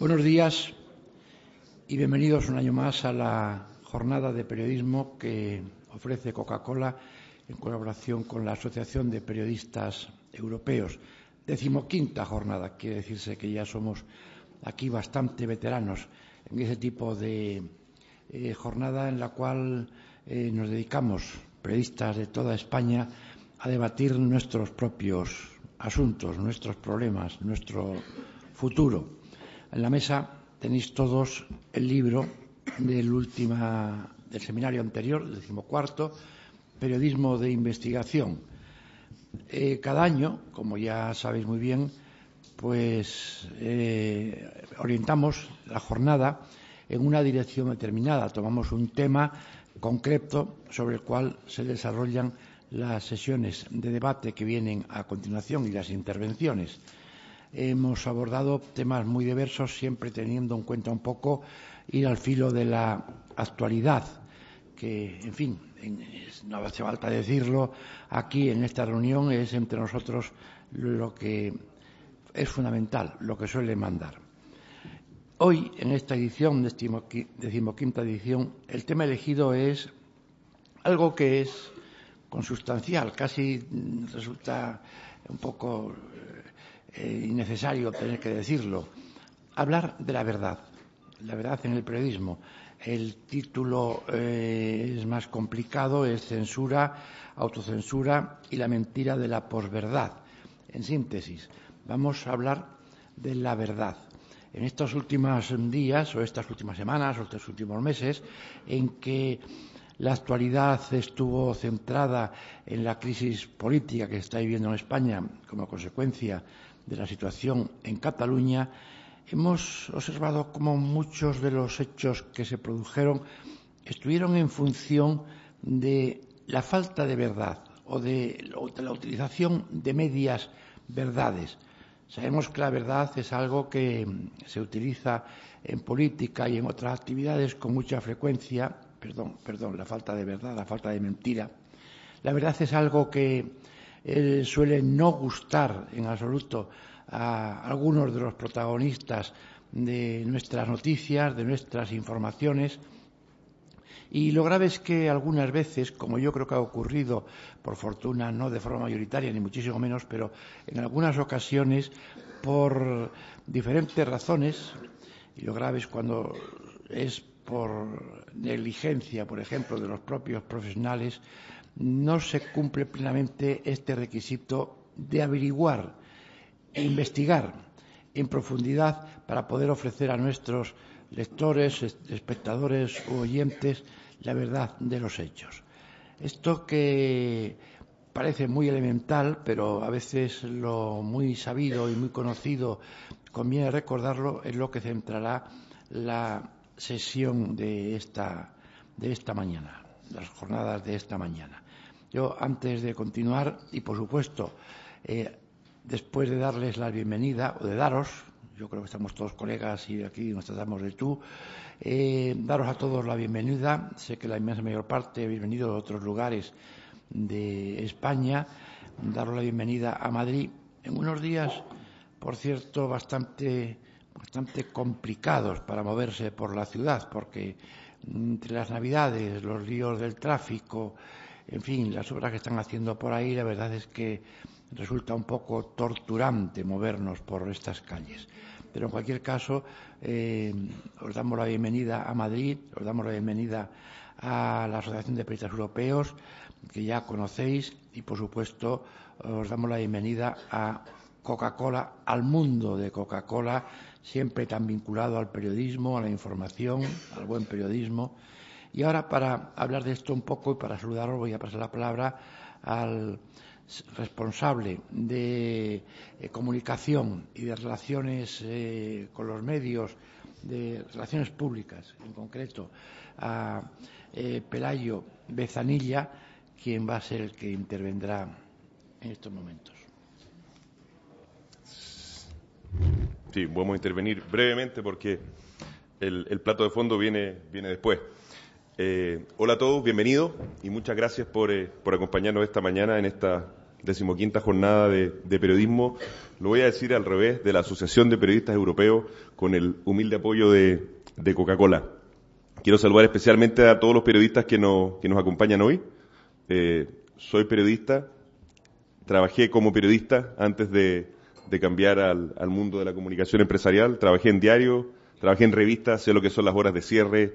Buenos días y bienvenidos un año más a la jornada de periodismo que ofrece Coca-Cola en colaboración con la Asociación de Periodistas Europeos. Decimoquinta jornada, quiere decirse que ya somos aquí bastante veteranos en ese tipo de eh, jornada en la cual eh, nos dedicamos, periodistas de toda España, a debatir nuestros propios asuntos, nuestros problemas, nuestro futuro. En la mesa tenéis todos el libro del, última, del seminario anterior, el decimocuarto, Periodismo de Investigación. Eh, cada año, como ya sabéis muy bien, pues eh, orientamos la jornada en una dirección determinada. Tomamos un tema concreto sobre el cual se desarrollan las sesiones de debate que vienen a continuación y las intervenciones. Hemos abordado temas muy diversos, siempre teniendo en cuenta un poco ir al filo de la actualidad, que, en fin, no hace falta decirlo, aquí en esta reunión es entre nosotros lo que es fundamental, lo que suele mandar. Hoy, en esta edición, decimoquinta edición, el tema elegido es algo que es consustancial, casi resulta un poco eh, innecesario tener que decirlo. Hablar de la verdad, la verdad en el periodismo. El título eh, es más complicado, es censura, autocensura y la mentira de la posverdad. En síntesis, vamos a hablar de la verdad. En estos últimos días, o estas últimas semanas, o estos últimos meses, en que la actualidad estuvo centrada en la crisis política que está viviendo en España como consecuencia de la situación en Cataluña, hemos observado cómo muchos de los hechos que se produjeron estuvieron en función de la falta de verdad o de, la utilización de medias verdades. Sabemos que la verdad es algo que se utiliza en política y en otras actividades con mucha frecuencia, perdón, perdón, la falta de verdad, la falta de mentira. La verdad es algo que eh, suele no gustar en absoluto a algunos de los protagonistas de nuestras noticias, de nuestras informaciones. Y lo grave es que algunas veces, como yo creo que ha ocurrido, por fortuna, no de forma mayoritaria, ni muchísimo menos, pero en algunas ocasiones, por diferentes razones, y lo grave es cuando es por negligencia, por ejemplo, de los propios profesionales, no se cumple plenamente este requisito de averiguar e investigar en profundidad para poder ofrecer a nuestros lectores, espectadores u oyentes la verdad de los hechos. Esto que parece muy elemental, pero a veces lo muy sabido y muy conocido conviene recordarlo, es lo que centrará la sesión de esta, de esta mañana, las jornadas de esta mañana. Yo, antes de continuar, y por supuesto, eh, después de darles la bienvenida, o de daros, yo creo que estamos todos colegas y aquí nos tratamos de tú, eh, daros a todos la bienvenida. Sé que la inmensa mayor parte habéis venido de otros lugares de España. Daros la bienvenida a Madrid en unos días, por cierto, bastante, bastante complicados para moverse por la ciudad, porque entre las Navidades, los líos del tráfico, en fin, las obras que están haciendo por ahí, la verdad es que resulta un poco torturante movernos por estas calles. Pero en cualquier caso, eh, os damos la bienvenida a Madrid, os damos la bienvenida a la Asociación de Periodistas Europeos, que ya conocéis, y por supuesto os damos la bienvenida a Coca-Cola, al mundo de Coca-Cola, siempre tan vinculado al periodismo, a la información, al buen periodismo y ahora, para hablar de esto un poco y para saludaros, voy a pasar la palabra al responsable de eh, comunicación y de relaciones eh, con los medios, de relaciones públicas en concreto, a eh, Pelayo Bezanilla, quien va a ser el que intervendrá en estos momentos. Sí, vamos a intervenir brevemente porque el, el plato de fondo viene, viene después. Eh, hola a todos, bienvenidos y muchas gracias por, eh, por, acompañarnos esta mañana en esta decimoquinta jornada de, periodismo, lo voy a decir al revés, de la Asociación de Periodistas Europeos con el humilde apoyo de, Coca-Cola. Quiero saludar especialmente a todos los periodistas que, nos acompañan hoy. Eh, soy periodista, trabajé como periodista antes de, cambiar al, mundo de la comunicación empresarial, trabajé en diario, trabajé en revistas, sé lo que son las horas de cierre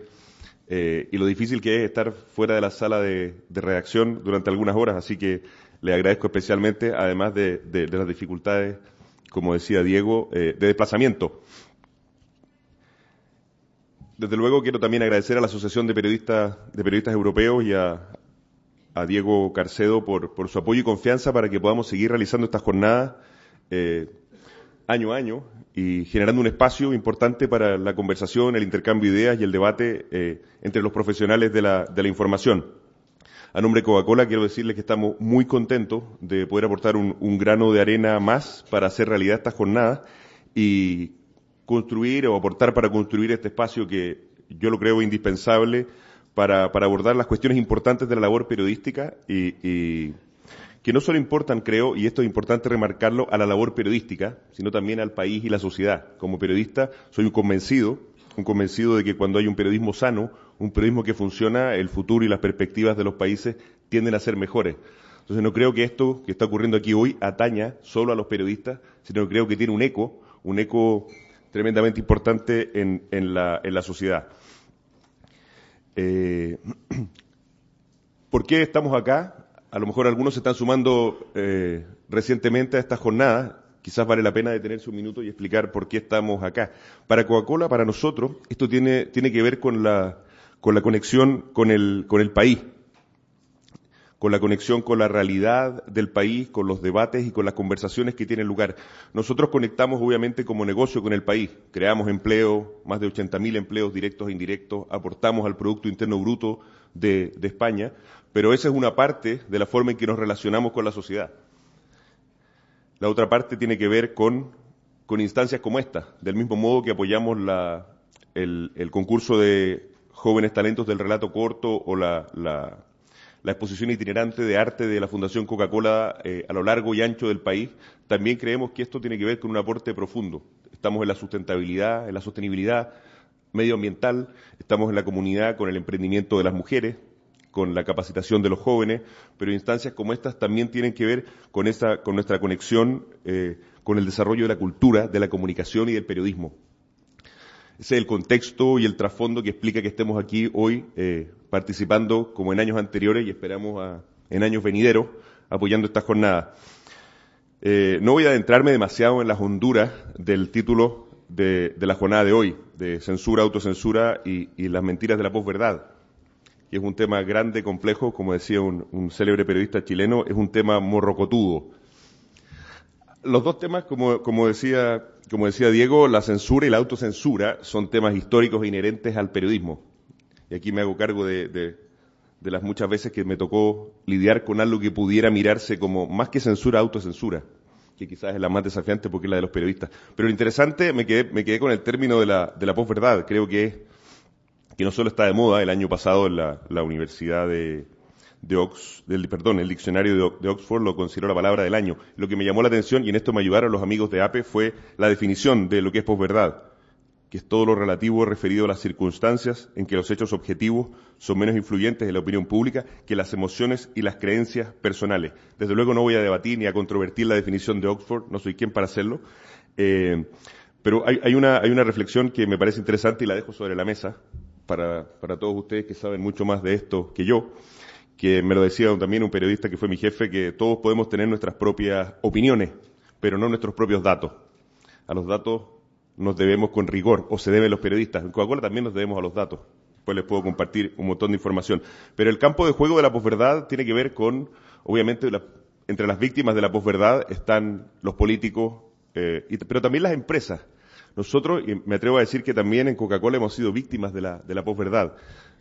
eh, y lo difícil que es estar fuera de la sala de, redacción durante algunas horas, así que le agradezco especialmente, además de, las dificultades, como decía Diego, eh, de desplazamiento. Desde luego quiero también agradecer a la Asociación de Periodistas, de Periodistas Europeos y a, Diego Carcedo por, su apoyo y confianza para que podamos seguir realizando estas jornadas eh, año a año y generando un espacio importante para la conversación, el intercambio de ideas y el debate eh, entre los profesionales de la, de la información. A nombre de Coca-Cola quiero decirles que estamos muy contentos de poder aportar un, grano de arena más para hacer realidad estas jornadas y construir o aportar para construir este espacio que yo lo creo indispensable para, abordar las cuestiones importantes de la labor periodística y que no solo importan, creo, y esto es importante remarcarlo, a la labor periodística, sino también al país y la sociedad. Como periodista soy un convencido, un convencido de que cuando hay un periodismo sano, un periodismo que funciona, el futuro y las perspectivas de los países tienden a ser mejores. Entonces no creo que esto que está ocurriendo aquí hoy ataña solo a los periodistas, sino que creo que tiene un eco, un eco tremendamente importante en, la, sociedad. Eh, ¿Por qué estamos acá? A lo mejor algunos se están sumando eh, recientemente a esta jornada. Quizás vale la pena detenerse un minuto y explicar por qué estamos acá. Para Coca-Cola, para nosotros, esto tiene, tiene que ver con la, con la conexión con el, con el país, con la conexión con la realidad del país, con los debates y con las conversaciones que tienen lugar. Nosotros conectamos obviamente como negocio con el país, creamos empleo, más de 80.000 empleos directos e indirectos, aportamos al Producto Interno Bruto de, de España, pero esa es una parte de la forma en que nos relacionamos con la sociedad. La otra parte tiene que ver con, instancias como esta, del mismo modo que apoyamos el, concurso de jóvenes talentos del relato corto o la, la, exposición itinerante de arte de la Fundación Coca-Cola eh, a lo largo y ancho del país, también creemos que esto tiene que ver con un aporte profundo. Estamos en la sustentabilidad, en la sostenibilidad medioambiental, estamos en la comunidad con el emprendimiento de las mujeres, con la capacitación de los jóvenes, pero instancias como estas también tienen que ver con, esa, con nuestra conexión eh, con el desarrollo de la cultura, de la comunicación y del periodismo. Ese es el contexto y el trasfondo que explica que estemos aquí hoy eh, participando como en años anteriores y esperamos en años venideros apoyando esta jornada. Eh, no voy a adentrarme demasiado en las honduras del título de, la jornada de hoy, de censura, autocensura y, y las mentiras de la posverdad que es un tema grande, complejo, como decía un, célebre periodista chileno, es un tema morrocotudo. Los dos temas, como, decía, Diego, la censura y la autocensura son temas históricos e inherentes al periodismo. Y aquí me hago cargo de, de, las muchas veces que me tocó lidiar con algo que pudiera mirarse como más que censura, autocensura que quizás es la más desafiante porque es la de los periodistas. Pero lo interesante, me quedé, me quedé con el término de la, de la posverdad. Creo que es que no solo está de moda, el año pasado la, la Universidad de, de Ox, del, perdón, el diccionario de, Oxford lo consideró la palabra del año. Lo que me llamó la atención, y en esto me ayudaron los amigos de APE, fue la definición de lo que es posverdad, que es todo lo relativo referido a las circunstancias en que los hechos objetivos son menos influyentes en la opinión pública que las emociones y las creencias personales. Desde luego no voy a debatir ni a controvertir la definición de Oxford, no soy quien para hacerlo, eh, pero hay, hay, una, hay una reflexión que me parece interesante y la dejo sobre la mesa, para, para todos ustedes que saben mucho más de esto que yo, que me lo decía también un periodista que fue mi jefe, que todos podemos tener nuestras propias opiniones, pero no nuestros propios datos. A los datos nos debemos con rigor, o se deben los periodistas. En Coca-Cola también nos debemos a los datos. Pues les puedo compartir un montón de información. Pero el campo de juego de la posverdad tiene que ver con, obviamente, entre las víctimas de la posverdad están los políticos, eh, pero también las empresas. Nosotros, y me atrevo a decir que también en Coca-Cola hemos sido víctimas de la, de la posverdad,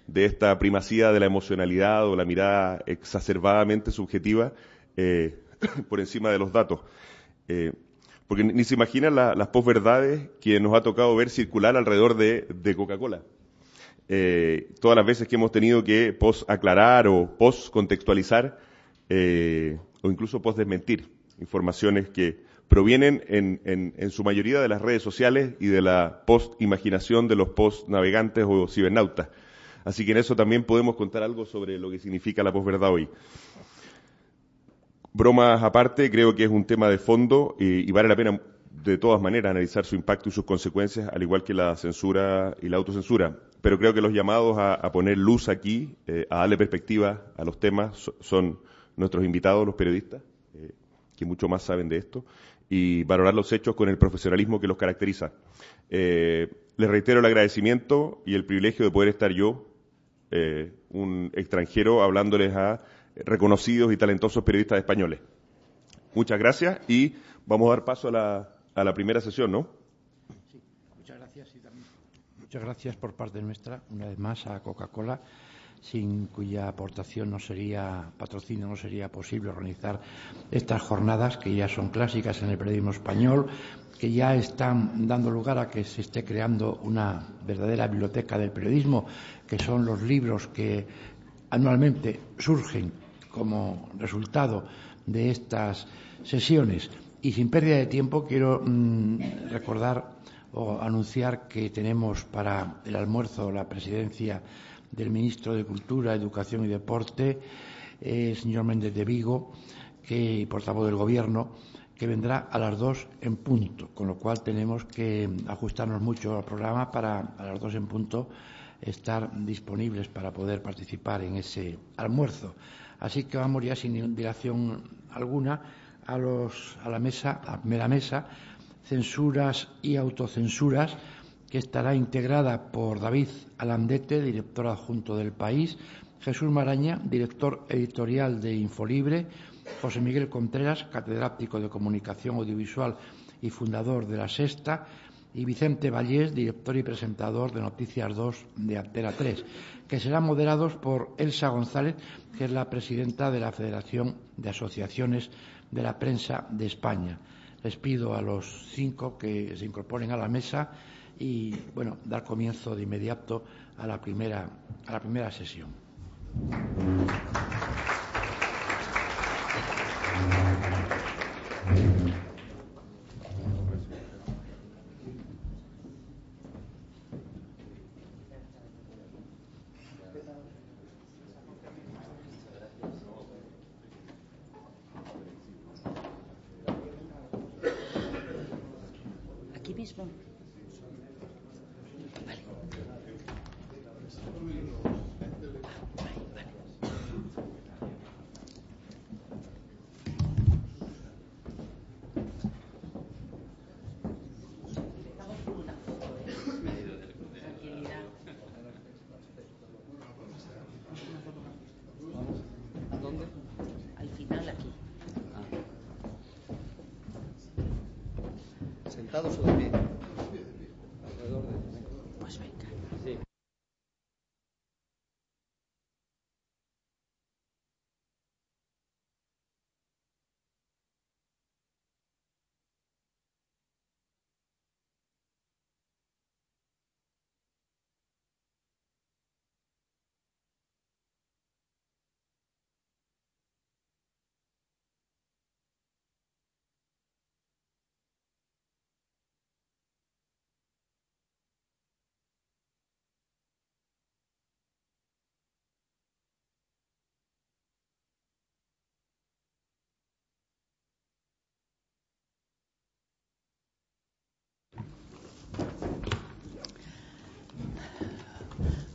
de esta primacía de la emocionalidad o la mirada exacerbadamente subjetiva eh, por encima de los datos. Eh, porque ni se imaginan las posverdades que nos ha tocado ver circular alrededor de, Coca-Cola. Eh, todas las veces que hemos tenido que post aclarar o post contextualizar o incluso post-desmentir informaciones que provienen en, en, su mayoría de las redes sociales y de la post-imaginación de los post-navegantes o cibernautas. Así que en eso también podemos contar algo sobre lo que significa la posverdad hoy. Bromas aparte, creo que es un tema de fondo y, vale la pena de todas maneras analizar su impacto y sus consecuencias, al igual que la censura y la autocensura. Pero creo que los llamados a, poner luz aquí, eh, a darle perspectiva a los temas, son nuestros invitados, los periodistas, eh, que mucho más saben de esto, y valorar los hechos con el profesionalismo que los caracteriza. Eh, les reitero el agradecimiento y el privilegio de poder estar yo, un extranjero, hablándoles a reconocidos y talentosos periodistas españoles. Muchas gracias y vamos a dar paso a la, a la primera sesión, ¿no? Sí, muchas gracias y también muchas gracias por parte nuestra, una vez más, a Coca-Cola, sin cuya aportación no sería, patrocinio no sería posible organizar estas jornadas que ya son clásicas en el periodismo español, que ya están dando lugar a que se esté creando una verdadera biblioteca del periodismo, que son los libros que anualmente surgen como resultado de estas sesiones. Y sin pérdida de tiempo quiero mm, recordar o anunciar que tenemos para el almuerzo la presidencia del ministro de Cultura, Educación y Deporte, eh, señor Méndez de Vigo, que portavoz del Gobierno, que vendrá a las dos en punto, con lo cual tenemos que ajustarnos mucho al programa para a las dos en punto estar disponibles para poder participar en ese almuerzo. Así que vamos ya sin dilación alguna a, los, a la mesa, a primera mesa, censuras y autocensuras, que estará integrada por David Alandete, director adjunto del País, Jesús Maraña, director editorial de Infolibre, José Miguel Contreras, catedrático de Comunicación Audiovisual y fundador de La Sexta, y Vicente Vallés, director y presentador de Noticias 2 de Antena 3, que serán moderados por Elsa González, que es la presidenta de la Federación de Asociaciones de la Prensa de España. Les pido a los cinco que se incorporen a la mesa y, bueno, dar comienzo de inmediato a la primera, a la primera sesión. Estados Unidos.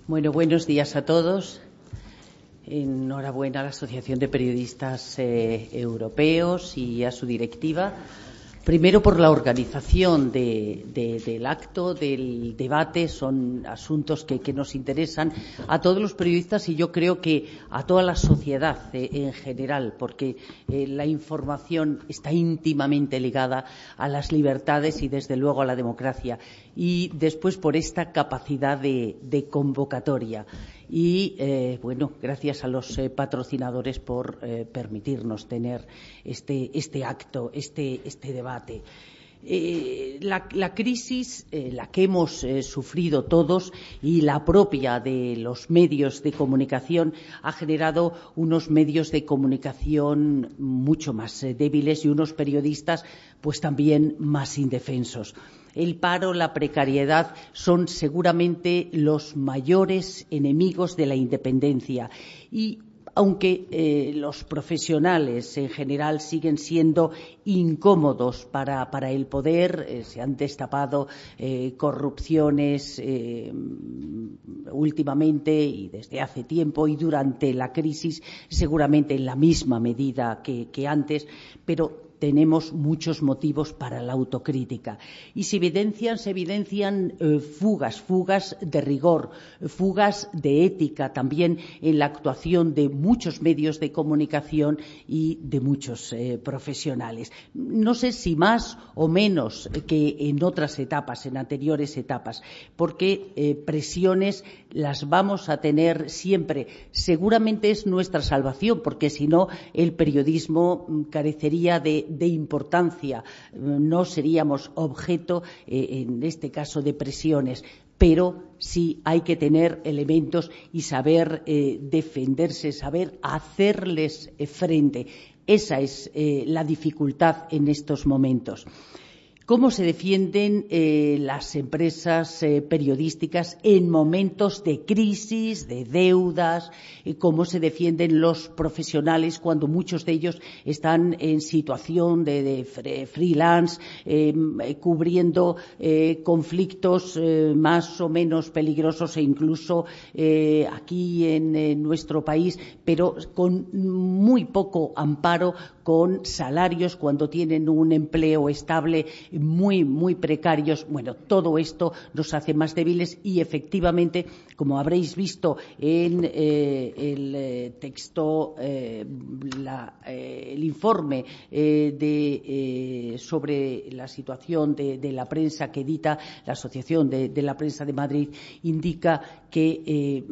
Bueno, buenos días a todos. Enhorabuena a la Asociación de Periodistas eh, Europeos y a su directiva Primero por la organización del acto, del debate, son asuntos que, nos interesan a todos los periodistas y yo creo que a toda la sociedad eh, en general, porque eh, la información está íntimamente ligada a las libertades y desde luego a la democracia. Y después por esta capacidad de convocatoria y eh, bueno, gracias a los eh, patrocinadores por eh, permitirnos tener este, este acto, este, este debate. Eh, la, crisis, eh, la que hemos sufrido todos y la propia de los medios de comunicación ha generado unos medios de comunicación mucho más débiles y unos periodistas pues también más indefensos. El paro, la precariedad son seguramente los mayores enemigos de la independencia. Y aunque eh, los profesionales en general siguen siendo incómodos para, el poder, eh, se han destapado eh, corrupciones últimamente y desde hace tiempo y durante la crisis, seguramente en la misma medida que antes, pero tenemos muchos motivos para la autocrítica. Y se evidencian, se evidencian eh, fugas, fugas de rigor, fugas de ética también en la actuación de muchos medios de comunicación y de muchos eh, profesionales. No sé si más o menos que en otras etapas, en anteriores etapas, porque eh, presiones las vamos a tener siempre. Seguramente es nuestra salvación, porque si no, el periodismo mm, carecería de de importancia, no seríamos objeto, eh, en este caso, de presiones pero sí hay que tener elementos y saber eh, defenderse, saber hacerles eh, frente. Esa es la dificultad en estos momentos cómo se defienden eh, las empresas eh, periodísticas en momentos de crisis, de deudas, cómo se defienden los profesionales cuando muchos de ellos están en situación de, freelance, em, cubriendo eh, conflictos más o menos peligrosos e incluso aquí en nuestro país, pero con muy poco amparo, con salarios cuando tienen un empleo estable muy, muy precarios. Bueno, todo esto nos hace más débiles y efectivamente, como habréis visto en eh, el eh, texto, eh, el informe de, sobre la situación de, la prensa que edita la Asociación de, de la Prensa de Madrid, indica que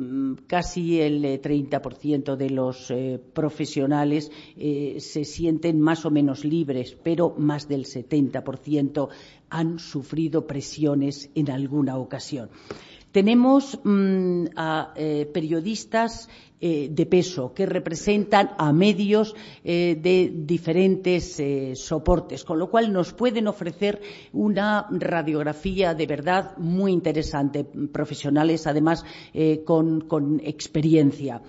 casi el 30% de los profesionales se sienten más o menos libres, pero más del 70% han sufrido presiones en alguna ocasión. Tenemos mm, a eh, periodistas eh, de peso que representan a medios eh, de diferentes soportes, con lo cual nos pueden ofrecer una radiografía de verdad muy interesante, profesionales además con experiencia.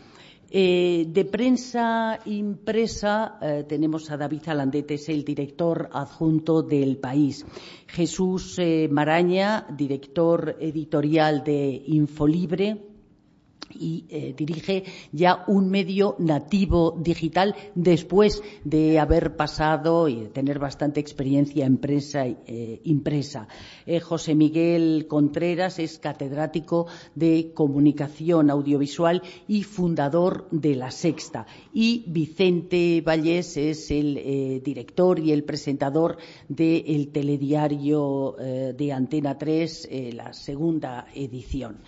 Eh, de prensa impresa eh, tenemos a David Alandetes, el director adjunto del país. Jesús eh, Maraña, director editorial de Infolibre y eh, dirige ya un medio nativo digital después de haber pasado y de tener bastante experiencia en prensa eh, impresa. Eh, José Miguel Contreras es catedrático de comunicación audiovisual y fundador de La Sexta. Y Vicente Vallés es el director y el presentador del telediario de Antena 3, la segunda edición.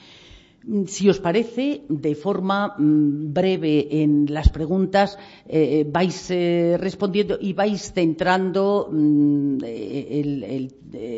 Si os parece, de forma mm, breve en las preguntas eh, vais eh, respondiendo y vais centrando mm,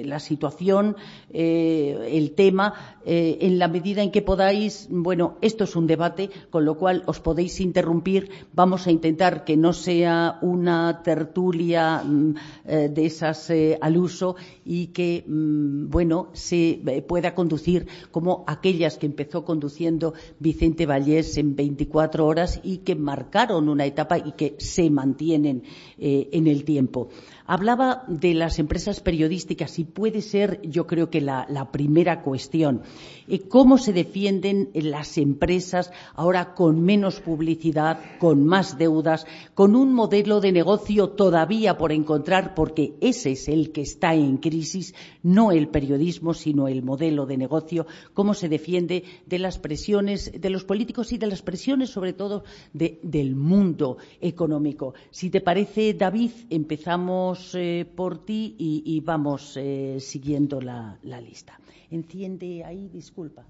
la situación, eh, el tema, en la medida en que podáis. Bueno, esto es un debate, con lo cual os podéis interrumpir. Vamos a intentar que no sea una tertulia mm, de esas al uso y que, bueno, se pueda conducir como aquellas que empezó conduciendo Vicente Vallés en 24 horas y que marcaron una etapa y que se mantienen eh, en el tiempo. Hablaba de las empresas periodísticas y puede ser, yo creo que la, primera cuestión, eh, cómo se defienden las empresas ahora con menos publicidad, con más deudas, con un modelo de negocio todavía por encontrar, porque ese es el que está en crisis, no el periodismo, sino el modelo de negocio, cómo se defiende de las presiones de los políticos y de las presiones, sobre todo, del mundo económico. Si te parece, David, empezamos eh, por ti y, vamos eh, siguiendo la, lista. Enciende ahí, disculpa.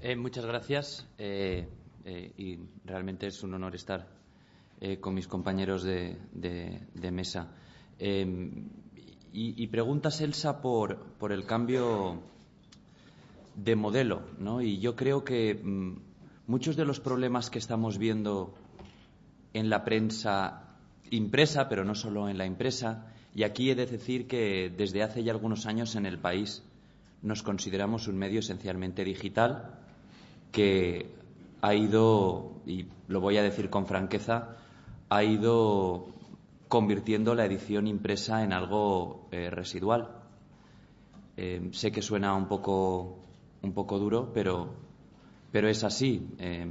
Eh, muchas gracias y realmente es un honor estar con mis compañeros de, mesa. y, preguntas, Elsa, por, por, el cambio de modelo, ¿no? Y yo creo que mm, muchos de los problemas que estamos viendo en la prensa impresa, pero no solo en la impresa, y aquí he de decir que desde hace ya algunos años en el país nos consideramos un medio esencialmente digital que ha ido, y lo voy a decir con franqueza, ha ido convirtiendo la edición impresa en algo eh, residual. Eh, sé que suena un poco, un poco duro, pero, pero es así. Eh,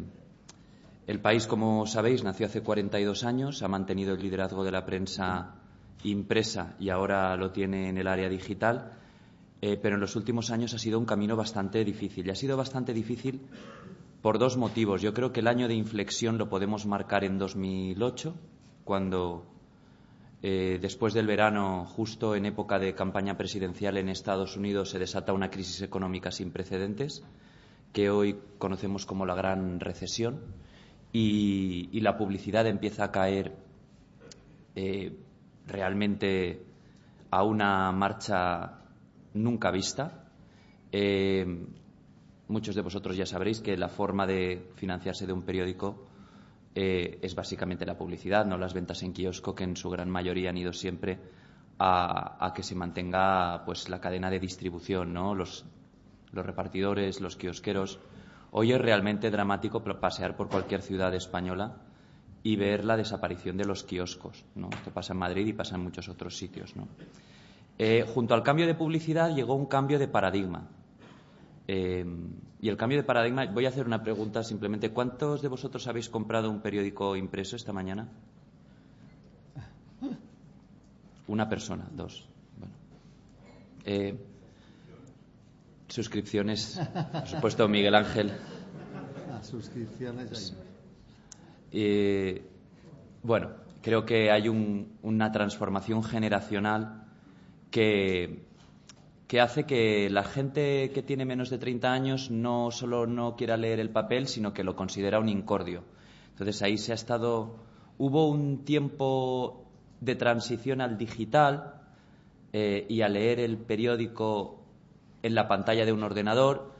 el país, como sabéis, nació hace 42 años, ha mantenido el liderazgo de la prensa impresa y ahora lo tiene en el área digital, pero en los últimos años ha sido un camino bastante difícil. Y ha sido bastante difícil por dos motivos. Yo creo que el año de inflexión lo podemos marcar en 2008, cuando eh, después del verano, justo en época de campaña presidencial en Estados Unidos, se desata una crisis económica sin precedentes, que hoy conocemos como la gran recesión, y, la publicidad empieza a caer eh, realmente a una marcha nunca vista. Eh, muchos de vosotros ya sabréis que la forma de financiarse de un periódico eh, es básicamente la publicidad, no las ventas en kiosco, que en su gran mayoría han ido siempre a, que se mantenga pues la cadena de distribución, ¿no? Los, repartidores, los kiosqueros. Hoy es realmente dramático pasear por cualquier ciudad española y ver la desaparición de los kioscos. ¿no? Esto pasa en Madrid y pasa en muchos otros sitios. Eh, junto al cambio de publicidad llegó un cambio de paradigma. Eh, y el cambio de paradigma, voy a hacer una pregunta simplemente. ¿Cuántos de vosotros habéis comprado un periódico impreso esta mañana? Una persona, dos. Bueno. Eh, suscripciones, por supuesto, Miguel Ángel. Ah, suscripciones. Eh, bueno, creo que hay una transformación generacional que que hace que la gente que tiene menos de 30 años no solo no quiera leer el papel, sino que lo considera un incordio. Entonces ahí se ha estado. Hubo un tiempo de transición al digital eh, y a leer el periódico en la pantalla de un ordenador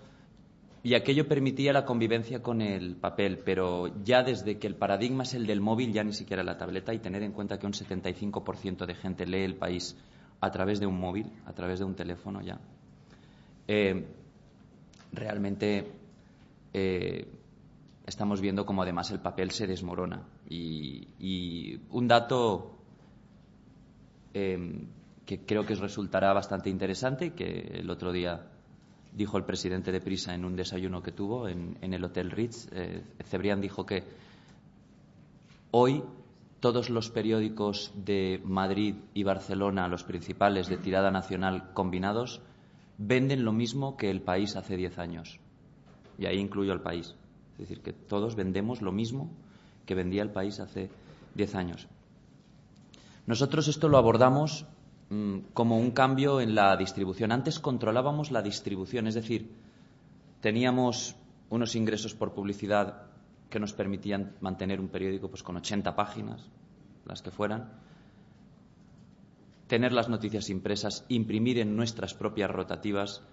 y aquello permitía la convivencia con el papel, pero ya desde que el paradigma es el del móvil, ya ni siquiera la tableta, y tener en cuenta que un 75% de gente lee el país a través de un móvil, a través de un teléfono ya. Eh, realmente eh, estamos viendo cómo además el papel se desmorona. Y, un dato eh, que creo que os resultará bastante interesante, que el otro día dijo el presidente de Prisa en un desayuno que tuvo en, el Hotel Ritz, Cebrián dijo que hoy todos los periódicos de Madrid y Barcelona, los principales de tirada nacional combinados, venden lo mismo que el país hace diez años. Y ahí incluyo al país. Es decir, que todos vendemos lo mismo que vendía el país hace diez años. Nosotros esto lo abordamos como un cambio en la distribución. Antes controlábamos la distribución, es decir, teníamos unos ingresos por publicidad que nos permitían mantener un periódico pues, con 80 páginas, las que fueran, tener las noticias impresas, imprimir en nuestras propias rotativas,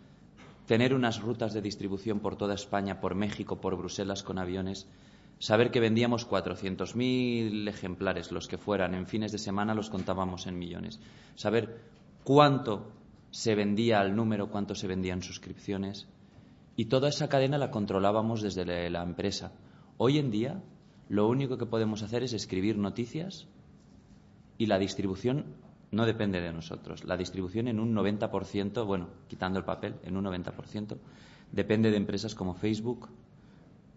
tener unas rutas de distribución por toda España, por México, por Bruselas con aviones, saber que vendíamos 400.000 ejemplares, los que fueran, en fines de semana los contábamos en millones, saber cuánto se vendía al número, cuánto se vendían suscripciones, y toda esa cadena la controlábamos desde la empresa. Hoy en día lo único que podemos hacer es escribir noticias y la distribución no depende de nosotros. La distribución en un 90%, bueno, quitando el papel, en un 90%, depende de empresas como Facebook,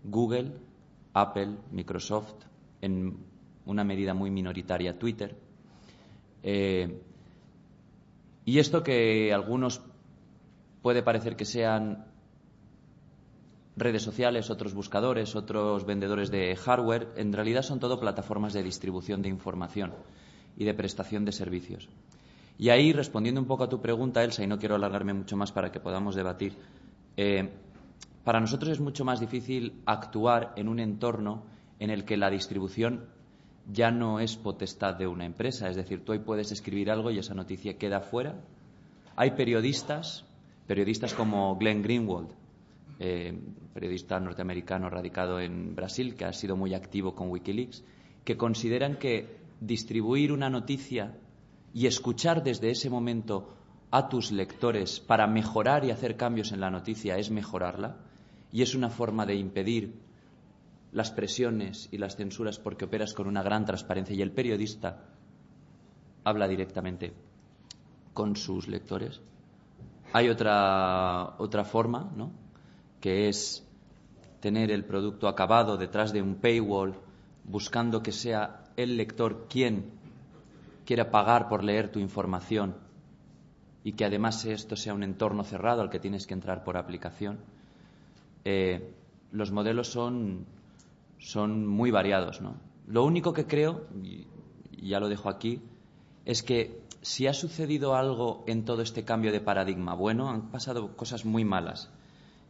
Google, Apple, Microsoft, en una medida muy minoritaria Twitter. Eh, y esto que algunos puede parecer que sean redes sociales, otros buscadores, otros vendedores de hardware, en realidad son todo plataformas de distribución de información y de prestación de servicios. Y ahí, respondiendo un poco a tu pregunta, Elsa, y no quiero alargarme mucho más para que podamos debatir, eh, para nosotros es mucho más difícil actuar en un entorno en el que la distribución ya no es potestad de una empresa. Es decir, tú hoy puedes escribir algo y esa noticia queda fuera. Hay periodistas, periodistas como Glenn Greenwald, eh, periodista norteamericano radicado en Brasil, que ha sido muy activo con Wikileaks, que consideran que distribuir una noticia y escuchar desde ese momento a tus lectores para mejorar y hacer cambios en la noticia es mejorarla y es una forma de impedir las presiones y las censuras porque operas con una gran transparencia y el periodista habla directamente con sus lectores. Hay otra, otra forma, ¿no? que es tener el producto acabado detrás de un paywall, buscando que sea el lector quien quiera pagar por leer tu información y que además esto sea un entorno cerrado al que tienes que entrar por aplicación. Eh, los modelos son son muy variados. ¿no? Lo único que creo, y ya lo dejo aquí, es que si ha sucedido algo en todo este cambio de paradigma bueno, han pasado cosas muy malas.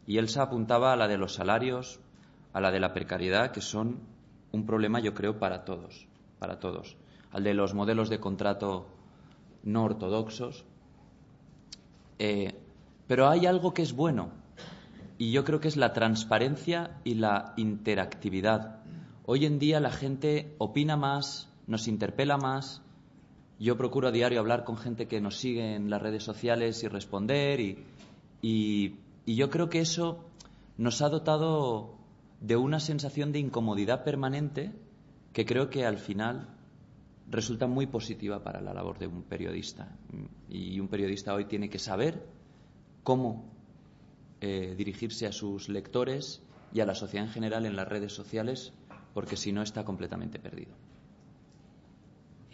Y Elsa apuntaba a la de los salarios, a la de la precariedad, que son un problema, yo creo, para todos, para todos. Al de los modelos de contrato no ortodoxos. Eh, pero hay algo que es bueno, y yo creo que es la transparencia y la interactividad. Hoy en día la gente opina más, nos interpela más. Yo procuro a diario hablar con gente que nos sigue en las redes sociales y responder y, y, yo creo que eso nos ha dotado de una sensación de incomodidad permanente que creo que al final resulta muy positiva para la labor de un periodista. Y un periodista hoy tiene que saber cómo eh, dirigirse a sus lectores y a la sociedad en general en las redes sociales, porque si no está completamente perdido.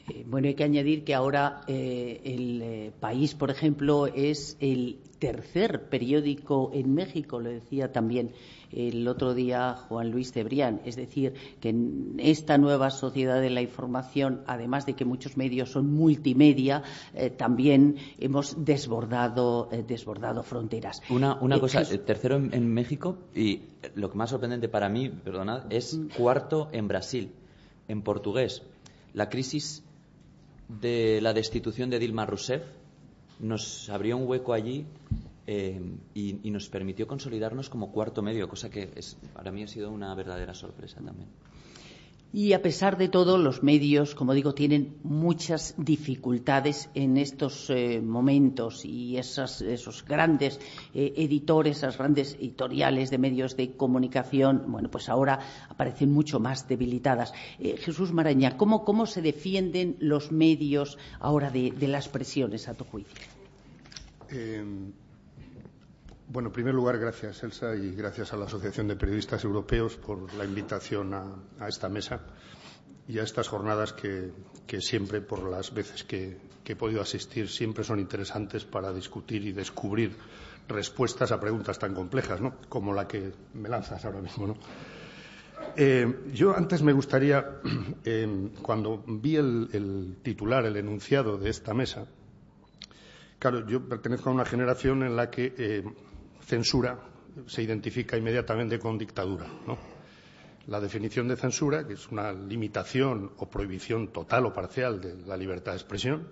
Eh, bueno, hay que añadir que ahora eh, el país, por ejemplo, es el tercer periódico en México, lo decía también el otro día Juan Luis Cebrián. Es decir, que en esta nueva sociedad de la información, además de que muchos medios son multimedia, eh, también hemos desbordado, eh, desbordado fronteras. Una, una eh, cosa, tercero en, México y lo que más sorprendente para mí, perdonad, es mm. cuarto en Brasil, en portugués. La crisis de la destitución de Dilma Rousseff nos abrió un hueco allí eh, y, nos permitió consolidarnos como cuarto medio, cosa que para mí ha sido una verdadera sorpresa también. Y a pesar de todo, los medios, como digo, tienen muchas dificultades en estos eh, momentos y esos grandes eh, editores, esas grandes editoriales de medios de comunicación, bueno, pues ahora aparecen mucho más debilitadas. Jesús Maraña, ¿cómo, ¿cómo, se defienden los medios ahora de, de las presiones, a tu juicio? Bueno, en primer lugar, gracias, Elsa, y gracias a la Asociación de Periodistas Europeos por la invitación a, esta mesa y a estas jornadas que, siempre, por las veces que, he podido asistir, siempre son interesantes para discutir y descubrir respuestas a preguntas tan complejas, ¿no? Como la que me lanzas ahora mismo, ¿no? Eh, yo antes me gustaría, eh, cuando vi el, titular, el enunciado de esta mesa, claro, yo pertenezco a una generación en la que eh, censura se identifica inmediatamente con dictadura. La definición de censura, que es una limitación o prohibición total o parcial de la libertad de expresión,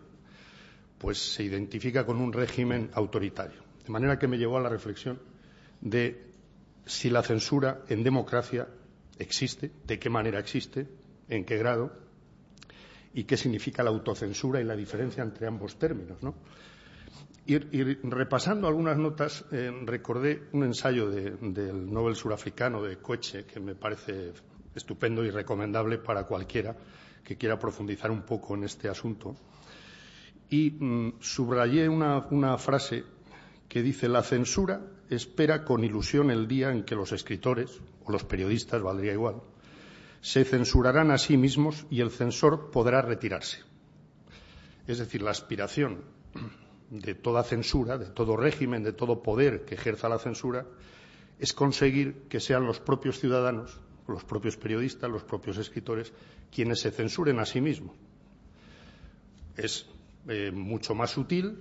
pues se identifica con un régimen autoritario. De manera que me llevó a la reflexión de si la censura en democracia existe, de qué manera existe, en qué grado y qué significa la autocensura y la diferencia entre ambos términos. ¿no? Y, repasando algunas notas, eh, recordé un ensayo del Nobel surafricano de Coeche que me parece estupendo y recomendable para cualquiera que quiera profundizar un poco en este asunto. Y mm, subrayé una frase que dice la censura espera con ilusión el día en que los escritores, o los periodistas, valdría igual, se censurarán a sí mismos y el censor podrá retirarse. Es decir, la aspiración de toda censura, de todo régimen, de todo poder que ejerza la censura, es conseguir que sean los propios ciudadanos, los propios periodistas, los propios escritores, quienes se censuren a sí mismos. Es eh, mucho más sutil,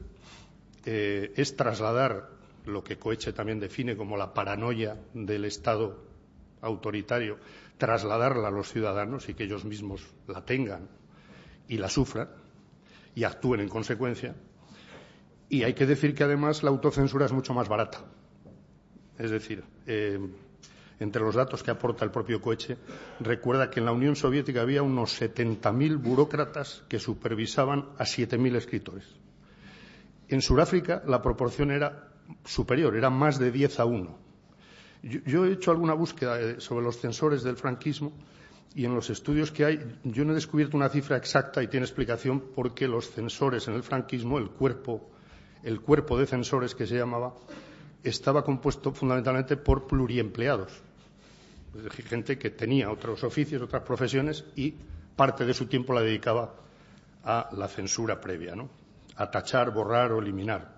eh, es trasladar lo que Coeche también define como la paranoia del Estado autoritario, trasladarla a los ciudadanos y que ellos mismos la tengan y la sufran y actúen en consecuencia. Y hay que decir que además la autocensura es mucho más barata. Es decir, eh, entre los datos que aporta el propio Coeche, recuerda que en la Unión Soviética había unos 70.000 burócratas que supervisaban a 7.000 escritores. En Sudáfrica la proporción era superior, era más de 10 a 1. Yo, he hecho alguna búsqueda eh, sobre los censores del franquismo y en los estudios que hay yo no he descubierto una cifra exacta y tiene explicación porque los censores en el franquismo, el cuerpo, el cuerpo de censores que se llamaba, estaba compuesto fundamentalmente por pluriempleados. Gente que tenía otros oficios, otras profesiones y parte de su tiempo la dedicaba a la censura previa, a tachar, borrar o eliminar.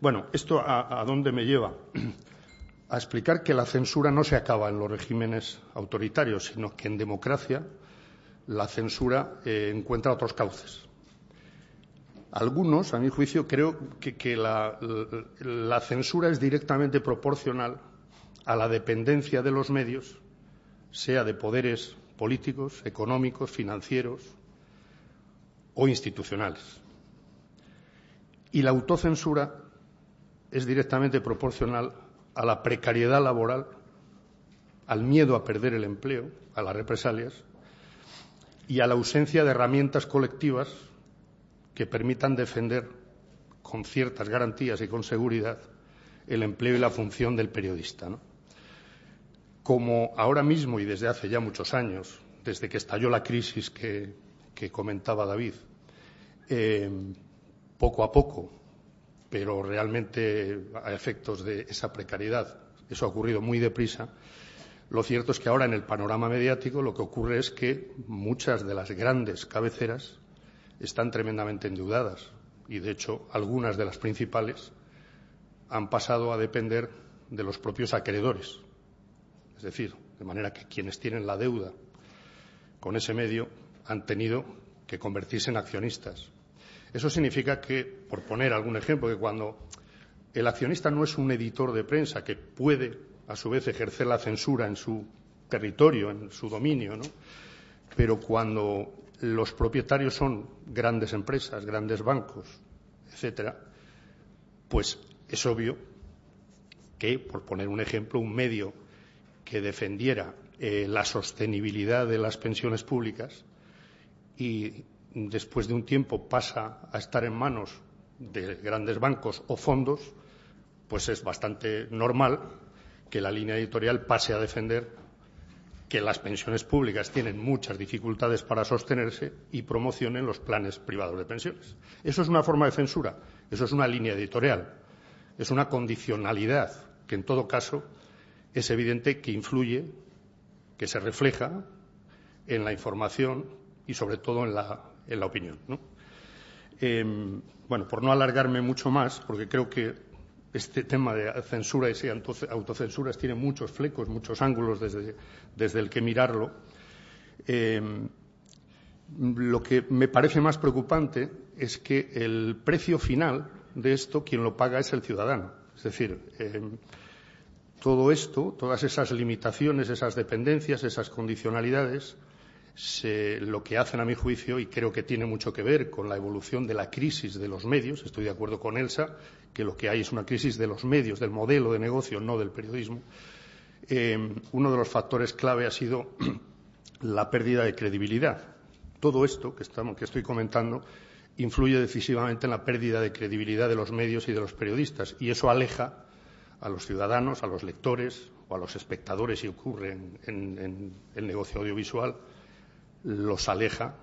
Bueno, ¿esto a, dónde me lleva? A explicar que la censura no se acaba en los regímenes autoritarios, sino que en democracia la censura eh, encuentra otros cauces. Algunos, a mi juicio, creo que, la, censura es directamente proporcional a la dependencia de los medios, sea de poderes políticos, económicos, financieros o institucionales. Y la autocensura es directamente proporcional a la precariedad laboral, al miedo a perder el empleo, a las represalias y a la ausencia de herramientas colectivas que permitan defender con ciertas garantías y con seguridad el empleo y la función del periodista. Como ahora mismo y desde hace ya muchos años, desde que estalló la crisis que, comentaba David, eh, poco a poco, pero realmente a efectos de esa precariedad. Eso ha ocurrido muy deprisa. Lo cierto es que ahora en el panorama mediático lo que ocurre es que muchas de las grandes cabeceras están tremendamente endeudadas y, de hecho, algunas de las principales han pasado a depender de los propios acreedores. Es decir, de manera que quienes tienen la deuda con ese medio han tenido que convertirse en accionistas eso significa que, por poner algún ejemplo, que cuando el accionista no es un editor de prensa que puede, a su vez, ejercer la censura en su territorio, en su dominio, ¿no? pero cuando los propietarios son grandes empresas, grandes bancos, etcétera, pues es obvio que, por poner un ejemplo, un medio que defendiera eh, la sostenibilidad de las pensiones públicas y después de un tiempo pasa a estar en manos de grandes bancos o fondos, pues es bastante normal que la línea editorial pase a defender que las pensiones públicas tienen muchas dificultades para sostenerse y promocionen los planes privados de pensiones. Eso es una forma de censura, eso es una línea editorial, es una condicionalidad que, en todo caso, es evidente que influye, que se refleja en la información y, sobre todo, en la en la opinión. Em, bueno, por no alargarme mucho más, porque creo que este tema de censura y autocensuras tiene muchos flecos, muchos ángulos desde, el que mirarlo. Em, lo que me parece más preocupante es que el precio final de esto, quien lo paga es el ciudadano. Es decir, em, todo esto, todas esas limitaciones, esas dependencias, esas condicionalidades, lo que hacen, a mi juicio, y creo que tiene mucho que ver con la evolución de la crisis de los medios, estoy de acuerdo con Elsa, que lo que hay es una crisis de los medios, del modelo de negocio, no del periodismo. Eh, uno de los factores clave ha sido la pérdida de credibilidad. Todo esto que, estamos, que estoy comentando influye decisivamente en la pérdida de credibilidad de los medios y de los periodistas, y eso aleja a los ciudadanos, a los lectores o a los espectadores, si ocurre en el negocio audiovisual, los aleja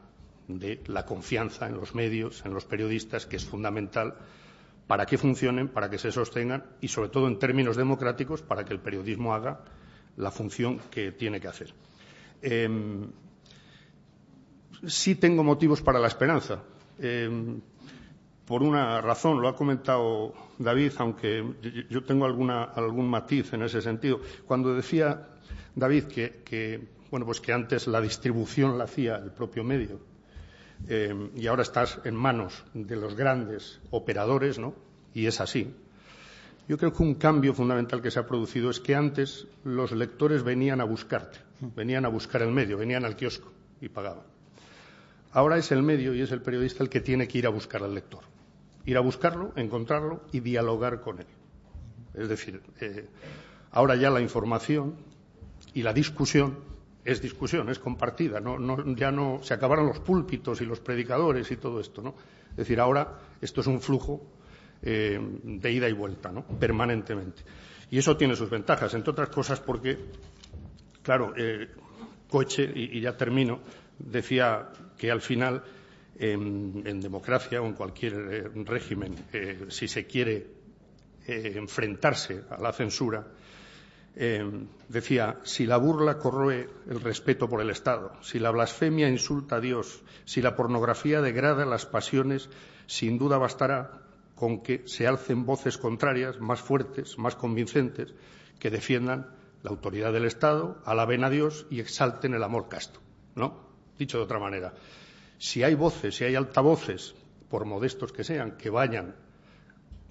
de la confianza en los medios, en los periodistas, que es fundamental para que funcionen, para que se sostengan y, sobre todo, en términos democráticos, para que el periodismo haga la función que tiene que hacer. Em, sí tengo motivos para la esperanza. Em, por una razón, lo ha comentado David, aunque yo tengo algún matiz en ese sentido. Cuando decía David que bueno, pues que antes la distribución la hacía el propio medio eh, y ahora estás en manos de los grandes operadores, ¿no? Y es así. Yo creo que un cambio fundamental que se ha producido es que antes los lectores venían a buscarte, venían a buscar el medio, venían al kiosco y pagaban. Ahora es el medio y es el periodista el que tiene que ir a buscar al lector. Ir a buscarlo, encontrarlo y dialogar con él. Es decir, eh, ahora ya la información y la discusión es discusión, es compartida. ya no se acabaron los púlpitos y los predicadores y todo esto. ¿no? Es decir, ahora esto es un flujo eh, de ida y vuelta, ¿no? permanentemente. Y eso tiene sus ventajas, entre otras cosas porque, claro, eh, Coche, y, ya termino, decía que al final, en, democracia o en cualquier eh, régimen, si se quiere enfrentarse a la censura, decía, si la burla corroe el respeto por el Estado, si la blasfemia insulta a Dios, si la pornografía degrada las pasiones, sin duda bastará con que se alcen voces contrarias, más fuertes, más convincentes, que defiendan la autoridad del Estado, alaben a Dios y exalten el amor casto. ¿No? Dicho de otra manera, si hay voces, si hay altavoces, por modestos que sean, que vayan,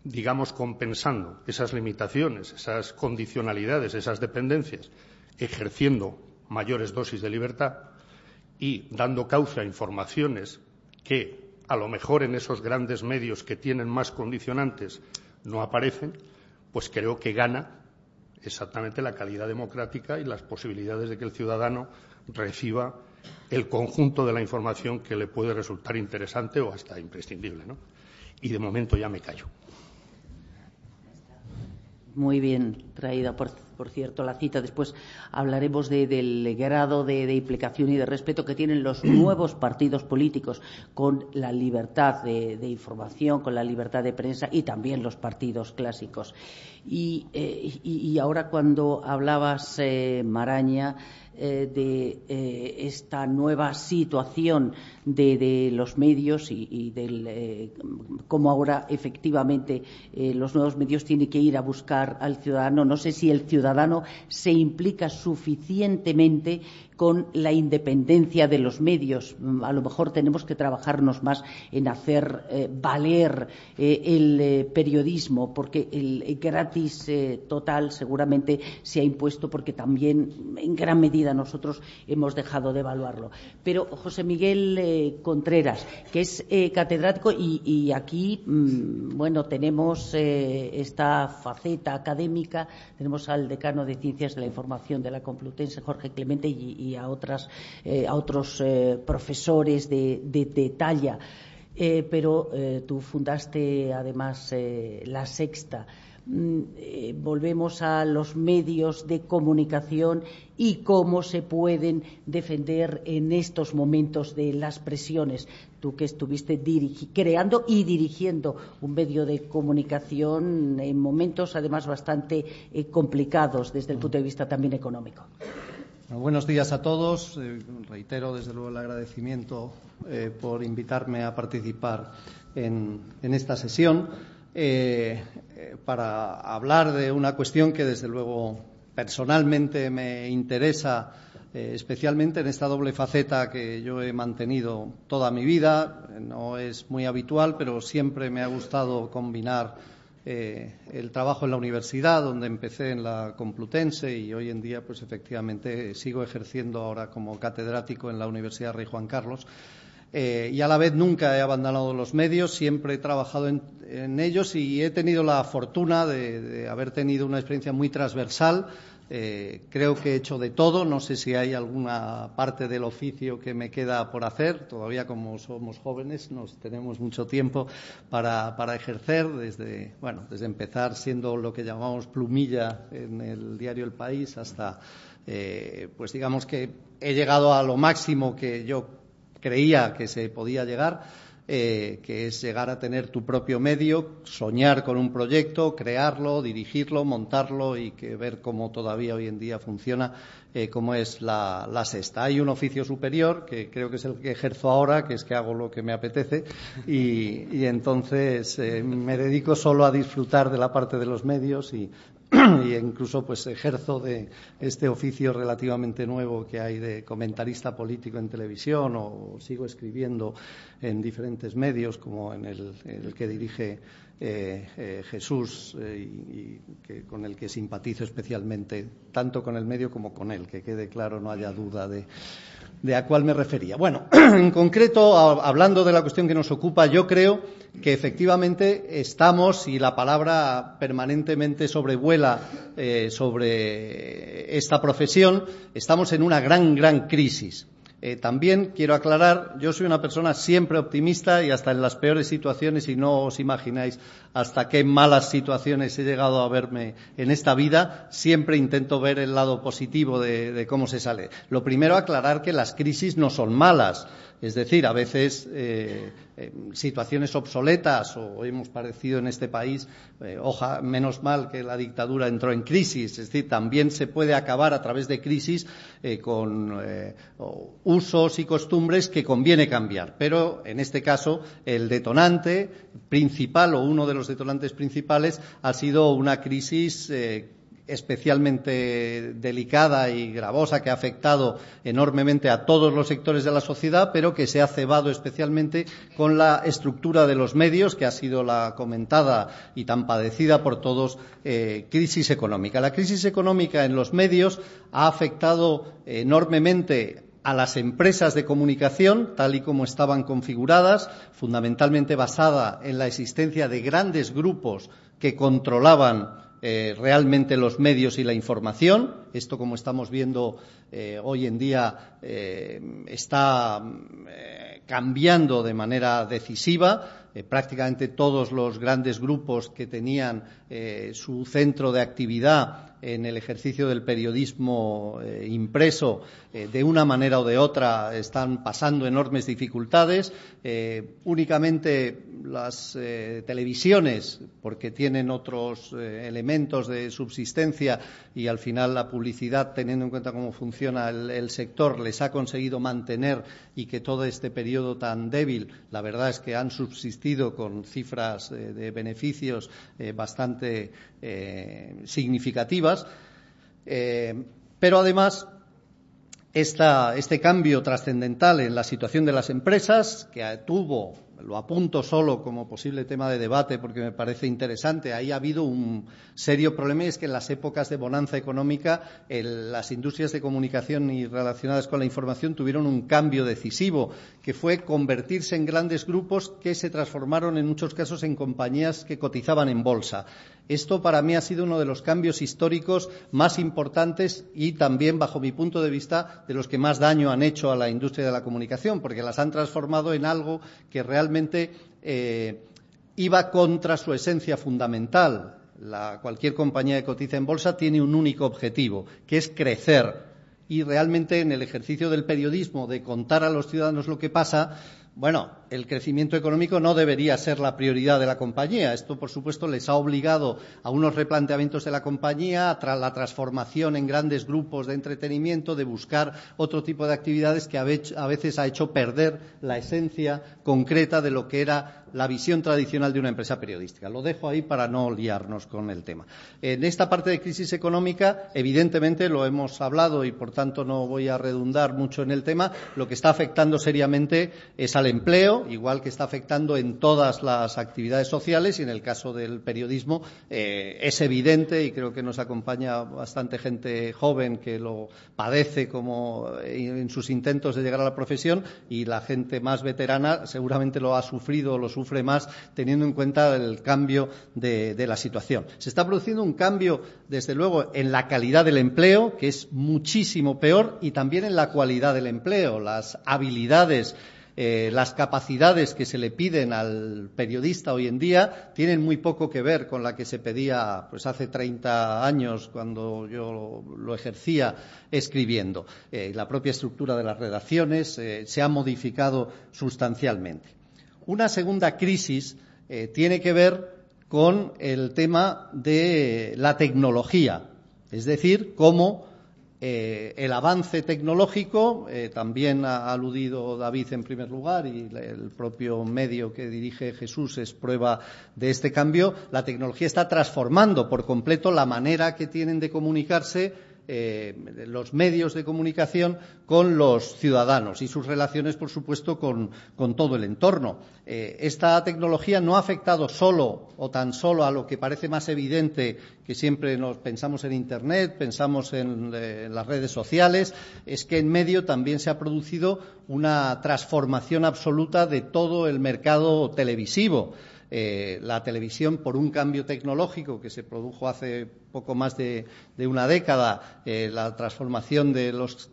digamos, compensando esas limitaciones, esas condicionalidades, esas dependencias, ejerciendo mayores dosis de libertad y dando cauce a informaciones que a lo mejor en esos grandes medios que tienen más condicionantes no aparecen, pues creo que gana exactamente la calidad democrática y las posibilidades de que el ciudadano reciba el conjunto de la información que le puede resultar interesante o hasta imprescindible. ¿no? Y de momento ya me callo. Muy bien traída, por, cierto, la cita. Después hablaremos del grado de, implicación y de respeto que tienen los nuevos partidos políticos con la libertad de, información, con la libertad de prensa y también los partidos clásicos. Y, eh, ahora cuando hablabas, eh, Maraña, eh, de eh, esta nueva situación de, los medios y, del eh, cómo ahora efectivamente los nuevos medios tienen que ir a buscar al ciudadano. No sé si el ciudadano se implica suficientemente con la independencia de los medios. Mm, a lo mejor tenemos que trabajarnos más en hacer eh, valer eh, el eh, periodismo, porque el gratis total seguramente se ha impuesto porque también en gran medida nosotros hemos dejado de evaluarlo. Pero José Miguel Contreras, que es catedrático y, aquí, mm, bueno, tenemos esta faceta académica, tenemos al decano de Ciencias de la Información de la Complutense, Jorge Clemente, y a, otras, eh, a otros eh, profesores de, talla. Eh, pero tú fundaste además la sexta. Mm, volvemos a los medios de comunicación y cómo se pueden defender en estos momentos de las presiones. Tú que estuviste creando y dirigiendo un medio de comunicación en momentos además bastante complicados desde el punto de vista también económico buenos días a todos. Eh, reitero desde luego el agradecimiento eh, por invitarme a participar en, esta sesión eh, para hablar de una cuestión que desde luego personalmente me interesa especialmente en esta doble faceta que yo he mantenido toda mi vida. No es muy habitual, pero siempre me ha gustado combinar eh, el trabajo en la universidad, donde empecé en la Complutense y hoy en día, pues efectivamente, sigo ejerciendo ahora como catedrático en la Universidad Rey Juan Carlos. Eh, y a la vez nunca he abandonado los medios, siempre he trabajado en, ellos y he tenido la fortuna de haber tenido una experiencia muy transversal eh, creo que he hecho de todo. No sé si hay alguna parte del oficio que me queda por hacer. Todavía, como somos jóvenes, nos tenemos mucho tiempo para, ejercer, desde, bueno, desde empezar siendo lo que llamamos plumilla en el diario El País hasta, eh, pues digamos que he llegado a lo máximo que yo creía que se podía llegar eh, que es llegar a tener tu propio medio, soñar con un proyecto, crearlo, dirigirlo, montarlo y que ver cómo todavía hoy en día funciona, eh, como es la, sexta. Hay un oficio superior, que creo que es el que ejerzo ahora, que es que hago lo que me apetece, y, entonces eh, me dedico solo a disfrutar de la parte de los medios y y incluso pues ejerzo de este oficio relativamente nuevo que hay de comentarista político en televisión o sigo escribiendo en diferentes medios como en el, que dirige eh, eh, Jesús eh, y, que, con el que simpatizo especialmente tanto con el medio como con él que quede claro no haya duda de de a cuál me refería. Bueno, en concreto, hablando de la cuestión que nos ocupa, yo creo que efectivamente estamos, y la palabra permanentemente sobrevuela eh, sobre esta profesión, estamos en una gran, gran crisis. Eh, también quiero aclarar, yo soy una persona siempre optimista y hasta en las peores situaciones, y no os imagináis hasta qué malas situaciones he llegado a verme en esta vida, siempre intento ver el lado positivo de cómo se sale. Lo primero, aclarar que las crisis no son malas. Es decir, a veces eh, eh, situaciones obsoletas, o hemos parecido en este país, eh, menos mal que la dictadura entró en crisis, es decir, también se puede acabar a través de crisis con usos y costumbres que conviene cambiar. Pero, en este caso, el detonante principal o uno de los detonantes principales ha sido una crisis especialmente delicada y gravosa que ha afectado enormemente a todos los sectores de la sociedad, pero que se ha cebado especialmente con la estructura de los medios, que ha sido la comentada y tan padecida por todos, eh, crisis económica. La crisis económica en los medios ha afectado enormemente a las empresas de comunicación, tal y como estaban configuradas, fundamentalmente basada en la existencia de grandes grupos que controlaban eh, realmente los medios y la información. Esto, como estamos viendo eh, hoy en día, eh, está cambiando de manera decisiva. prácticamente todos los grandes grupos que tenían su centro de actividad en el ejercicio del periodismo impreso eh, de una manera o de otra están pasando enormes dificultades. Eh, únicamente las televisiones, porque tienen otros elementos de subsistencia y al final la publicidad, teniendo en cuenta cómo funciona el, sector, les ha conseguido mantener y que todo este periodo tan débil, la verdad es que han subsistido con cifras de beneficios bastante significativas eh, pero además, este cambio trascendental en la situación de las empresas, que tuvo lo apunto solo como posible tema de debate porque me parece interesante. Ahí ha habido un serio problema y es que en las épocas de bonanza económica las industrias de comunicación y relacionadas con la información tuvieron un cambio decisivo, que fue convertirse en grandes grupos que se transformaron en muchos casos en compañías que cotizaban en bolsa. Esto para mí ha sido uno de los cambios históricos más importantes y también, bajo mi punto de vista, de los que más daño han hecho a la industria de la comunicación, porque las han transformado en algo que realmente eh, iba contra su esencia fundamental. cualquier compañía que cotiza en bolsa tiene un único objetivo, que es crecer. Y realmente en el ejercicio del periodismo, de contar a los ciudadanos lo que pasa, bueno, el crecimiento económico no debería ser la prioridad de la compañía. Esto, por supuesto, les ha obligado a unos replanteamientos de la compañía, a la transformación en grandes grupos de entretenimiento, de buscar otro tipo de actividades que a veces ha hecho perder la esencia concreta de lo que era la visión tradicional de una empresa periodística. Lo dejo ahí para no liarnos con el tema. En esta parte de crisis económica, evidentemente, lo hemos hablado y, por tanto, no voy a redundar mucho en el tema, lo que está afectando seriamente es al empleo, igual que está afectando en todas las actividades sociales y en el caso del periodismo eh, es evidente y creo que nos acompaña bastante gente joven que lo padece como en sus intentos de llegar a la profesión y la gente más veterana seguramente lo ha sufrido, lo sufre más teniendo en cuenta el cambio de la situación. Se está produciendo un cambio, desde luego, en la calidad del empleo, que es muchísimo peor, y también en la cualidad del empleo. Las habilidades eh, las capacidades que se le piden al periodista hoy en día tienen muy poco que ver con la que se pedía pues hace 30 años cuando yo lo, ejercía escribiendo. Eh, la propia estructura de las redacciones eh, se ha modificado sustancialmente. Una segunda crisis tiene que ver con el tema de la tecnología, es decir, cómo eh, el avance tecnológico, eh, también ha aludido David en primer lugar y el propio medio que dirige Jesús es prueba de este cambio, la tecnología está transformando por completo la manera que tienen de comunicarse eh, los medios de comunicación con los ciudadanos y sus relaciones, por supuesto, con, todo el entorno. Eh, esta tecnología no ha afectado solo o tan solo a lo que parece más evidente que siempre nos pensamos en Internet, pensamos en, eh, en las redes sociales, es que en medio también se ha producido una transformación absoluta de todo el mercado televisivo. Eh, la televisión por un cambio tecnológico que se produjo hace poco más de, una década, eh, la transformación de los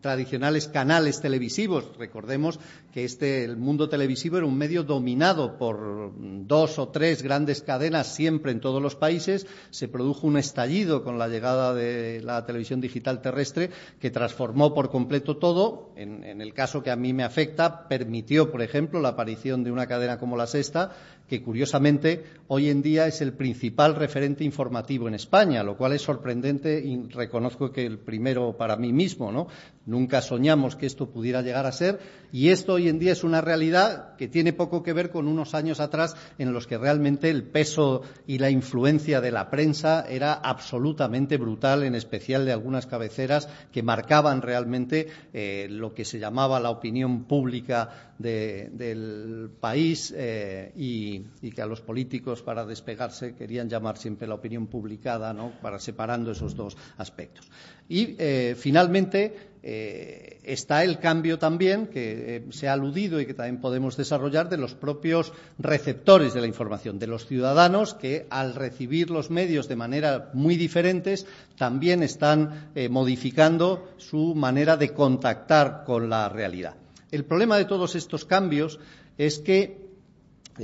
tradicionales canales televisivos. Recordemos que este, el mundo televisivo era un medio dominado por dos o tres grandes cadenas siempre en todos los países. Se produjo un estallido con la llegada de la televisión digital terrestre que transformó por completo todo. En, el caso que a mí me afecta, permitió, por ejemplo, la aparición de una cadena como la Sexta, que curiosamente hoy en día es el principal referente informativo en España, lo cual es sorprendente y reconozco que el primero para mí mismo, ¿no? Nunca soñamos que esto pudiera llegar a ser y esto hoy en día es una realidad que tiene poco que ver con unos años atrás en los que realmente el peso y la influencia de la prensa era absolutamente brutal, en especial de algunas cabeceras que marcaban realmente eh, lo que se llamaba la opinión pública del país eh, y, que a los políticos para despegarse querían llamar siempre la opinión publicada, ¿no? para separando esos dos aspectos. Y eh, finalmente eh, está el cambio también que eh, se ha aludido y que también podemos desarrollar de los propios receptores de la información, de los ciudadanos que al recibir los medios de manera muy diferentes también están modificando su manera de contactar con la realidad. El problema de todos estos cambios es que,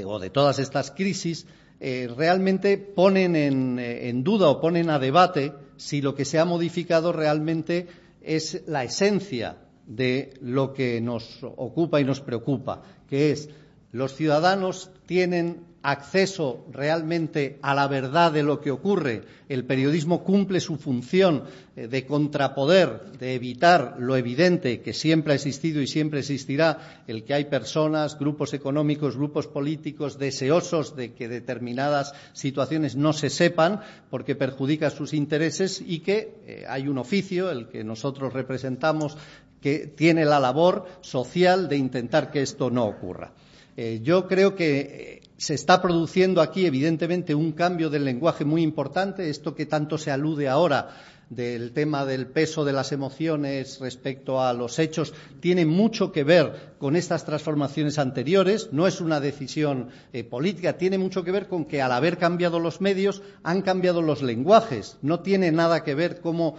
o de todas estas crisis, realmente ponen en duda o ponen a debate si lo que se ha modificado realmente es la esencia de lo que nos ocupa y nos preocupa, que es los ciudadanos tienen acceso realmente a la verdad de lo que ocurre, el periodismo cumple su función eh, de contrapoder, de evitar lo evidente que siempre ha existido y siempre existirá, el que hay personas, grupos económicos, grupos políticos deseosos de que determinadas situaciones no se sepan porque perjudica sus intereses y que eh, hay un oficio, el que nosotros representamos, que tiene la labor social de intentar que esto no ocurra. Eh, yo creo que se está produciendo aquí, evidentemente, un cambio del lenguaje muy importante. Esto que tanto se alude ahora del tema del peso de las emociones respecto a los hechos tiene mucho que ver con estas transformaciones anteriores, no es una decisión eh, política, tiene mucho que ver con que al haber cambiado los medios han cambiado los lenguajes, no tiene nada que ver cómo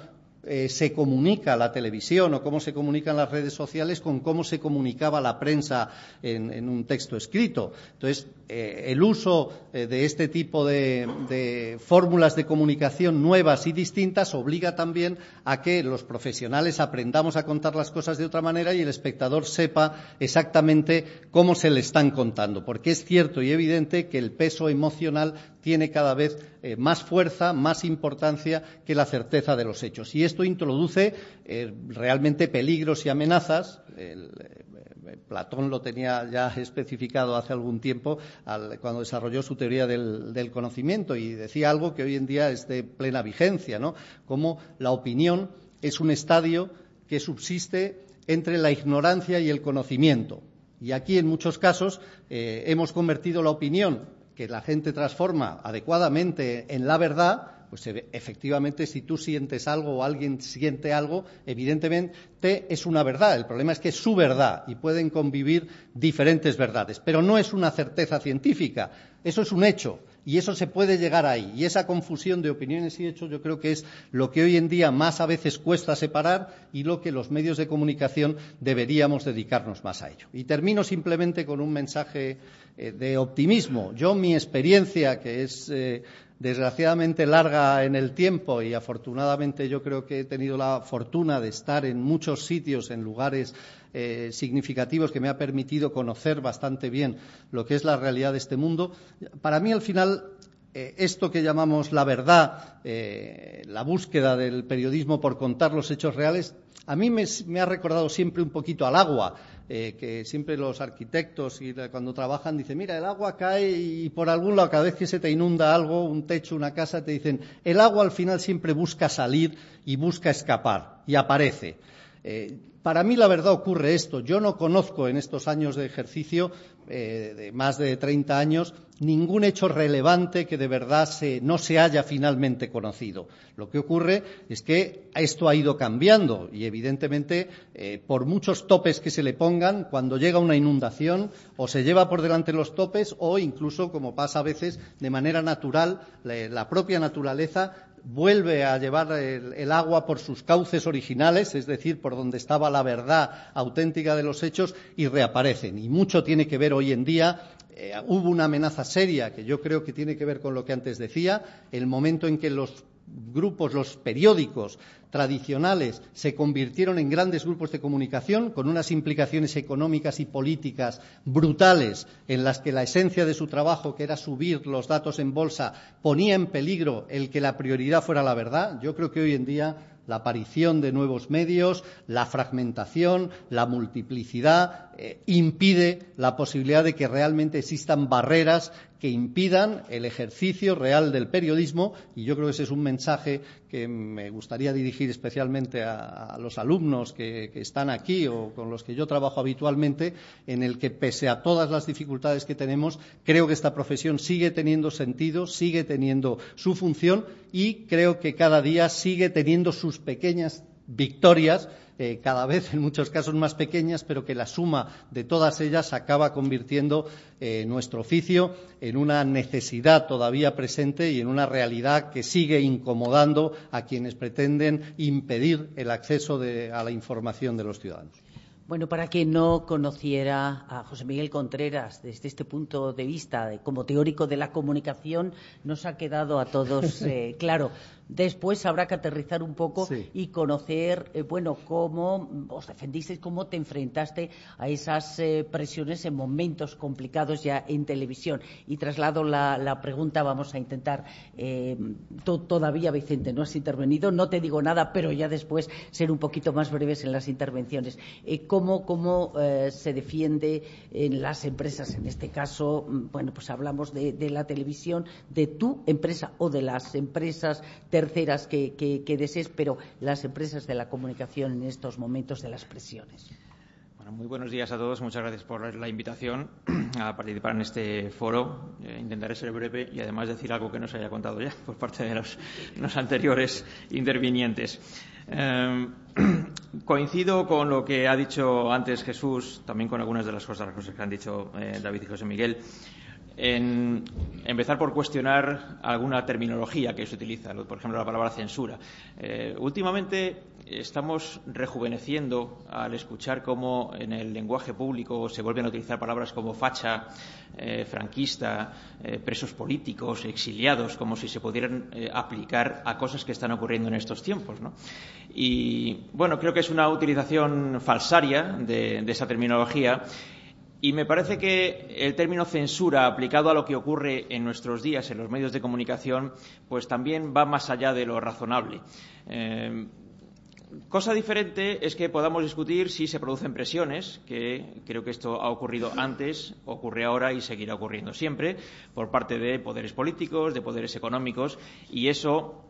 eh, se comunica la televisión o cómo se comunican las redes sociales con cómo se comunicaba la prensa en, un texto escrito. Entonces, eh, el uso eh, de este tipo de, fórmulas de comunicación nuevas y distintas obliga también a que los profesionales aprendamos a contar las cosas de otra manera y el espectador sepa exactamente cómo se le están contando. Porque es cierto y evidente que el peso emocional tiene cada vez eh, más fuerza, más importancia que la certeza de los hechos. Y esto introduce eh, realmente peligros y amenazas. Eh, Platón lo tenía ya especificado hace algún tiempo cuando desarrolló su teoría del, conocimiento y decía algo que hoy en día es de plena vigencia, ¿no? Como la opinión es un estadio que subsiste entre la ignorancia y el conocimiento. Y aquí, en muchos casos, hemos convertido la opinión que la gente transforma adecuadamente en la verdad, pues efectivamente si tú sientes algo o alguien siente algo, evidentemente es una verdad. El problema es que es su verdad y pueden convivir diferentes verdades. Pero no es una certeza científica, eso es un hecho. Y eso se puede llegar ahí. Y esa confusión de opiniones y hechos yo creo que es lo que hoy en día más a veces cuesta separar y lo que los medios de comunicación deberíamos dedicarnos más a ello. Y termino simplemente con un mensaje eh, de optimismo. Yo, mi experiencia, que es eh, desgraciadamente larga en el tiempo y afortunadamente yo creo que he tenido la fortuna de estar en muchos sitios, en lugares eh, significativos que me ha permitido conocer bastante bien lo que es la realidad de este mundo. Para mí, al final, eh, esto que llamamos la verdad, eh, la búsqueda del periodismo por contar los hechos reales, a mí me, ha recordado siempre un poquito al agua, que siempre los arquitectos cuando trabajan dicen, mira, el agua cae y por algún lado, cada vez que se te inunda algo, un techo, una casa, te dicen, el agua al final siempre busca salir y busca escapar y aparece. Para mí la verdad ocurre esto. Yo no conozco en estos años de ejercicio, eh, de más de 30 años, ningún hecho relevante que de verdad no se haya finalmente conocido. Lo que ocurre es que esto ha ido cambiando y, evidentemente, eh, por muchos topes que se le pongan, cuando llega una inundación, o se lleva por delante los topes o incluso, como pasa a veces, de manera natural, la propia naturaleza vuelve a llevar el, agua por sus cauces originales, es decir, por donde estaba la verdad auténtica de los hechos, y reaparecen. Y mucho tiene que ver hoy en día eh, hubo una amenaza seria que yo creo que tiene que ver con lo que antes decía, el momento en que los grupos, los periódicos tradicionales se convirtieron en grandes grupos de comunicación con unas implicaciones económicas y políticas brutales en las que la esencia de su trabajo, que era subir los datos en bolsa, ponía en peligro el que la prioridad fuera la verdad. Yo creo que hoy en día la aparición de nuevos medios, la fragmentación, la multiplicidad, eh, impide la posibilidad de que realmente existan barreras que impidan el ejercicio real del periodismo y yo creo que ese es un mensaje que me gustaría dirigir especialmente a, los alumnos que, están aquí o con los que yo trabajo habitualmente, en el que pese a todas las dificultades que tenemos, creo que esta profesión sigue teniendo sentido, sigue teniendo su función y creo que cada día sigue teniendo sus pequeñas victorias eh, cada vez en muchos casos más pequeñas, pero que la suma de todas ellas acaba convirtiendo eh, nuestro oficio en una necesidad todavía presente y en una realidad que sigue incomodando a quienes pretenden impedir el acceso a la información de los ciudadanos. Bueno, para quien no conociera a José Miguel Contreras desde este punto de vista, como teórico de la comunicación, nos ha quedado a todos eh, claro Después habrá que aterrizar un poco y conocer, eh, bueno, cómo os defendiste, cómo te enfrentaste a esas eh, presiones en momentos complicados ya en televisión. Y traslado la, pregunta, vamos a intentar, eh, todavía Vicente, no has intervenido, no te digo nada, pero ya después ser un poquito más breves en las intervenciones. ¿Cómo, cómo se defiende en las empresas, en este caso, mm, bueno, pues hablamos de, de la televisión, de tu empresa o de las empresas terceras que, que, desees, pero las empresas de la comunicación en estos momentos de las presiones. Bueno, muy buenos días a todos. Muchas gracias por la invitación a participar en este foro. Eh, intentaré ser breve y además decir algo que no se haya contado ya por parte de los, anteriores intervinientes. Eh, coincido con lo que ha dicho antes Jesús, también con algunas de las cosas, que han dicho eh, David y José Miguel en empezar por cuestionar alguna terminología que se utiliza, por ejemplo, la palabra censura. Eh, últimamente estamos rejuveneciendo al escuchar cómo en el lenguaje público se vuelven a utilizar palabras como facha, eh, franquista, eh, presos políticos, exiliados, como si se pudieran aplicar a cosas que están ocurriendo en estos tiempos. Y bueno, creo que es una utilización falsaria de esa terminología y me parece que el término censura aplicado a lo que ocurre en nuestros días en los medios de comunicación, pues también va más allá de lo razonable. Eh, cosa diferente es que podamos discutir si se producen presiones, que creo que esto ha ocurrido antes, ocurre ahora y seguirá ocurriendo siempre, por parte de poderes políticos, de poderes económicos, y eso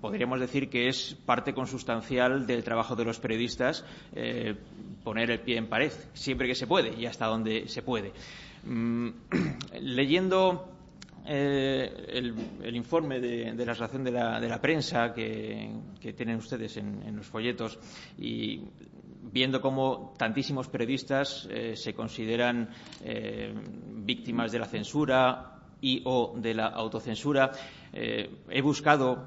podríamos decir que es parte consustancial del trabajo de los periodistas eh, poner el pie en pared, siempre que se puede y hasta donde se puede. Mm, leyendo eh, el, informe de, la relación de la, prensa que, tienen ustedes en, los folletos y viendo cómo tantísimos periodistas eh, se consideran víctimas de la censura y o de la autocensura. Eh, he buscado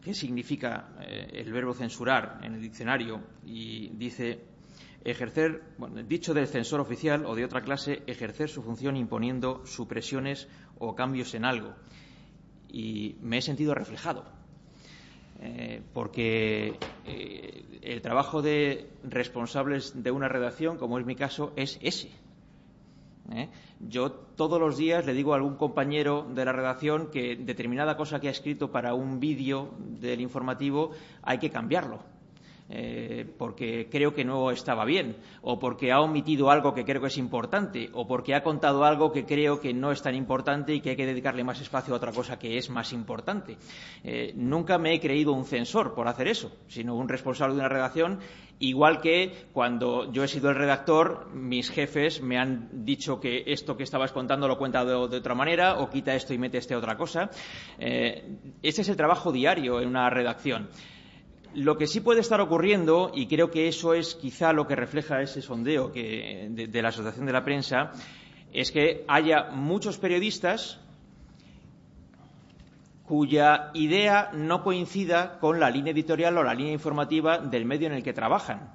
qué significa eh, el verbo censurar en el diccionario y dice ejercer, bueno, dicho del censor oficial o de otra clase, ejercer su función imponiendo supresiones o cambios en algo. Y me he sentido reflejado, eh, porque el trabajo de responsables de una redacción, como es mi caso, es ese, ¿eh? Yo todos los días le digo a algún compañero de la redacción que determinada cosa que ha escrito para un vídeo del informativo hay que cambiarlo. Eh, porque creo que no estaba bien, o porque ha omitido algo que creo que es importante, o porque ha contado algo que creo que no es tan importante y que hay que dedicarle más espacio a otra cosa que es más importante. Eh, nunca me he creído un censor por hacer eso, sino un responsable de una redacción Igual que cuando yo he sido el redactor, mis jefes me han dicho que esto que estabas contando lo cuenta de, otra manera o quita esto y mete este otra cosa. Ese es el trabajo diario en una redacción. Lo que sí puede estar ocurriendo, y creo que eso es quizá lo que refleja ese sondeo de la Asociación de la Prensa, es que haya muchos periodistas cuya idea no coincida con la línea editorial o la línea informativa del medio en el que trabajan.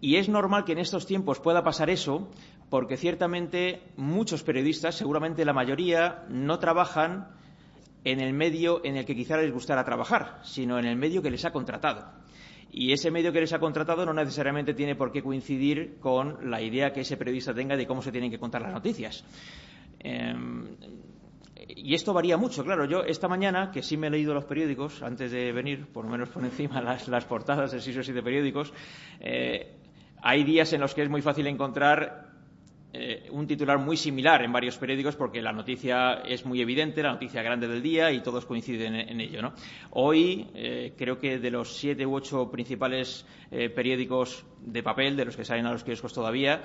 Y es normal que en estos tiempos pueda pasar eso, porque ciertamente muchos periodistas, seguramente la mayoría, no trabajan en el medio en el que quizá les gustara trabajar, sino en el medio que les ha contratado. Y ese medio que les ha contratado no necesariamente tiene por qué coincidir con la idea que ese periodista tenga de cómo se tienen que contar las noticias. Em, y esto varía mucho, claro. Yo esta mañana, que sí me he leído los periódicos antes de venir, por lo menos por encima las, portadas de seis o siete periódicos, eh, hay días en los que es muy fácil encontrar eh, un titular muy similar en varios periódicos porque la noticia es muy evidente, la noticia grande del día y todos coinciden en, ello. ¿no? Hoy eh, creo que de los siete u ocho principales periódicos de papel, de los que salen a los kioscos todavía,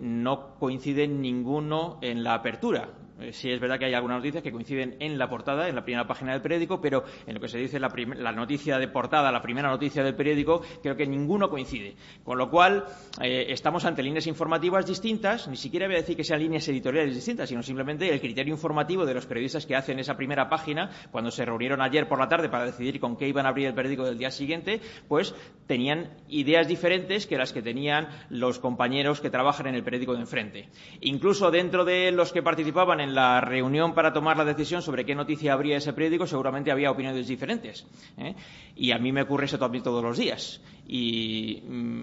no coinciden ninguno en la apertura. Eh, sí es verdad que hay algunas noticias que coinciden en la portada, en la primera página del periódico, pero en lo que se dice la, la noticia de portada, la primera noticia del periódico, creo que ninguno coincide. Con lo cual, eh, estamos ante líneas informativas distintas, ni siquiera voy a decir que sean líneas editoriales distintas, sino simplemente el criterio informativo de los periodistas que hacen esa primera página, cuando se reunieron ayer por la tarde para decidir con qué iban a abrir el periódico del día siguiente, pues tenían ideas diferentes que las que tenían los compañeros que trabajan en el periódico de enfrente. Incluso dentro de los que participaban la reunión para tomar la decisión sobre qué noticia habría ese periódico, seguramente había opiniones diferentes. ¿eh? Y a mí me ocurre eso también todos los días. Y mm,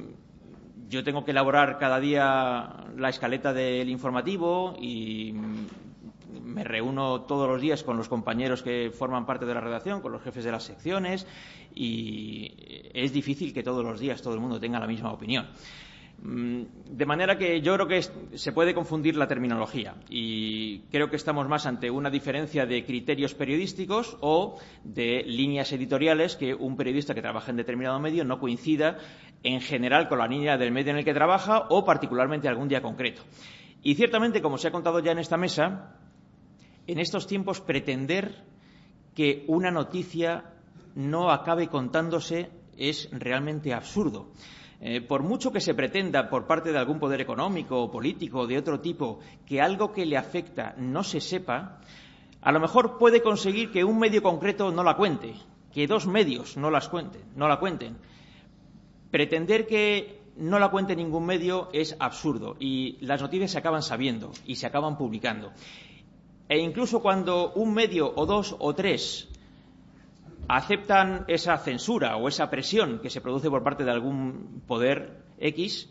yo tengo que elaborar cada día la escaleta del informativo y mm, me reúno todos los días con los compañeros que forman parte de la redacción, con los jefes de las secciones y es difícil que todos los días todo el mundo tenga la misma opinión. Mm, de manera que yo creo que se puede confundir la terminología y creo que estamos más ante una diferencia de criterios periodísticos o de líneas editoriales que un periodista que trabaja en determinado medio no coincida en general con la línea del medio en el que trabaja o particularmente algún día concreto. Y ciertamente, como se ha contado ya en esta mesa, en estos tiempos pretender que una noticia no acabe contándose es realmente absurdo. Eh, por mucho que se pretenda por parte de algún poder económico o político o de otro tipo que algo que le afecta no se sepa, a lo mejor puede conseguir que un medio concreto no la cuente, que dos medios no, las cuenten, no la cuenten. Pretender que no la cuente ningún medio es absurdo y las noticias se acaban sabiendo y se acaban publicando. E incluso cuando un medio o dos o tres aceptan esa censura o esa presión que se produce por parte de algún poder X,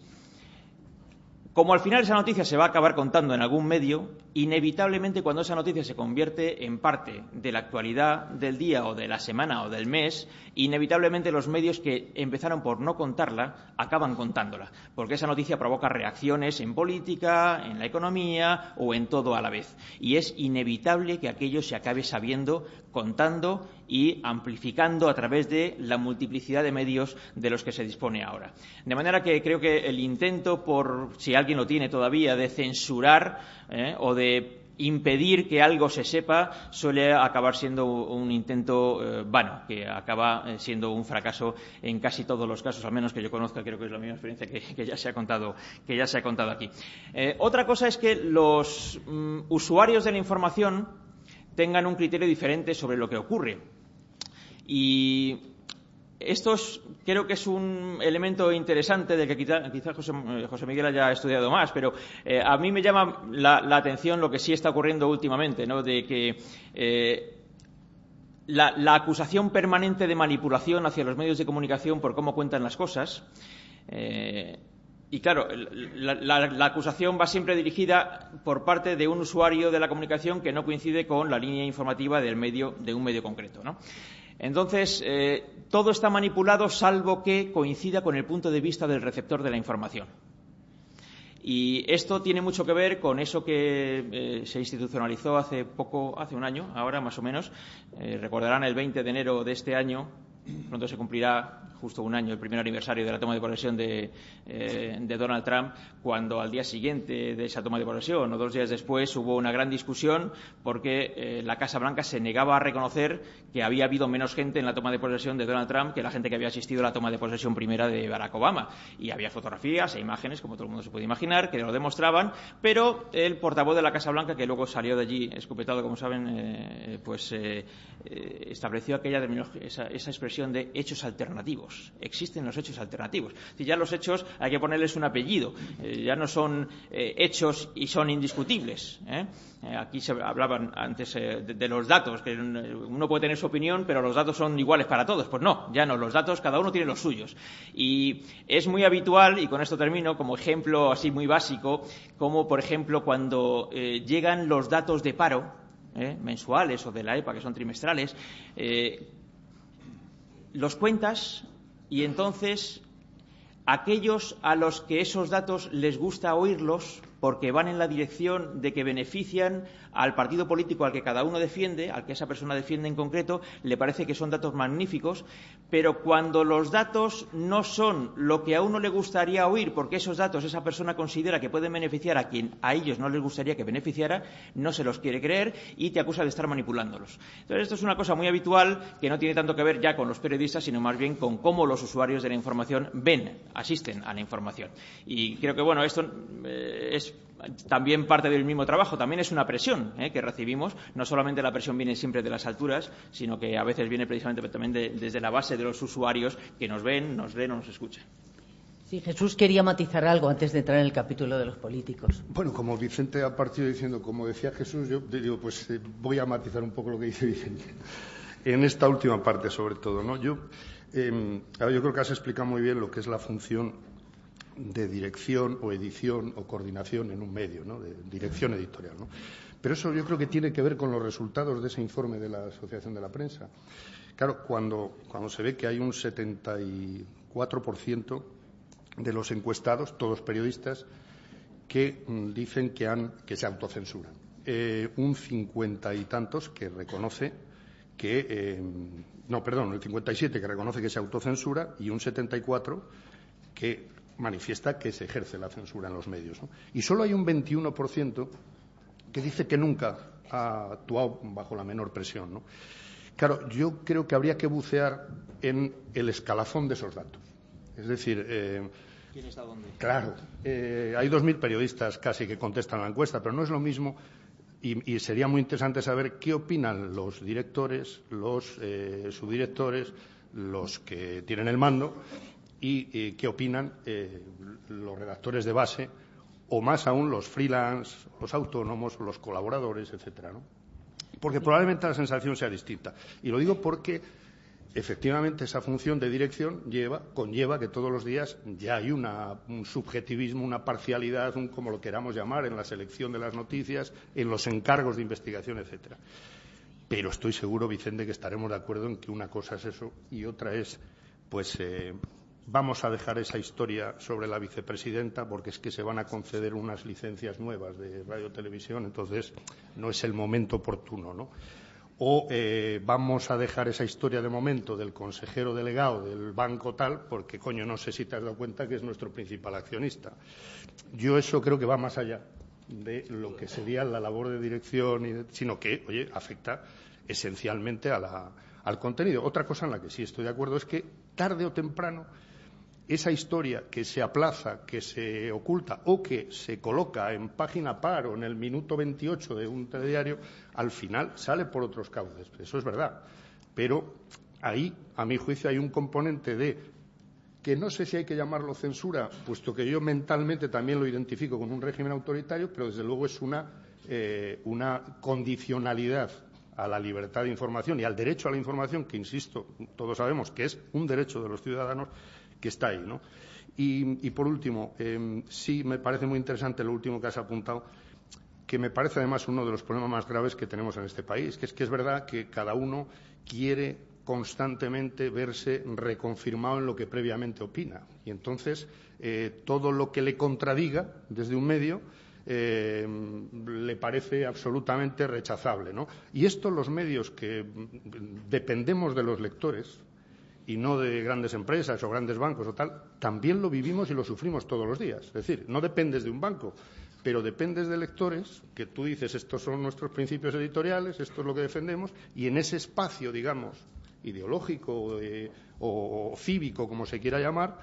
como al final esa noticia se va a acabar contando en algún medio, inevitablemente cuando esa noticia se convierte en parte de la actualidad del día o de la semana o del mes, inevitablemente los medios que empezaron por no contarla acaban contándola, porque esa noticia provoca reacciones en política, en la economía o en todo a la vez. Y es inevitable que aquello se acabe sabiendo, contando y amplificando a través de la multiplicidad de medios de los que se dispone ahora. De manera que creo que el intento por, si alguien lo tiene todavía, de censurar eh, o de impedir que algo se sepa suele acabar siendo un intento eh, vano, que acaba eh, siendo un fracaso en casi todos los casos, al menos que yo conozca, creo que es la misma experiencia que, ya, se ha contado, que ya se ha contado aquí. otra cosa es que los mm, usuarios de la información tengan un criterio diferente sobre lo que ocurre. Y esto creo que es un elemento interesante de que quizá, eh, José, Miguel haya estudiado más, pero eh, a mí me llama la, atención lo que sí está ocurriendo últimamente, ¿no? de que eh, la, acusación permanente de manipulación hacia los medios de comunicación por cómo cuentan las cosas y claro, la, acusación va siempre dirigida por parte de un usuario de la comunicación que no coincide con la línea informativa del medio, de un medio concreto. Entonces, eh, todo está manipulado salvo que coincida con el punto de vista del receptor de la información. Y esto tiene mucho que ver con eso que eh, se institucionalizó hace poco, hace un año, ahora más o menos. Eh, recordarán el 20 de enero de este año, pronto se cumplirá justo un año, el primer aniversario de la toma de posesión de, eh, Donald Trump, cuando al día siguiente de esa toma de posesión o dos días después hubo una gran discusión porque eh, la Casa Blanca se negaba a reconocer que había habido menos gente en la toma de posesión de Donald Trump que la gente que había asistido a la toma de posesión primera de Barack Obama. Y había fotografías e imágenes, como todo el mundo se puede imaginar, que lo demostraban, pero el portavoz de la Casa Blanca, que luego salió de allí escupetado, como saben, eh, pues estableció aquella esa expresión de hechos alternativos existen los hechos alternativos. Si ya los hechos hay que ponerles un apellido, eh, ya no son eh, hechos y son indiscutibles. ¿eh? aquí se hablaban antes de, los datos, que uno puede tener su opinión, pero los datos son iguales para todos. Pues no, ya no, los datos cada uno tiene los suyos. Y es muy habitual, y con esto termino, como ejemplo así muy básico, como por ejemplo cuando llegan los datos de paro, mensuales o de la EPA, que son trimestrales, los cuentas y entonces aquellos a los que esos datos les gusta oírlos porque van en la dirección de que benefician al partido político al que cada uno defiende, al que esa persona defiende en concreto, le parece que son datos magníficos, pero cuando los datos no son lo que a uno le gustaría oír, porque esos datos esa persona considera que pueden beneficiar a quien a ellos no les gustaría que beneficiara, no se los quiere creer y te acusa de estar manipulándolos. Entonces, esto es una cosa muy habitual que no tiene tanto que ver ya con los periodistas, sino más bien con cómo los usuarios de la información ven, asisten a la información. Y creo que, bueno, esto eh, es también parte del mismo trabajo, también es una presión ¿eh? que recibimos. No solamente la presión viene siempre de las alturas, sino que a veces viene precisamente también desde la base de los usuarios que nos ven, nos ven o nos escuchan. Sí, Jesús quería matizar algo antes de entrar en el capítulo de los políticos. Bueno, como Vicente ha partido diciendo, como decía Jesús, yo digo, pues eh, voy a matizar un poco lo que dice Vicente. En esta última parte, sobre todo, ¿no? Yo, em, yo creo que has explicado muy bien lo que es la función de dirección o edición o coordinación en un medio, ¿no? de dirección editorial. ¿no? Pero eso yo creo que tiene que ver con los resultados de ese informe de la Asociación de la Prensa. Claro, cuando, cuando se ve que hay un 74% de los encuestados, todos periodistas, que mm, dicen que, han, que se autocensuran. Eh, un cincuenta y tantos que reconoce que. Eh, no, perdón, el 57 que reconoce que se autocensura y un 74 que manifiesta que se ejerce la censura en los medios. Y solo hay un 21% que dice que nunca ha actuado bajo la menor presión. Claro, yo creo que habría que bucear en el escalafón de esos datos. Es decir, eh, ¿quién está dónde? Claro, eh, hay 2.000 periodistas casi que contestan la encuesta, pero no es lo mismo. Y, sería muy interesante saber qué opinan los directores, los eh, subdirectores, los que tienen el mando y eh, qué opinan eh, los redactores de base o más aún los freelance, los autónomos, los colaboradores, etcétera, Porque probablemente la sensación sea distinta. Y lo digo porque efectivamente esa función de dirección lleva, conlleva que todos los días ya hay un subjetivismo, una parcialidad, un, como lo queramos llamar, en la selección de las noticias, en los encargos de investigación, etcétera. Pero estoy seguro, Vicente, que estaremos de acuerdo en que una cosa es eso y otra es, pues, eh, Vamos a dejar esa historia sobre la vicepresidenta porque es que se van a conceder unas licencias nuevas de radio televisión, entonces no es el momento oportuno, ¿no? O eh, vamos a dejar esa historia de momento del consejero delegado del banco tal, porque coño, no sé si te has dado cuenta que es nuestro principal accionista. Yo eso creo que va más allá de lo que sería la labor de dirección, sino que, oye, afecta esencialmente al contenido. Otra cosa en la que sí estoy de acuerdo es que tarde o temprano esa historia que se aplaza, que se oculta o que se coloca en página par o en el minuto 28 de un telediario, al final sale por otros cauces. Eso es verdad. Pero ahí, a mi juicio, hay un componente de que no sé si hay que llamarlo censura, puesto que yo mentalmente también lo identifico con un régimen autoritario, pero desde luego es una, eh, una condicionalidad a la libertad de información y al derecho a la información, que insisto, todos sabemos que es un derecho de los ciudadanos, está ahí, ¿no? Y, por último, em, sí me parece muy interesante lo último que has apuntado, que me parece además uno de los problemas más graves que tenemos en este país, que es que es verdad que cada uno quiere constantemente verse reconfirmado en lo que previamente opina. Y entonces, eh, todo lo que le contradiga desde un medio eh, le parece absolutamente rechazable. ¿no? Y esto los medios que dependemos de los lectores y no de grandes empresas o grandes bancos o tal, también lo vivimos y lo sufrimos todos los días. Es decir, no dependes de un banco, pero dependes de lectores que tú dices estos son nuestros principios editoriales, esto es lo que defendemos, y en ese espacio, digamos, ideológico eh, o cívico, como se quiera llamar,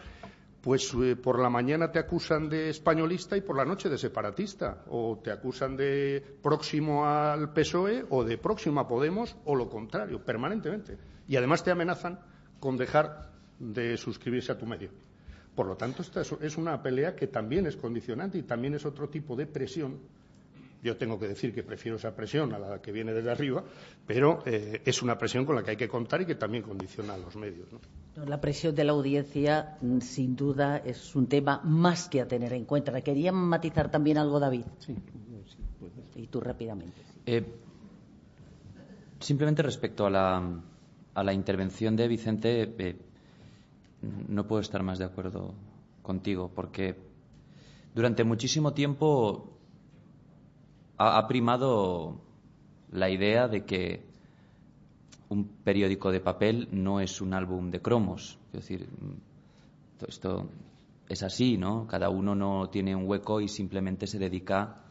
pues eh, por la mañana te acusan de españolista y por la noche de separatista, o te acusan de próximo al PSOE o de próximo a Podemos, o lo contrario, permanentemente. Y además te amenazan con dejar de suscribirse a tu medio. Por lo tanto, esta es una pelea que también es condicionante y también es otro tipo de presión yo tengo que decir que prefiero esa presión a la que viene desde arriba, pero eh, es una presión con la que hay que contar y que también condiciona a los medios. La presión de la audiencia, mm, sin duda, es un tema más que a tener en cuenta. Quería matizar también algo, David. Sí, sí Y tú rápidamente. Eh, simplemente respecto a la, a la, intervención de Vicente, eh, no puedo estar más de acuerdo contigo, porque durante muchísimo tiempo ha, primado la idea de que un periódico de papel no es un álbum de cromos. Es decir, esto es así, ¿no? Cada uno no tiene un hueco y simplemente se dedica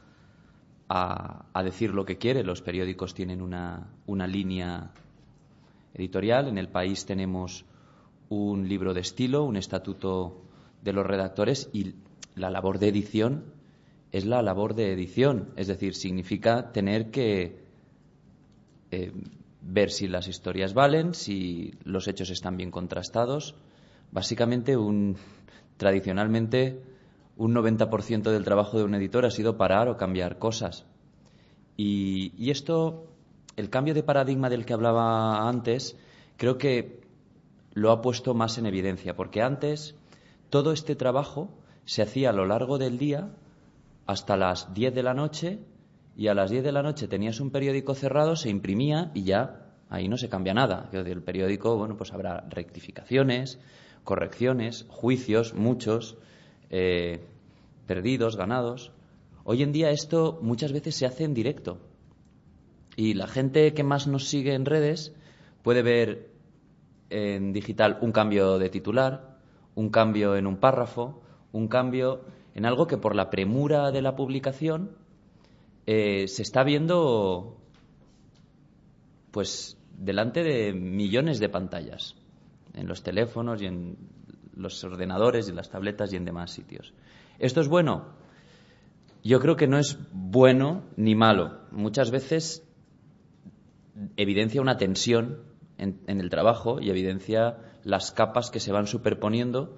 a, decir lo que quiere. Los periódicos tienen una, línea editorial. En el país tenemos un libro de estilo, un estatuto de los redactores y la labor de edición es la labor de edición, es decir, significa tener que eh, ver si las historias valen, si los hechos están bien contrastados. Básicamente, un, tradicionalmente, un 90% del trabajo de un editor ha sido parar o cambiar cosas. Y, y esto, el cambio de paradigma del que hablaba antes, creo que lo ha puesto más en evidencia, porque antes todo este trabajo se hacía a lo largo del día hasta las 10 de la noche y a las 10 de la noche tenías un periódico cerrado, se imprimía y ya ahí no se cambia nada. El periódico, bueno, pues habrá rectificaciones, correcciones, juicios, muchos, eh, perdidos, ganados. Hoy en día esto muchas veces se hace en directo. Y la gente que más nos sigue en redes puede ver en digital un cambio de titular, un cambio en un párrafo, un cambio en algo que por la premura de la publicación eh, se está viendo pues delante de millones de pantallas en los teléfonos y en los ordenadores y las tabletas y en demás sitios. ¿Esto es bueno? Yo creo que no es bueno ni malo. Muchas veces evidencia una tensión en, el trabajo y evidencia las capas que se van superponiendo,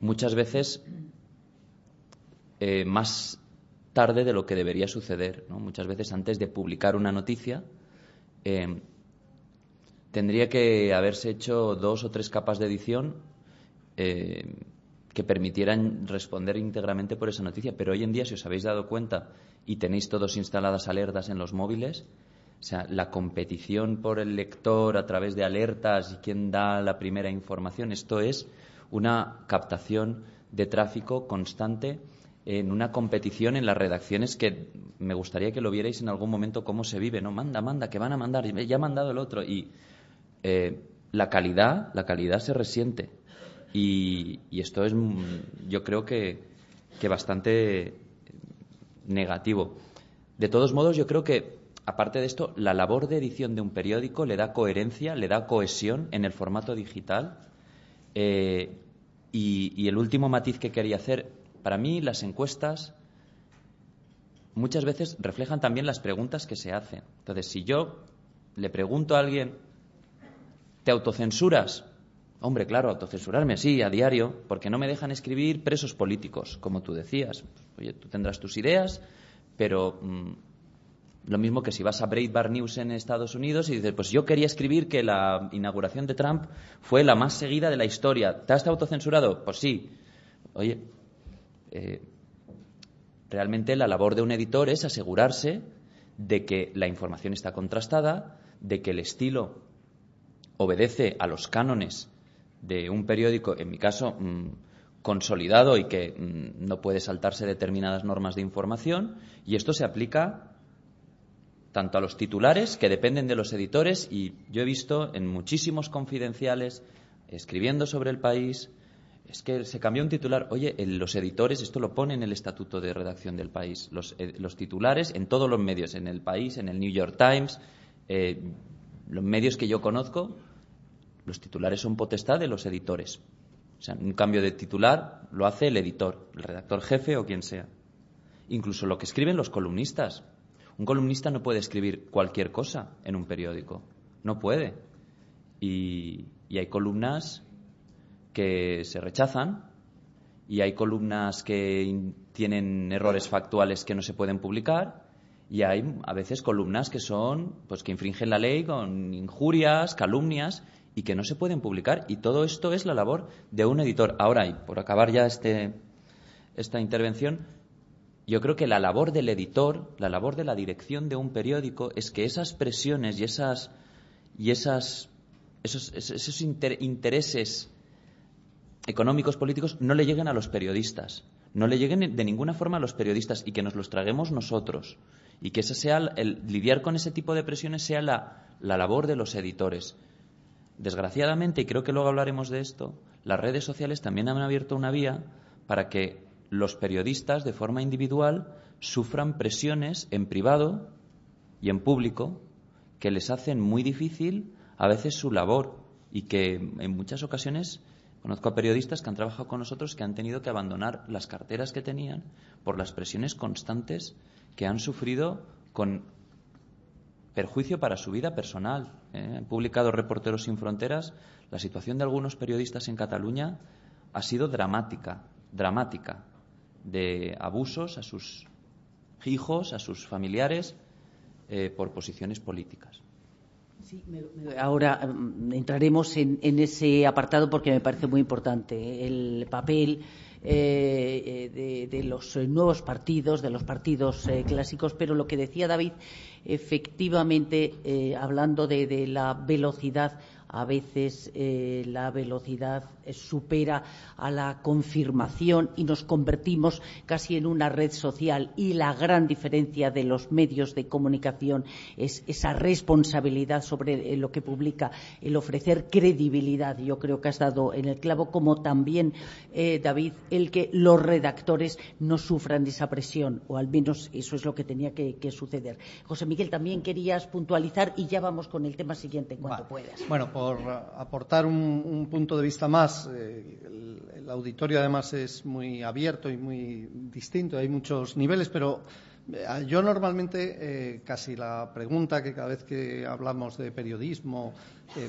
muchas veces eh, más tarde de lo que debería suceder. Muchas veces antes de publicar una noticia eh, tendría que haberse hecho dos o tres capas de edición eh, que permitieran responder íntegramente por esa noticia. Pero hoy en día, si os habéis dado cuenta y tenéis todos instaladas alertas en los móviles, o sea, la competición por el lector a través de alertas y quién da la primera información, esto es una captación de tráfico constante en una competición en las redacciones que me gustaría que lo vierais en algún momento cómo se vive, ¿no? Manda, manda, que van a mandar, ya ha mandado el otro. Y eh, la calidad, la calidad se resiente. Y, esto es, mm, yo creo que, que bastante negativo. De todos modos, yo creo que, aparte de esto, la labor de edición de un periódico le da coherencia, le da cohesión en el formato digital. Eh, y el último matiz que quería hacer para mí las encuestas muchas veces reflejan también las preguntas que se hacen. Entonces, si yo le pregunto a alguien, ¿te autocensuras? Hombre, claro, autocensurarme, sí, a diario, porque no me dejan escribir presos políticos, como tú decías. Oye, tú tendrás tus ideas, pero mm, lo mismo que si vas a Breitbart News en Estados Unidos y dices, pues yo quería escribir que la inauguración de Trump fue la más seguida de la historia. ¿Te has autocensurado? Pues sí. Oye, eh, realmente la labor de un editor es asegurarse de que la información está contrastada, de que el estilo obedece a los cánones de un periódico, en mi caso, mm, consolidado y que mm, no puede saltarse determinadas normas de información, y esto se aplica tanto a los titulares, que dependen de los editores, y yo he visto en muchísimos confidenciales, escribiendo sobre el país, es que se cambió un titular. Oye, los editores, esto lo pone en el estatuto de redacción del país, los, eh, titulares en todos los medios, en el país, en el New York Times, eh, los medios que yo conozco, los titulares son potestad de los editores. O sea, un cambio de titular lo hace el editor, el redactor jefe o quien sea. Incluso lo que escriben los columnistas. Un columnista no puede escribir cualquier cosa en un periódico. No puede. Y, hay columnas que se rechazan y hay columnas que tienen errores factuales que no se pueden publicar y hay a veces columnas que son pues que infringen la ley con injurias, calumnias y que no se pueden publicar y todo esto es la labor de un editor. Ahora, y por acabar ya este, esta intervención, yo creo que la labor del editor, la labor de la dirección de un periódico es que esas presiones y esas y esas esos, intereses económicos políticos no le lleguen a los periodistas, no le lleguen de ninguna forma a los periodistas y que nos los traguemos nosotros y que ese sea el, lidiar con ese tipo de presiones sea la labor de los editores. Desgraciadamente, y creo que luego hablaremos de esto, las redes sociales también han abierto una vía para que los periodistas de forma individual sufran presiones en privado y en público que les hacen muy difícil a veces su labor y que en muchas ocasiones conozco a periodistas que han trabajado con nosotros que han tenido que abandonar las carteras que tenían por las presiones constantes que han sufrido con perjuicio para su vida personal. ¿eh? Han publicado Reporteros sin Fronteras. La situación de algunos periodistas en Cataluña ha sido dramática, dramática de abusos a sus hijos, a sus familiares, eh, por posiciones políticas. ahora mm, entraremos en, ese apartado porque me parece muy importante el papel eh, de, los nuevos partidos, de los partidos eh, clásicos, pero lo que decía David, efectivamente, hablando de, la velocidad a veces eh, la velocidad supera a la confirmación y nos convertimos casi en una red social y la gran diferencia de los medios de comunicación es esa responsabilidad sobre eh, lo que publica, el ofrecer credibilidad. Yo creo que has dado en el clavo, como también, eh, David, el que los redactores no sufran esa presión, o al menos eso es lo que tenía que, suceder. José Miguel, también querías puntualizar y ya vamos con el tema siguiente en cuanto puedas. Bueno, por aportar un, punto de vista más. Eh, el, auditorio además es muy abierto y muy distinto, hay muchos niveles, pero eh, yo normalmente eh, casi la pregunta que cada vez que hablamos de periodismo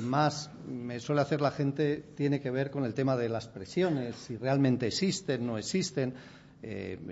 más me suele hacer la gente tiene que ver con el tema de las presiones, si realmente existen, no existen.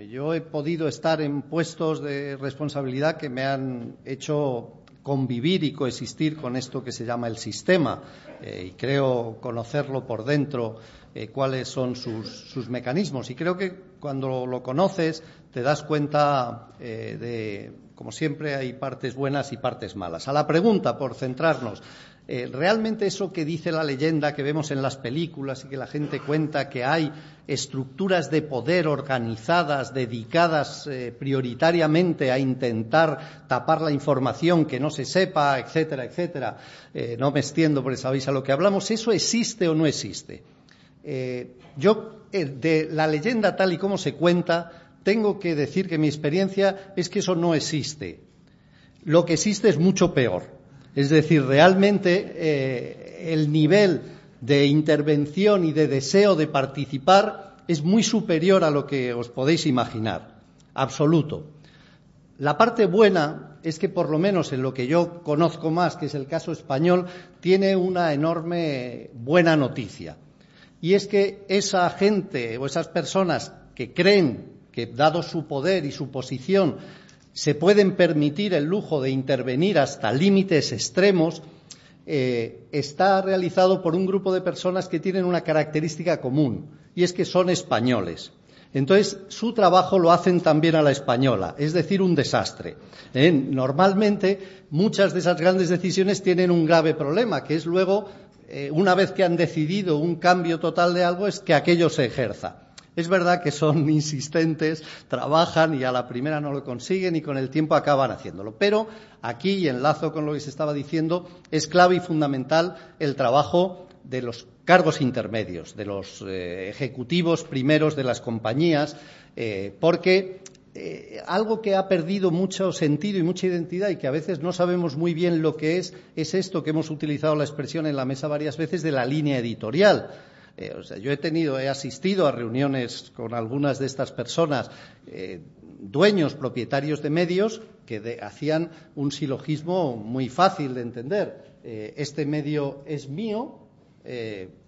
yo he podido estar en puestos de responsabilidad que me han hecho convivir y coexistir con esto que se llama el sistema eh, y creo conocerlo por dentro eh, cuáles son sus, mecanismos y creo que cuando lo conoces te das cuenta eh, de como siempre hay partes buenas y partes malas. A la pregunta, por centrarnos, eh, realmente eso que dice la leyenda que vemos en las películas y que la gente cuenta que hay estructuras de poder organizadas dedicadas eh, prioritariamente a intentar tapar la información que no se sepa, etcétera, etcétera. Eh, no me extiendo porque sabéis a lo que hablamos. ¿Eso existe o no existe? yo, de la leyenda tal y como se cuenta, tengo que decir que mi experiencia es que eso no existe. Lo que existe es mucho peor. Es decir, realmente eh, el nivel de intervención y de deseo de participar es muy superior a lo que os podéis imaginar. Absoluto. La parte buena es que, por lo menos en lo que yo conozco más, que es el caso español, tiene una enorme buena noticia. Y es que esa gente o esas personas que creen que, dado su poder y su posición, se pueden permitir el lujo de intervenir hasta límites extremos, eh, está realizado por un grupo de personas que tienen una característica común, y es que son españoles. Entonces, su trabajo lo hacen también a la española, es decir, un desastre. ¿eh? Normalmente, muchas de esas grandes decisiones tienen un grave problema, que es luego, eh, una vez que han decidido un cambio total de algo, es que aquello se ejerza. Es verdad que son insistentes, trabajan y a la primera no lo consiguen y con el tiempo acaban haciéndolo. Pero aquí, y enlazo con lo que se estaba diciendo, es clave y fundamental el trabajo de los cargos intermedios, de los eh, ejecutivos primeros de las compañías, eh, porque eh, algo que ha perdido mucho sentido y mucha identidad y que a veces no sabemos muy bien lo que es, es esto que hemos utilizado la expresión en la mesa varias veces de la línea editorial eh, yo he tenido, he asistido a reuniones con algunas de estas personas, eh, dueños, propietarios de medios, que hacían un silogismo muy fácil de entender. Eh, este medio es mío,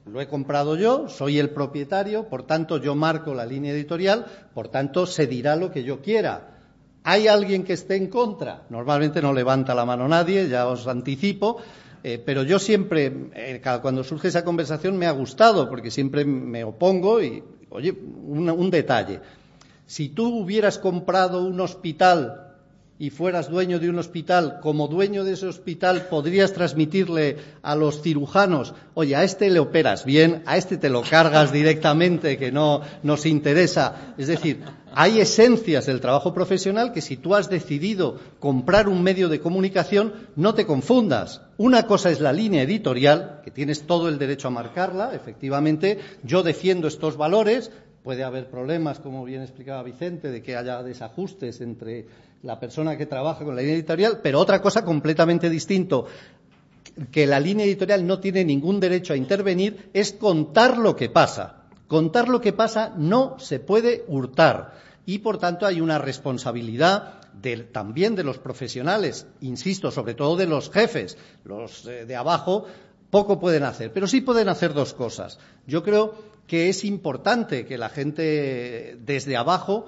lo he comprado yo, soy el propietario, por tanto yo marco la línea editorial, por tanto se dirá lo que yo quiera. ¿Hay alguien que esté en contra? Normalmente no levanta la mano nadie, ya os anticipo. Eh, pero yo siempre, eh, cuando surge esa conversación, me ha gustado, porque siempre me opongo y, oye, un detalle. Si tú hubieras comprado un hospital y fueras dueño de un hospital, como dueño de ese hospital podrías transmitirle a los cirujanos, oye, a este le operas bien, a este te lo cargas directamente, que no nos interesa. Es decir, hay esencias del trabajo profesional que si tú has decidido comprar un medio de comunicación, no te confundas. Una cosa es la línea editorial, que tienes todo el derecho a marcarla, efectivamente, yo defiendo estos valores, puede haber problemas, como bien explicaba Vicente, de que haya desajustes entre la persona que trabaja con la línea editorial, pero otra cosa completamente distinto que la línea editorial no tiene ningún derecho a intervenir es contar lo que pasa. Contar lo que pasa no se puede hurtar y, por tanto, hay una responsabilidad también de los profesionales, insisto, sobre todo de los jefes, los eh, de abajo, poco pueden hacer, pero sí pueden hacer dos cosas. Yo creo que es importante que la gente desde abajo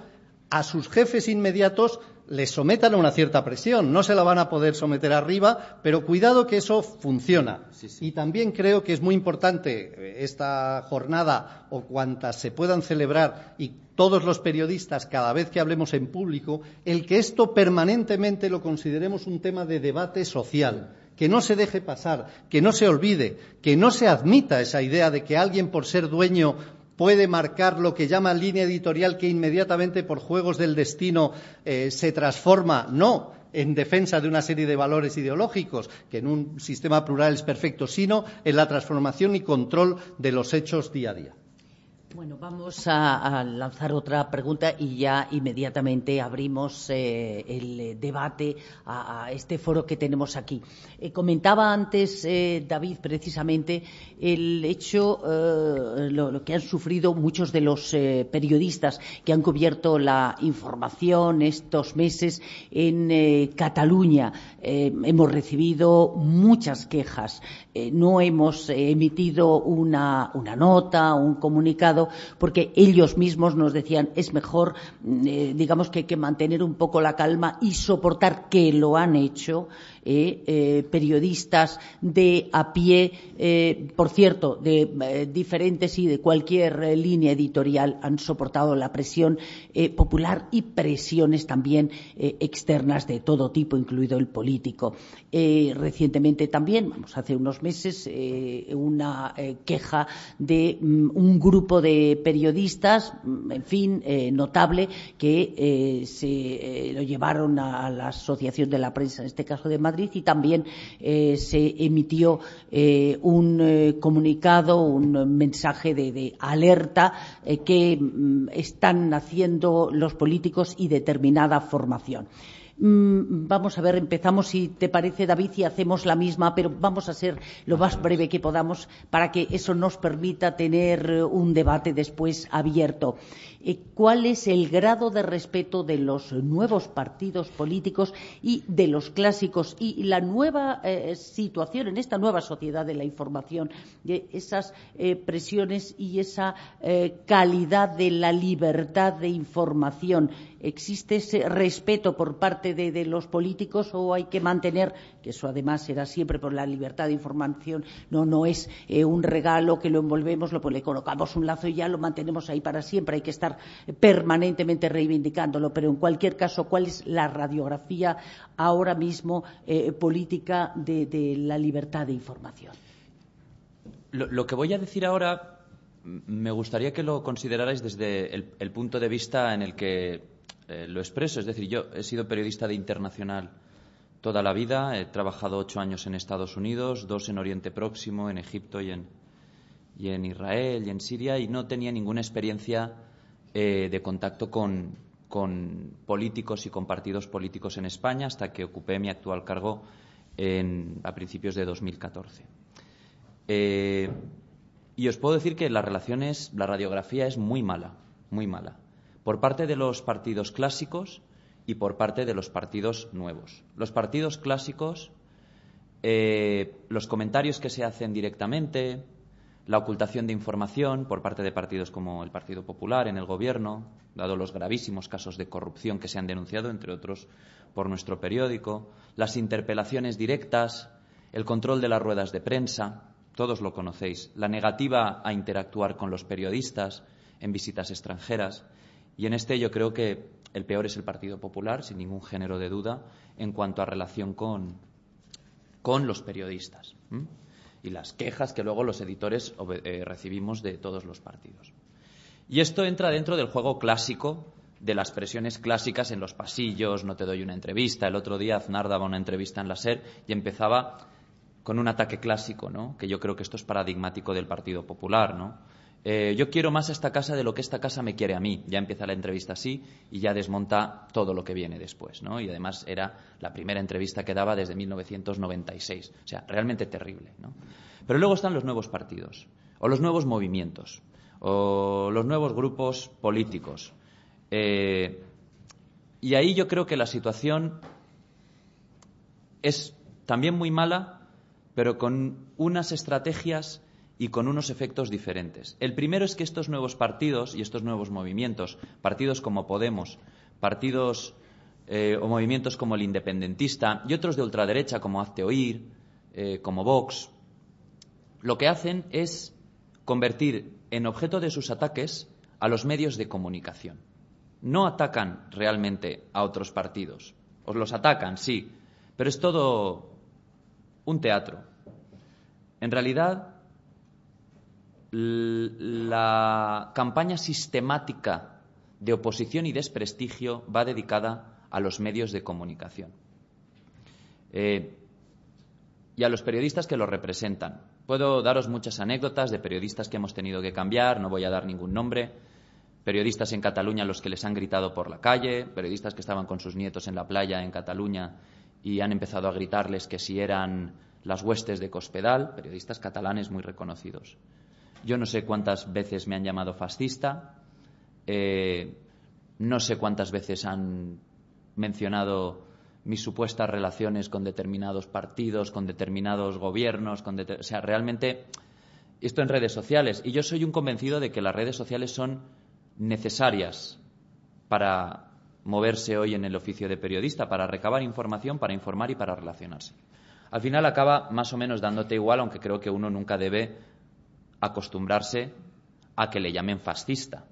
a sus jefes inmediatos les sometan a una cierta presión. No se la van a poder someter arriba, pero cuidado que eso funciona. Y también creo que es muy importante eh, esta jornada o cuantas se puedan celebrar y todos los periodistas, cada vez que hablemos en público, el que esto permanentemente lo consideremos un tema de debate social que no se deje pasar, que no se olvide, que no se admita esa idea de que alguien por ser dueño puede marcar lo que llama línea editorial que inmediatamente por juegos del destino eh, se transforma. No, en defensa de una serie de valores ideológicos, que en un sistema plural es perfecto, sino en la transformación y control de los hechos día a día. Bueno, vamos a, lanzar otra pregunta y ya inmediatamente abrimos eh, el debate a, este foro que tenemos aquí. Eh, comentaba antes, eh, David, precisamente el hecho, lo, que han sufrido muchos de los periodistas que han cubierto la información estos meses en Cataluña. hemos recibido muchas quejas. no hemos emitido una nota, un comunicado porque ellos mismos nos decían es mejor, mm, eh, digamos que, que mantener un poco la calma y soportar que lo han hecho eh, eh, periodistas de a pie, eh, por cierto, de diferentes y de cualquier línea editorial han soportado la presión popular y presiones también externas de todo tipo, incluido el político. recientemente también, vamos, hace unos meses, una queja de mm, un grupo de periodistas, mm, en fin, notable, que se lo llevaron a la Asociación de la Prensa, en este caso de Madrid, y también eh, se emitió eh, un eh, comunicado, un mensaje de, alerta que mm, están haciendo los políticos y determinada formación. Mm, vamos a ver, empezamos, si te parece, David, y hacemos la misma, pero vamos a ser lo más breve que podamos para que eso nos permita tener un debate después abierto. Eh, ¿Cuál es el grado de respeto de los nuevos partidos políticos y de los clásicos y la nueva eh, situación en esta nueva sociedad de la información, de esas eh, presiones y esa calidad de la libertad de información? ¿Existe ese respeto por parte de, los políticos o hay que mantener, que eso además será siempre por la libertad de información, no, no es eh, un regalo que lo envolvemos, lo, pues le colocamos un lazo y ya lo mantenemos ahí para siempre, hay que estar permanentemente reivindicándolo, pero en cualquier caso, ¿cuál es la radiografía ahora mismo eh, política de, la libertad de información? Lo, que voy a decir ahora me gustaría que lo considerarais desde el, punto de vista en el que eh, lo expreso. Es decir, yo he sido periodista de internacional toda la vida, he trabajado ocho años en Estados Unidos, dos en Oriente Próximo, en Egipto y en, Israel y en Siria, y no tenía ninguna experiencia eh, de contacto con, con, políticos y con partidos políticos en España hasta que ocupé mi actual cargo en, a principios de 2014. Eh, y os puedo decir que las relaciones, la radiografía es muy mala, muy mala, por parte de los partidos clásicos y por parte de los partidos nuevos. Los partidos clásicos, eh, los comentarios que se hacen directamente, la ocultación de información por parte de partidos como el Partido Popular en el Gobierno, dado los gravísimos casos de corrupción que se han denunciado, entre otros, por nuestro periódico, las interpelaciones directas, el control de las ruedas de prensa, todos lo conocéis, la negativa a interactuar con los periodistas en visitas extranjeras. Y en este yo creo que el peor es el Partido Popular, sin ningún género de duda, en cuanto a relación con, con los periodistas. Y las quejas que luego los editores eh, recibimos de todos los partidos. Y esto entra dentro del juego clásico de las presiones clásicas en los pasillos, no te doy una entrevista. El otro día Aznar daba una entrevista en la SER y empezaba con un ataque clásico, ¿no? que yo creo que esto es paradigmático del Partido Popular. ¿no? Eh, yo quiero más a esta casa de lo que esta casa me quiere a mí. Ya empieza la entrevista así y ya desmonta todo lo que viene después. ¿no? Y además era la primera entrevista que daba desde 1996. O sea, realmente terrible. Pero luego están los nuevos partidos, o los nuevos movimientos, o los nuevos grupos políticos. Eh, y ahí yo creo que la situación es también muy mala pero con unas estrategias y con unos efectos diferentes. El primero es que estos nuevos partidos y estos nuevos movimientos, partidos como Podemos, partidos eh, o movimientos como el independentista y otros de ultraderecha como Hazte Oír, eh, como Vox, lo que hacen es convertir en objeto de sus ataques a los medios de comunicación. No atacan realmente a otros partidos. Os los atacan, sí, pero es todo un teatro. En realidad, la campaña sistemática de oposición y desprestigio va dedicada a los medios de comunicación eh, y a los periodistas que los representan. Puedo daros muchas anécdotas de periodistas que hemos tenido que cambiar, no voy a dar ningún nombre, periodistas en Cataluña los que les han gritado por la calle, periodistas que estaban con sus nietos en la playa en Cataluña y han empezado a gritarles que si eran las huestes de Cospedal, periodistas catalanes muy reconocidos. Yo no sé cuántas veces me han llamado fascista, eh, no sé cuántas veces han mencionado mis supuestas relaciones con determinados partidos, con determinados gobiernos, con o sea, realmente esto en redes sociales. Y yo soy un convencido de que las redes sociales son necesarias para moverse hoy en el oficio de periodista, para recabar información, para informar y para relacionarse al final acaba más o menos dándote igual, aunque creo que uno nunca debe acostumbrarse a que le llamen fascista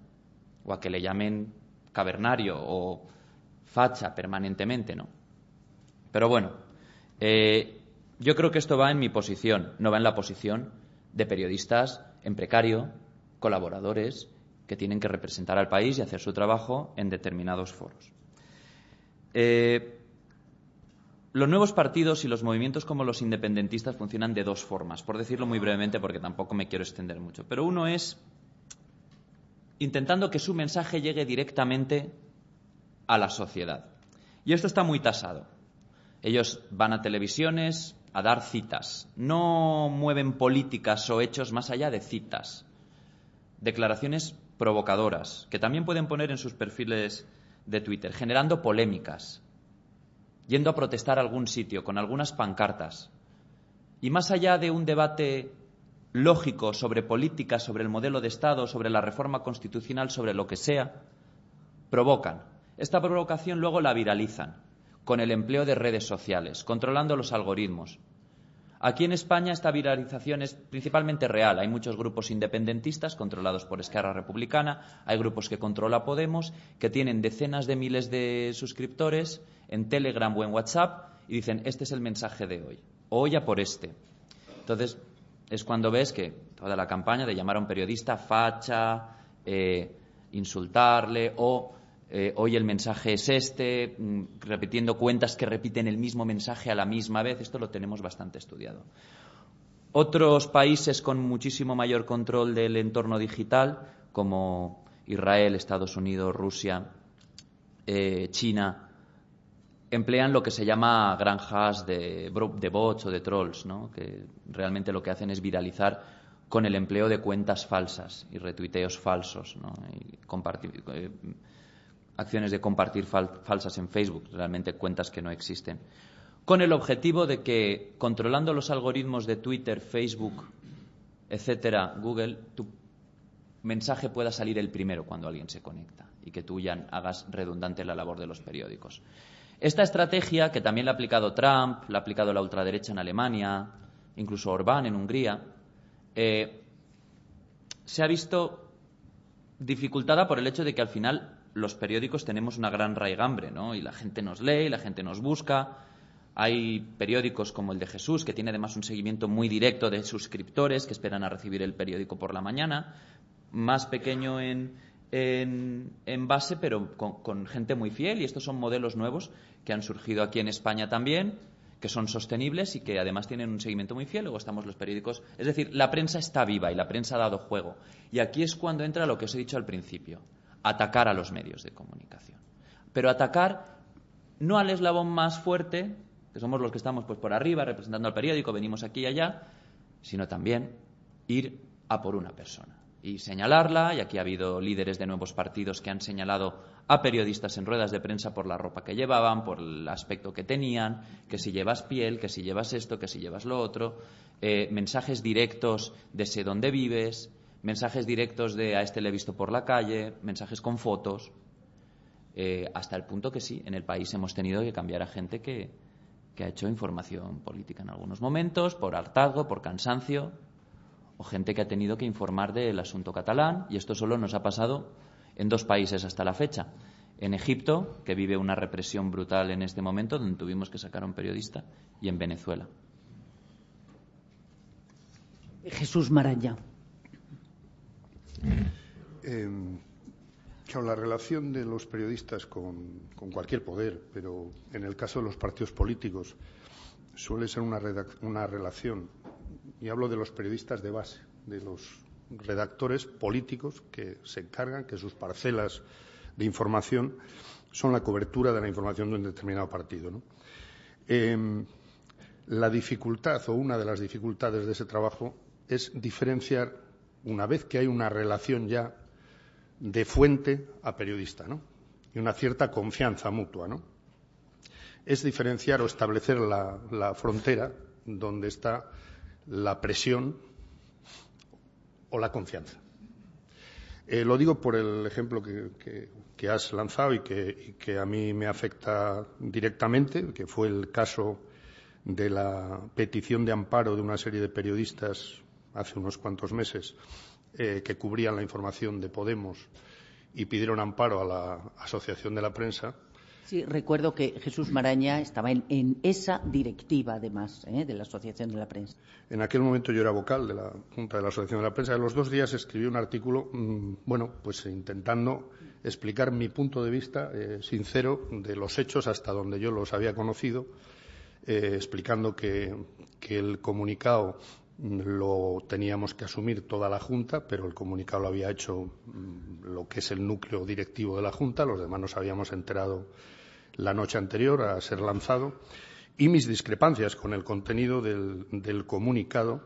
o a que le llamen cavernario o facha permanentemente, ¿no? Pero bueno, eh, yo creo que esto va en mi posición, no va en la posición de periodistas en precario, colaboradores que tienen que representar al país y hacer su trabajo en determinados foros. Eh, los nuevos partidos y los movimientos como los independentistas funcionan de dos formas, por decirlo muy brevemente porque tampoco me quiero extender mucho. Pero uno es intentando que su mensaje llegue directamente a la sociedad. Y esto está muy tasado. Ellos van a televisiones a dar citas. No mueven políticas o hechos más allá de citas. Declaraciones provocadoras, que también pueden poner en sus perfiles de Twitter, generando polémicas, yendo a protestar a algún sitio con algunas pancartas. Y más allá de un debate lógico sobre política, sobre el modelo de Estado, sobre la reforma constitucional, sobre lo que sea, provocan. Esta provocación luego la viralizan, con el empleo de redes sociales, controlando los algoritmos. Aquí en España esta viralización es principalmente real. Hay muchos grupos independentistas controlados por Esquerra Republicana, hay grupos que controla Podemos, que tienen decenas de miles de suscriptores en Telegram o en WhatsApp y dicen, este es el mensaje de hoy, hoy a por este. Entonces, es cuando ves que toda la campaña de llamar a un periodista facha, eh, insultarle o eh, hoy el mensaje es este, mm, repitiendo cuentas que repiten el mismo mensaje a la misma vez, esto lo tenemos bastante estudiado. Otros países con muchísimo mayor control del entorno digital, como Israel, Estados Unidos, Rusia, eh, China, emplean lo que se llama granjas de, bots o de trolls, ¿no? que realmente lo que hacen es viralizar con el empleo de cuentas falsas y retuiteos falsos. ¿no? Compartir, eh, acciones de compartir falsas en Facebook, realmente cuentas que no existen, con el objetivo de que controlando los algoritmos de Twitter, Facebook, etcétera, Google, tu mensaje pueda salir el primero cuando alguien se conecta y que tú ya hagas redundante la labor de los periódicos. Esta estrategia, que también la ha aplicado Trump, la ha aplicado la ultraderecha en Alemania, incluso Orbán en Hungría, eh, se ha visto dificultada por el hecho de que al final los periódicos tenemos una gran raigambre, ¿no? Y la gente nos lee, y la gente nos busca. Hay periódicos como el de Jesús, que tiene además un seguimiento muy directo de suscriptores que esperan a recibir el periódico por la mañana, más pequeño en, en, base, pero con, con, gente muy fiel. Y estos son modelos nuevos que han surgido aquí en España también, que son sostenibles y que además tienen un seguimiento muy fiel. Luego estamos los periódicos. Es decir, la prensa está viva y la prensa ha dado juego. Y aquí es cuando entra lo que os he dicho al principio atacar a los medios de comunicación. Pero atacar no al eslabón más fuerte, que somos los que estamos pues por arriba representando al periódico, venimos aquí y allá, sino también ir a por una persona y señalarla, y aquí ha habido líderes de nuevos partidos que han señalado a periodistas en ruedas de prensa por la ropa que llevaban, por el aspecto que tenían, que si llevas piel, que si llevas esto, que si llevas lo otro, eh, mensajes directos de sé dónde vives, mensajes directos de a este le he visto por la calle, mensajes con fotos, eh, hasta el punto que sí, en el país hemos tenido que cambiar a gente que, que ha hecho información política en algunos momentos, por hartazgo, por cansancio, o gente que ha tenido que informar del asunto catalán, y esto solo nos ha pasado en dos países hasta la fecha. En Egipto, que vive una represión brutal en este momento, donde tuvimos que sacar a un periodista, y en Venezuela. Jesús Maraña. Eh, la relación de los periodistas con, cualquier poder, pero en el caso de los partidos políticos, suele ser una, relación, y hablo de los periodistas de base, de los redactores políticos que se encargan que sus parcelas de información son la cobertura de la información de un determinado partido. Em, la dificultad o una de las dificultades de ese trabajo es diferenciar una vez que hay una relación ya de fuente a periodista, ¿no? Y una cierta confianza mutua, ¿no? Es diferenciar o establecer la, frontera donde está la presión o la confianza. Eh, lo digo por el ejemplo que, has lanzado y que, a mí me afecta directamente, que fue el caso de la petición de amparo de una serie de periodistas hace unos cuantos meses eh, que cubrían la información de Podemos y pidieron amparo a la Asociación de la Prensa. Sí, recuerdo que Jesús Maraña estaba en, esa directiva, además, ¿eh? de la Asociación de la Prensa. En aquel momento yo era vocal de la Junta de la Asociación de la Prensa. En los dos días escribí un artículo, mm, bueno, pues intentando explicar mi punto de vista eh, sincero de los hechos hasta donde yo los había conocido, explicando que, que el comunicado lo teníamos que asumir toda la Junta, pero el comunicado lo había hecho mm, lo que es el núcleo directivo de la Junta, los demás nos habíamos enterado la noche anterior a ser lanzado, y mis discrepancias con el contenido del, comunicado,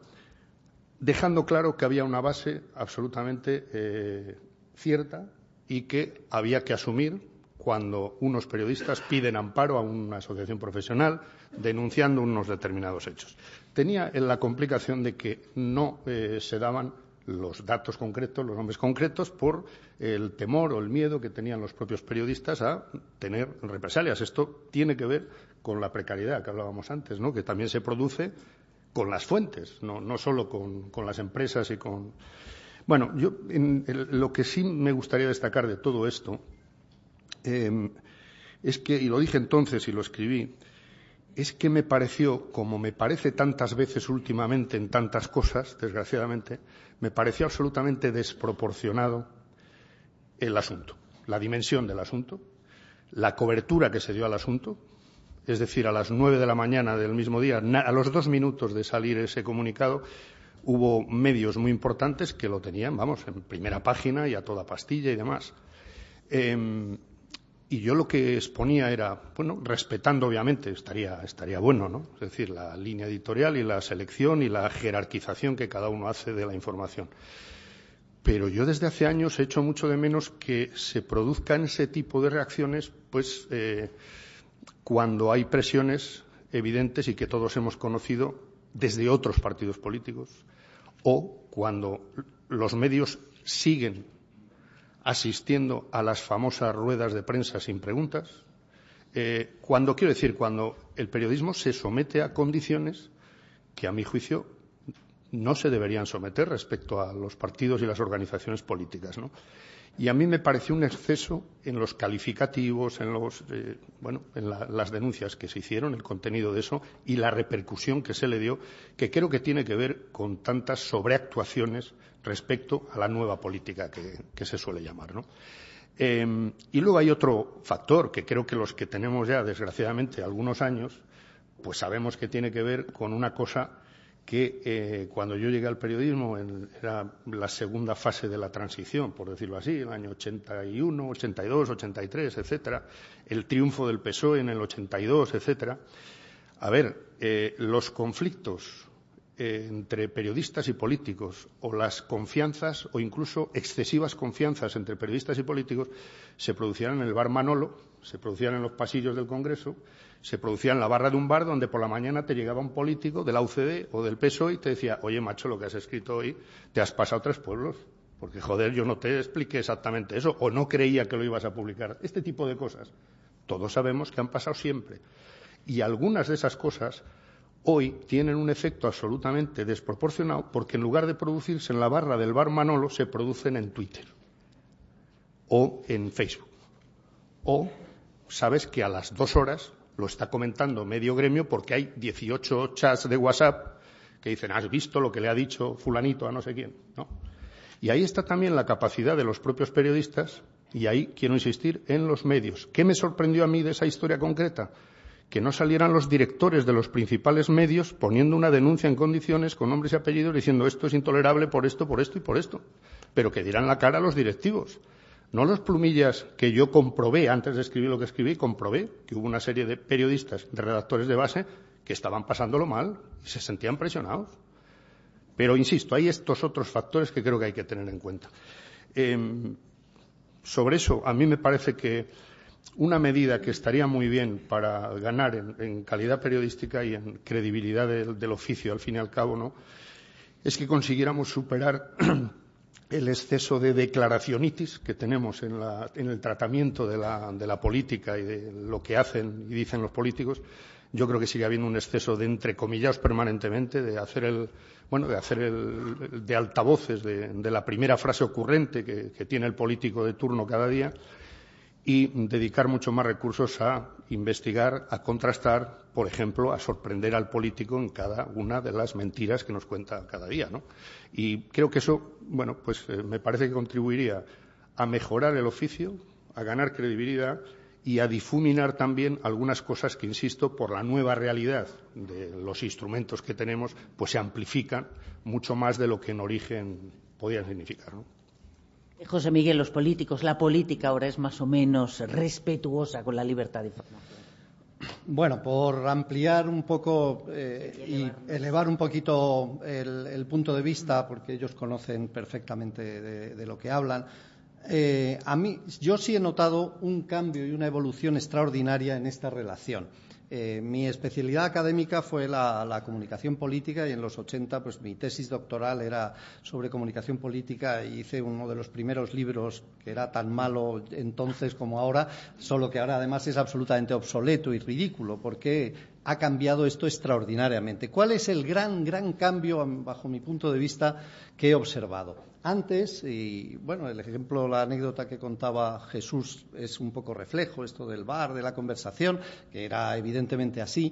dejando claro que había una base absolutamente eh, cierta y que había que asumir cuando unos periodistas piden amparo a una asociación profesional denunciando unos determinados hechos. Tenía la complicación de que no eh, se daban los datos concretos, los nombres concretos, por el temor o el miedo que tenían los propios periodistas a tener represalias. Esto tiene que ver con la precariedad que hablábamos antes, ¿no? que también se produce con las fuentes, no, solo con, las empresas y con. Bueno, yo en, lo que sí me gustaría destacar de todo esto eh, es que, y lo dije entonces y lo escribí, es que me pareció, como me parece tantas veces últimamente en tantas cosas, desgraciadamente, me pareció absolutamente desproporcionado el asunto, la dimensión del asunto, la cobertura que se dio al asunto, es decir, a las nueve de la mañana del mismo día, a los dos minutos de salir ese comunicado, hubo medios muy importantes que lo tenían, vamos, en primera página y a toda pastilla y demás. Eh, y yo lo que exponía era, bueno, respetando obviamente, estaría, estaría bueno, ¿no? Es decir, la línea editorial y la selección y la jerarquización que cada uno hace de la información. Pero yo desde hace años he hecho mucho de menos que se produzcan ese tipo de reacciones, pues, eh, cuando hay presiones evidentes y que todos hemos conocido desde otros partidos políticos, o cuando los medios siguen asistiendo a las famosas ruedas de prensa sin preguntas, eh, cuando quiero decir, cuando el periodismo se somete a condiciones que, a mi juicio, no se deberían someter respecto a los partidos y las organizaciones políticas. ¿no? Y a mí me pareció un exceso en los calificativos, en, los, eh, bueno, en la, las denuncias que se hicieron, el contenido de eso y la repercusión que se le dio, que creo que tiene que ver con tantas sobreactuaciones respecto a la nueva política que, se suele llamar. ¿no? Eh, y luego hay otro factor que creo que los que tenemos ya, desgraciadamente, algunos años, pues sabemos que tiene que ver con una cosa que eh, cuando yo llegué al periodismo en, era la segunda fase de la transición, por decirlo así, el año 81, 82, 83, etcétera, el triunfo del PSOE en el 82, etcétera. A ver, eh, los conflictos entre periodistas y políticos o las confianzas o incluso excesivas confianzas entre periodistas y políticos se producían en el bar Manolo, se producían en los pasillos del Congreso, se producían en la barra de un bar donde por la mañana te llegaba un político de la UCD o del PSOE y te decía, oye, macho, lo que has escrito hoy te has pasado tres pueblos. Porque, joder, yo no te expliqué exactamente eso o no creía que lo ibas a publicar. Este tipo de cosas. Todos sabemos que han pasado siempre. Y algunas de esas cosas hoy tienen un efecto absolutamente desproporcionado porque en lugar de producirse en la barra del bar Manolo se producen en Twitter o en Facebook. O sabes que a las dos horas lo está comentando medio gremio porque hay 18 chats de WhatsApp que dicen, ¿has visto lo que le ha dicho fulanito a no sé quién? ¿No? Y ahí está también la capacidad de los propios periodistas, y ahí quiero insistir, en los medios. ¿Qué me sorprendió a mí de esa historia concreta? Que no salieran los directores de los principales medios poniendo una denuncia en condiciones con nombres y apellidos diciendo esto es intolerable por esto, por esto y por esto. Pero que dieran la cara a los directivos no los plumillas que yo comprobé antes de escribir lo que escribí, comprobé que hubo una serie de periodistas, de redactores de base, que estaban pasándolo mal y se sentían presionados. Pero, insisto, hay estos otros factores que creo que hay que tener en cuenta. Eh, sobre eso, a mí me parece que una medida que estaría muy bien para ganar en, calidad periodística y en credibilidad del, oficio, al fin y al cabo, ¿no? es que consiguiéramos superar el exceso de declaracionitis que tenemos en, la, en el tratamiento de la, de la, política y de lo que hacen y dicen los políticos, yo creo que sigue habiendo un exceso de entrecomillados permanentemente, de hacer el, bueno, de hacer el, de altavoces de, la primera frase ocurrente que tiene el político de turno cada día y dedicar mucho más recursos a investigar, a contrastar, por ejemplo, a sorprender al político en cada una de las mentiras que nos cuenta cada día, ¿no? Y creo que eso, bueno, pues eh, me parece que contribuiría a mejorar el oficio, a ganar credibilidad y a difuminar también algunas cosas que, insisto, por la nueva realidad de los instrumentos que tenemos, pues se amplifican mucho más de lo que en origen podían significar, ¿no? José Miguel, los políticos, la política ahora es más o menos respetuosa con la libertad de información. Bueno, por ampliar un poco eh, y elevar un poquito el, el, punto de vista, porque ellos conocen perfectamente de, de lo que hablan, eh, a mí, yo sí he notado un cambio y una evolución extraordinaria en esta relación. Eh, mi especialidad académica fue la, comunicación política y en los 80 pues mi tesis doctoral era sobre comunicación política y hice uno de los primeros libros que era tan malo entonces como ahora, solo que ahora además es absolutamente obsoleto y ridículo porque ha cambiado esto extraordinariamente. ¿Cuál es el gran, gran cambio, bajo mi punto de vista, que he observado? Antes, y bueno, el ejemplo, la anécdota que contaba Jesús es un poco reflejo, esto del bar, de la conversación, que era evidentemente así.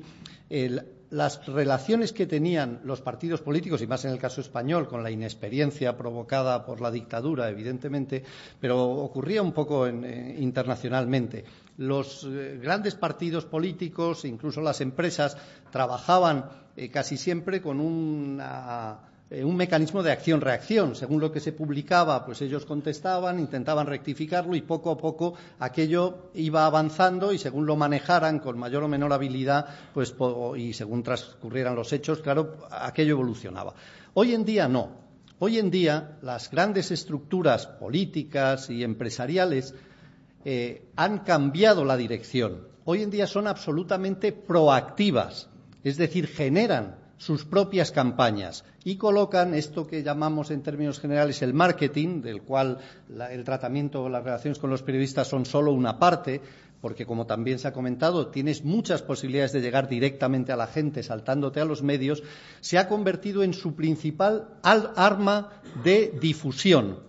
las relaciones que tenían los partidos políticos, y más en el caso español, con la inexperiencia provocada por la dictadura, evidentemente, pero ocurría un poco eh, internacionalmente. Los eh, grandes partidos políticos, incluso las empresas, trabajaban eh, casi siempre con una eh, un mecanismo de acción-reacción. Según lo que se publicaba, pues ellos contestaban, intentaban rectificarlo y poco a poco aquello iba avanzando y según lo manejaran con mayor o menor habilidad, pues y según transcurrieran los hechos, claro, aquello evolucionaba. Hoy en día no. Hoy en día las grandes estructuras políticas y empresariales eh, han cambiado la dirección. Hoy en día son absolutamente proactivas, es decir, generan sus propias campañas y colocan esto que llamamos en términos generales el marketing, del cual el tratamiento o las relaciones con los periodistas son solo una parte, porque como también se ha comentado, tienes muchas posibilidades de llegar directamente a la gente saltándote a los medios, se ha convertido en su principal arma de difusión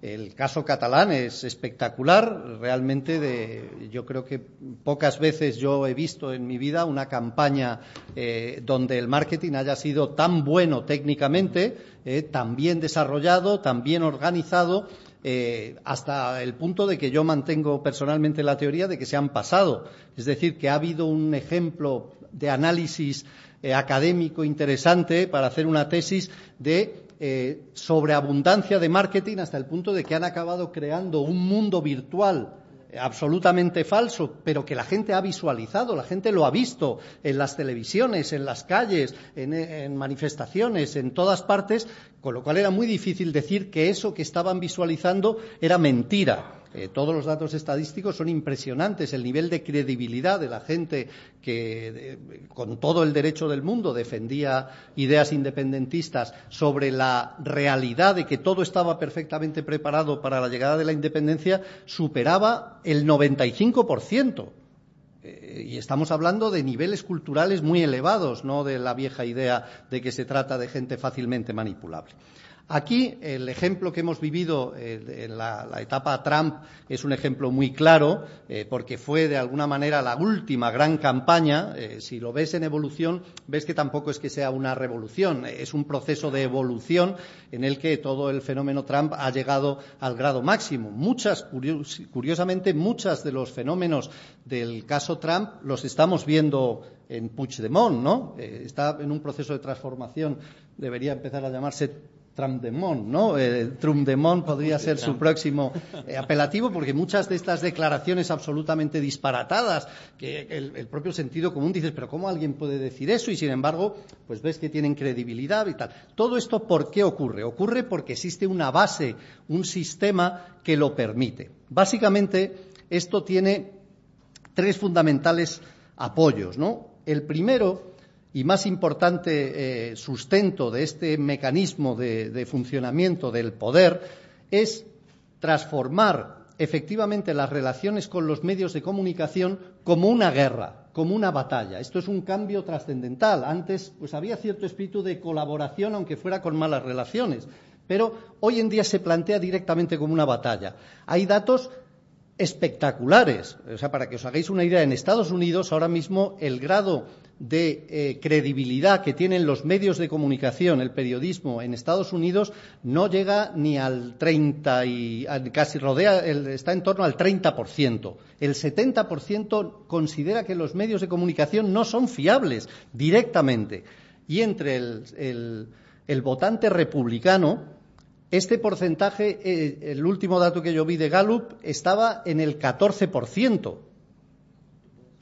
el caso catalán es espectacular, realmente yo creo que pocas veces yo he visto en mi vida una campaña eh, donde el marketing haya sido tan bueno técnicamente, eh, tan bien desarrollado, tan bien organizado, eh, hasta el punto de que yo mantengo personalmente la teoría de que se han pasado. Es decir, que ha habido un ejemplo de análisis académico interesante para hacer una tesis de eh, sobreabundancia de marketing hasta el punto de que han acabado creando un mundo virtual absolutamente falso, pero que la gente ha visualizado, la gente lo ha visto en las televisiones, en las calles, en, manifestaciones, en todas partes, con lo cual era muy difícil decir que eso que estaban visualizando era mentira. Eh, todos los datos estadísticos son impresionantes. El nivel de credibilidad de la gente que, con todo el derecho del mundo, defendía ideas independentistas sobre la realidad de que todo estaba perfectamente preparado para la llegada de la independencia, superaba el 95%. Eh, y estamos hablando de niveles culturales muy elevados, no de la vieja idea de que se trata de gente fácilmente manipulable. Aquí el ejemplo que hemos vivido eh, en la, etapa Trump es un ejemplo muy claro, eh, porque fue de alguna manera la última gran campaña. Eh, si lo ves en evolución, ves que tampoco es que sea una revolución, es un proceso de evolución en el que todo el fenómeno Trump ha llegado al grado máximo. Muchas, curiosamente, muchos de los fenómenos del caso Trump los estamos viendo en Puigdemont, ¿no? está en un proceso de transformación, debería empezar a llamarse Trump ¿no? Eh, Trump podría ser su próximo eh, apelativo, porque muchas de estas declaraciones absolutamente disparatadas, que el, propio sentido común dices, pero ¿cómo alguien puede decir eso? Y sin embargo, pues ves que tienen credibilidad y tal. Todo esto, ¿por qué ocurre? Ocurre porque existe una base, un sistema que lo permite. Básicamente, esto tiene tres fundamentales apoyos, ¿no? El primero y más importante eh, sustento de este mecanismo de, funcionamiento del poder es transformar efectivamente las relaciones con los medios de comunicación como una guerra, como una batalla. Esto es un cambio trascendental. Antes pues había cierto espíritu de colaboración aunque fuera con malas relaciones, pero hoy en día se plantea directamente como una batalla. Hay datos espectaculares. O sea, para que os hagáis una idea, en Estados Unidos ahora mismo el grado de eh, credibilidad que tienen los medios de comunicación, el periodismo en Estados Unidos, no llega ni al 30 y casi rodea, está en torno al 30%. El 70% considera que los medios de comunicación no son fiables directamente. Y entre el, votante republicano, este porcentaje, eh, el último dato que yo vi de Gallup, estaba en el 14%.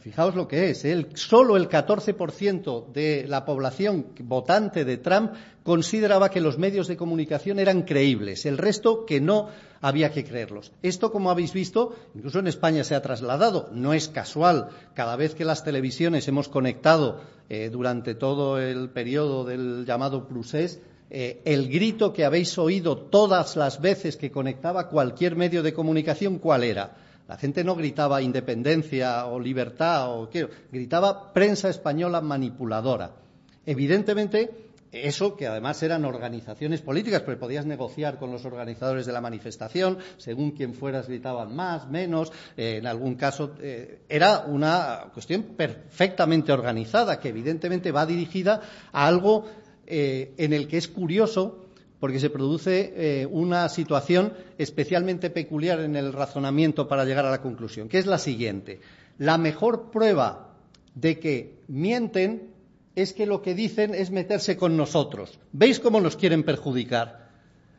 Fijaos lo que es. ¿eh? solo el 14% de la población votante de Trump consideraba que los medios de comunicación eran creíbles. El resto que no había que creerlos. Esto, como habéis visto, incluso en España se ha trasladado. No es casual. Cada vez que las televisiones hemos conectado eh, durante todo el periodo del llamado Prusés, eh, el grito que habéis oído todas las veces que conectaba cualquier medio de comunicación, ¿cuál era? La gente no gritaba independencia o libertad o qué, gritaba prensa española manipuladora. Evidentemente, eso que además eran organizaciones políticas, porque podías negociar con los organizadores de la manifestación, según quien fueras gritaban más, menos, eh, en algún caso eh, era una cuestión perfectamente organizada, que evidentemente va dirigida a algo eh, en el que es curioso porque se produce eh, una situación especialmente peculiar en el razonamiento para llegar a la conclusión, que es la siguiente. La mejor prueba de que mienten es que lo que dicen es meterse con nosotros. ¿Veis cómo nos quieren perjudicar?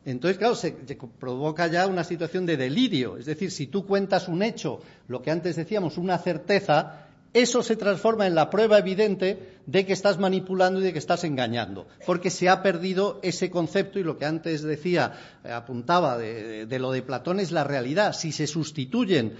Entonces, claro, se, provoca ya una situación de delirio. Es decir, si tú cuentas un hecho, lo que antes decíamos, una certeza, eso se transforma en la prueba evidente de que estás manipulando y de que estás engañando, porque se ha perdido ese concepto y lo que antes decía, eh, apuntaba de, lo de Platón es la realidad. Si se sustituyen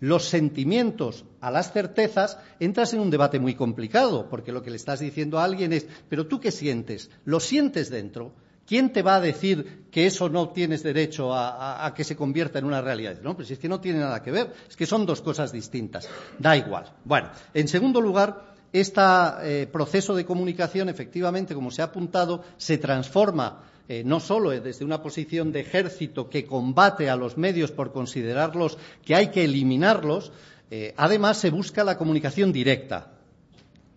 los sentimientos a las certezas, entras en un debate muy complicado, porque lo que le estás diciendo a alguien es, pero tú qué sientes, lo sientes dentro, ¿Quién te va a decir que eso no tienes derecho a, que se convierta en una realidad? No, pues es que no tiene nada que ver, es que son dos cosas distintas. Da igual. Bueno, en segundo lugar, este proceso de comunicación, efectivamente, como se ha apuntado, se transforma eh, no solo desde una posición de ejército que combate a los medios por considerarlos que hay que eliminarlos, eh, además se busca la comunicación directa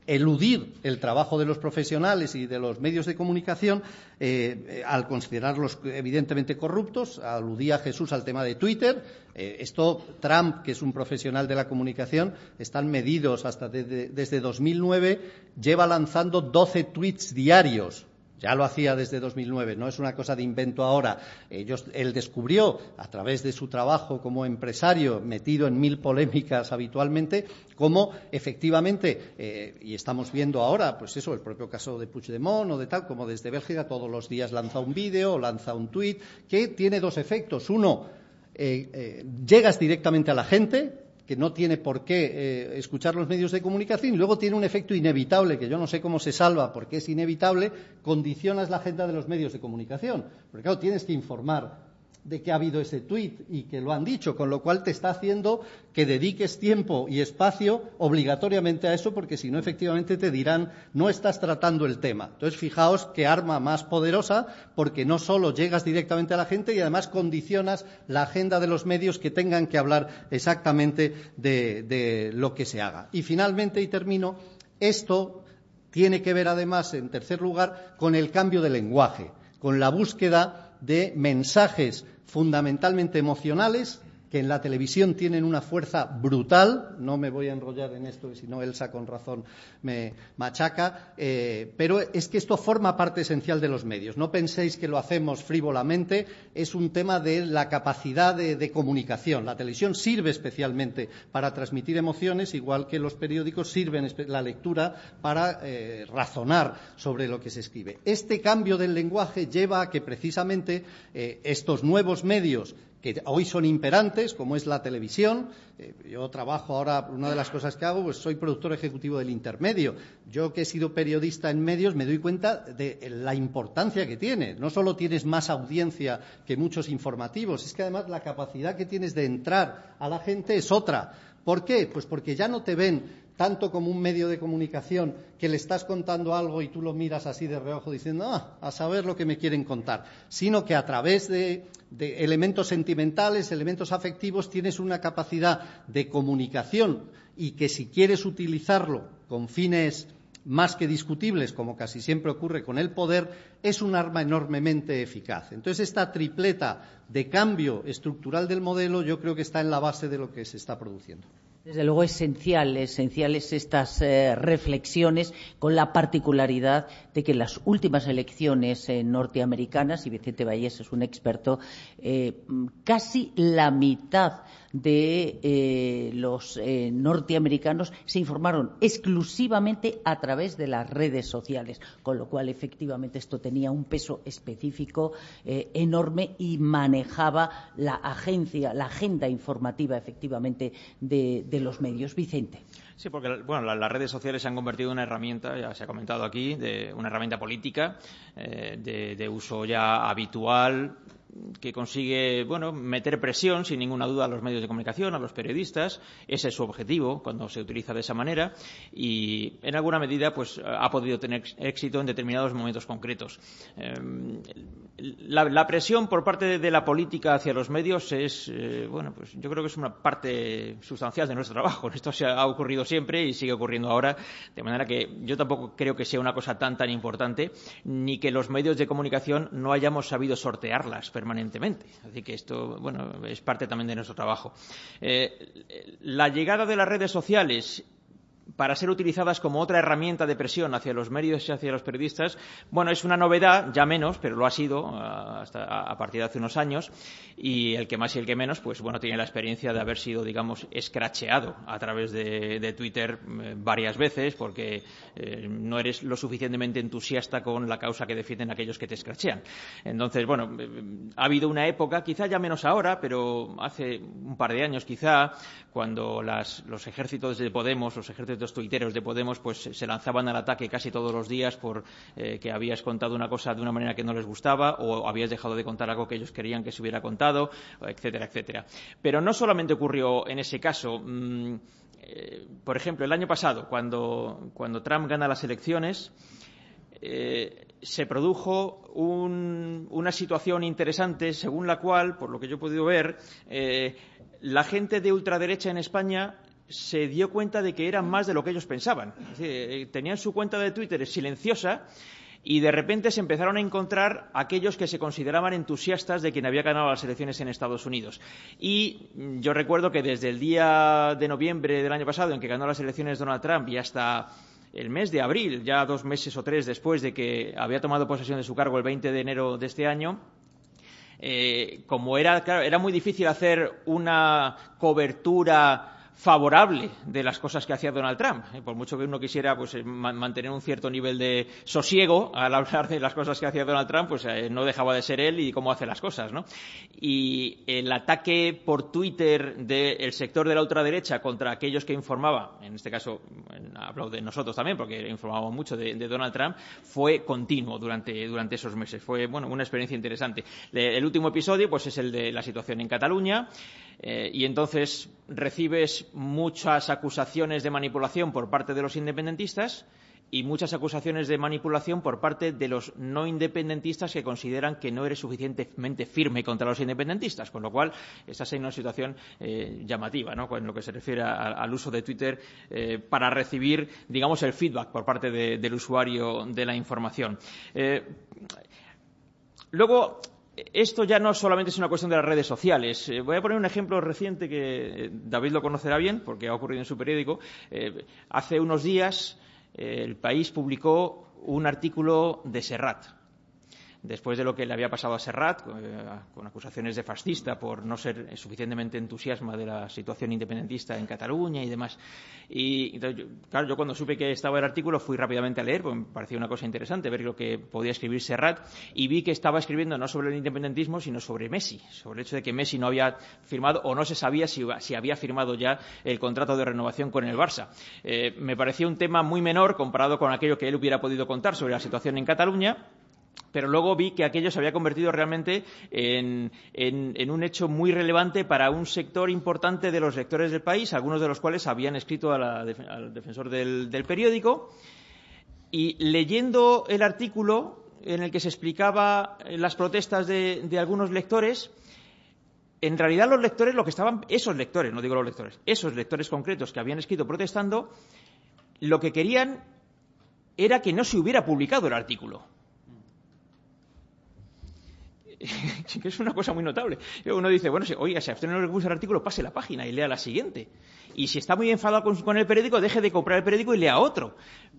eludir el trabajo de los profesionales y de los medios de comunicación eh, al considerarlos evidentemente corruptos. Aludía Jesús al tema de Twitter. Eh, esto, Trump, que es un profesional de la comunicación, están medidos hasta desde 2009, lleva lanzando 12 tweets diarios ya lo hacía desde 2009, no es una cosa de invento ahora. él descubrió, a través de su trabajo como empresario, metido en mil polémicas habitualmente, cómo efectivamente, eh, y estamos viendo ahora, pues eso, el propio caso de Puigdemont o de tal, como desde Bélgica todos los días lanza un vídeo lanza un tuit, que tiene dos efectos. Uno, eh, eh, llegas directamente a la gente, que no tiene por qué eh, escuchar los medios de comunicación y luego tiene un efecto inevitable, que yo no sé cómo se salva porque es inevitable, condicionas la agenda de los medios de comunicación. Porque claro, tienes que informar de que ha habido ese tuit y que lo han dicho, con lo cual te está haciendo que dediques tiempo y espacio obligatoriamente a eso, porque si no, efectivamente te dirán no estás tratando el tema. Entonces, fijaos qué arma más poderosa, porque no solo llegas directamente a la gente y además condicionas la agenda de los medios que tengan que hablar exactamente de, de lo que se haga. Y finalmente, y termino, esto tiene que ver además, en tercer lugar, con el cambio de lenguaje, con la búsqueda de mensajes fundamentalmente emocionales, que en la televisión tienen una fuerza brutal, no me voy a enrollar en esto, si no Elsa con razón me machaca, eh, pero es que esto forma parte esencial de los medios. No penséis que lo hacemos frívolamente, es un tema de la capacidad de, comunicación. La televisión sirve especialmente para transmitir emociones, igual que los periódicos sirven la lectura para eh, razonar sobre lo que se escribe. Este cambio del lenguaje lleva a que precisamente eh, estos nuevos medios que hoy son imperantes, como es la televisión. Eh, yo trabajo ahora, una de las cosas que hago, pues soy productor ejecutivo del intermedio. Yo que he sido periodista en medios me doy cuenta de la importancia que tiene. No solo tienes más audiencia que muchos informativos, es que además la capacidad que tienes de entrar a la gente es otra. ¿Por qué? Pues porque ya no te ven tanto como un medio de comunicación que le estás contando algo y tú lo miras así de reojo diciendo, ah, a saber lo que me quieren contar, sino que a través de, elementos sentimentales, elementos afectivos, tienes una capacidad de comunicación y que si quieres utilizarlo con fines más que discutibles, como casi siempre ocurre con el poder, es un arma enormemente eficaz. Entonces, esta tripleta de cambio estructural del modelo yo creo que está en la base de lo que se está produciendo. Desde luego esencial, esenciales estas eh, reflexiones con la particularidad de que las últimas elecciones eh, norteamericanas, y Vicente Vallés es un experto, eh, casi la mitad de eh, los eh, norteamericanos se informaron exclusivamente a través de las redes sociales, con lo cual efectivamente esto tenía un peso específico eh, enorme y manejaba la agencia, la agenda informativa efectivamente de, los medios. Vicente. Sí, porque bueno, las redes sociales se han convertido en una herramienta, ya se ha comentado aquí, de una herramienta política eh, de, de, uso ya habitual que consigue bueno, meter presión, sin ninguna duda, a los medios de comunicación, a los periodistas. Ese es su objetivo cuando se utiliza de esa manera y, en alguna medida, pues ha podido tener éxito en determinados momentos concretos. Eh, la, presión por parte de la política hacia los medios es, eh, bueno, pues yo creo que es una parte sustancial de nuestro trabajo. Esto se ha ocurrido siempre y sigue ocurriendo ahora, de manera que yo tampoco creo que sea una cosa tan tan importante, ni que los medios de comunicación no hayamos sabido sortearlas permanentemente. Así que esto, bueno, es parte también de nuestro trabajo. Eh, la llegada de las redes sociales para ser utilizadas como otra herramienta de presión hacia los medios y hacia los periodistas, bueno, es una novedad, ya menos, pero lo ha sido uh, hasta a partir de hace unos años, y el que más y el que menos, pues bueno, tiene la experiencia de haber sido, digamos, escracheado a través de, de Twitter eh, varias veces, porque eh, no eres lo suficientemente entusiasta con la causa que defienden aquellos que te escrachean. Entonces, bueno, eh, ha habido una época, quizá ya menos ahora, pero hace un par de años quizá, cuando las, los ejércitos de Podemos, los ejércitos los tuiteros de Podemos pues se lanzaban al ataque casi todos los días por eh, que habías contado una cosa de una manera que no les gustaba o habías dejado de contar algo que ellos querían que se hubiera contado, etcétera, etcétera. Pero no solamente ocurrió en ese caso. Mmm, eh, por ejemplo, el año pasado, cuando, cuando Trump gana las elecciones, eh, se produjo un, una situación interesante según la cual, por lo que yo he podido ver, la gente de ultraderecha en España se dio cuenta de que eran más de lo que ellos pensaban. Es decir, eh, tenían su cuenta de Twitter silenciosa y de repente se empezaron a encontrar aquellos que se consideraban entusiastas de quien había ganado las elecciones en Estados Unidos. Y yo recuerdo que desde el día de noviembre del año pasado, en que ganó las elecciones Donald Trump, y hasta el mes de abril, ya dos meses o tres después de que había tomado posesión de su cargo el 20 de enero de este año, eh, como era, claro, era muy difícil hacer una cobertura favorable de las cosas que hacía Donald Trump. Eh, por mucho que uno quisiera pues, eh, mantener un cierto nivel de sosiego al hablar de las cosas que hacía Donald Trump, pues eh, no dejaba de ser él y cómo hace las cosas. ¿no? Y el ataque por Twitter del sector de la ultraderecha contra aquellos que informaba, en este caso hablo de nosotros también, porque informábamos mucho de, Donald Trump, fue continuo durante, durante, esos meses. Fue bueno, una experiencia interesante. El último episodio pues, es el de la situación en Cataluña. Eh, y entonces recibes muchas acusaciones de manipulación por parte de los independentistas y muchas acusaciones de manipulación por parte de los no independentistas que consideran que no eres suficientemente firme contra los independentistas, con lo cual estás en una situación eh, llamativa, ¿no? En lo que se refiere al uso de Twitter eh, para recibir, digamos, el feedback por parte de, del usuario de la información. Luego, esto ya no solamente es una cuestión de las redes sociales. Eh, voy a poner un ejemplo reciente que eh, David lo conocerá bien porque ha ocurrido en su periódico. Eh, hace unos días el país publicó un artículo de Serrat después de lo que le había pasado a Serrat, eh, con acusaciones de fascista por no ser suficientemente entusiasma de la situación independentista en Cataluña y demás. Y entonces, claro, yo cuando supe que estaba el artículo fui rápidamente a leer, porque me pareció una cosa interesante ver lo que podía escribir Serrat, y vi que estaba escribiendo no sobre el independentismo, sino sobre Messi, sobre el hecho de que Messi no había firmado o no se sabía si, si había firmado ya el contrato de renovación con el Barça. Eh, me parecía un tema muy menor comparado con aquello que él hubiera podido contar sobre la situación en Cataluña pero luego vi que aquello se había convertido realmente en, un hecho muy relevante para un sector importante de los lectores del país, algunos de los cuales habían escrito al defensor del, periódico. Y leyendo el artículo en el que se explicaba las protestas de, de algunos lectores, en realidad los lectores, lo que estaban, esos lectores, no digo los lectores, esos lectores concretos que habían escrito protestando, lo que querían era que no se hubiera publicado el artículo que es una cosa muy notable. Uno dice, bueno, oiga, si a usted no le gusta el artículo, pase la página y lea la siguiente. Y si está muy enfadado con, el periódico, deje de comprar el periódico y lea otro.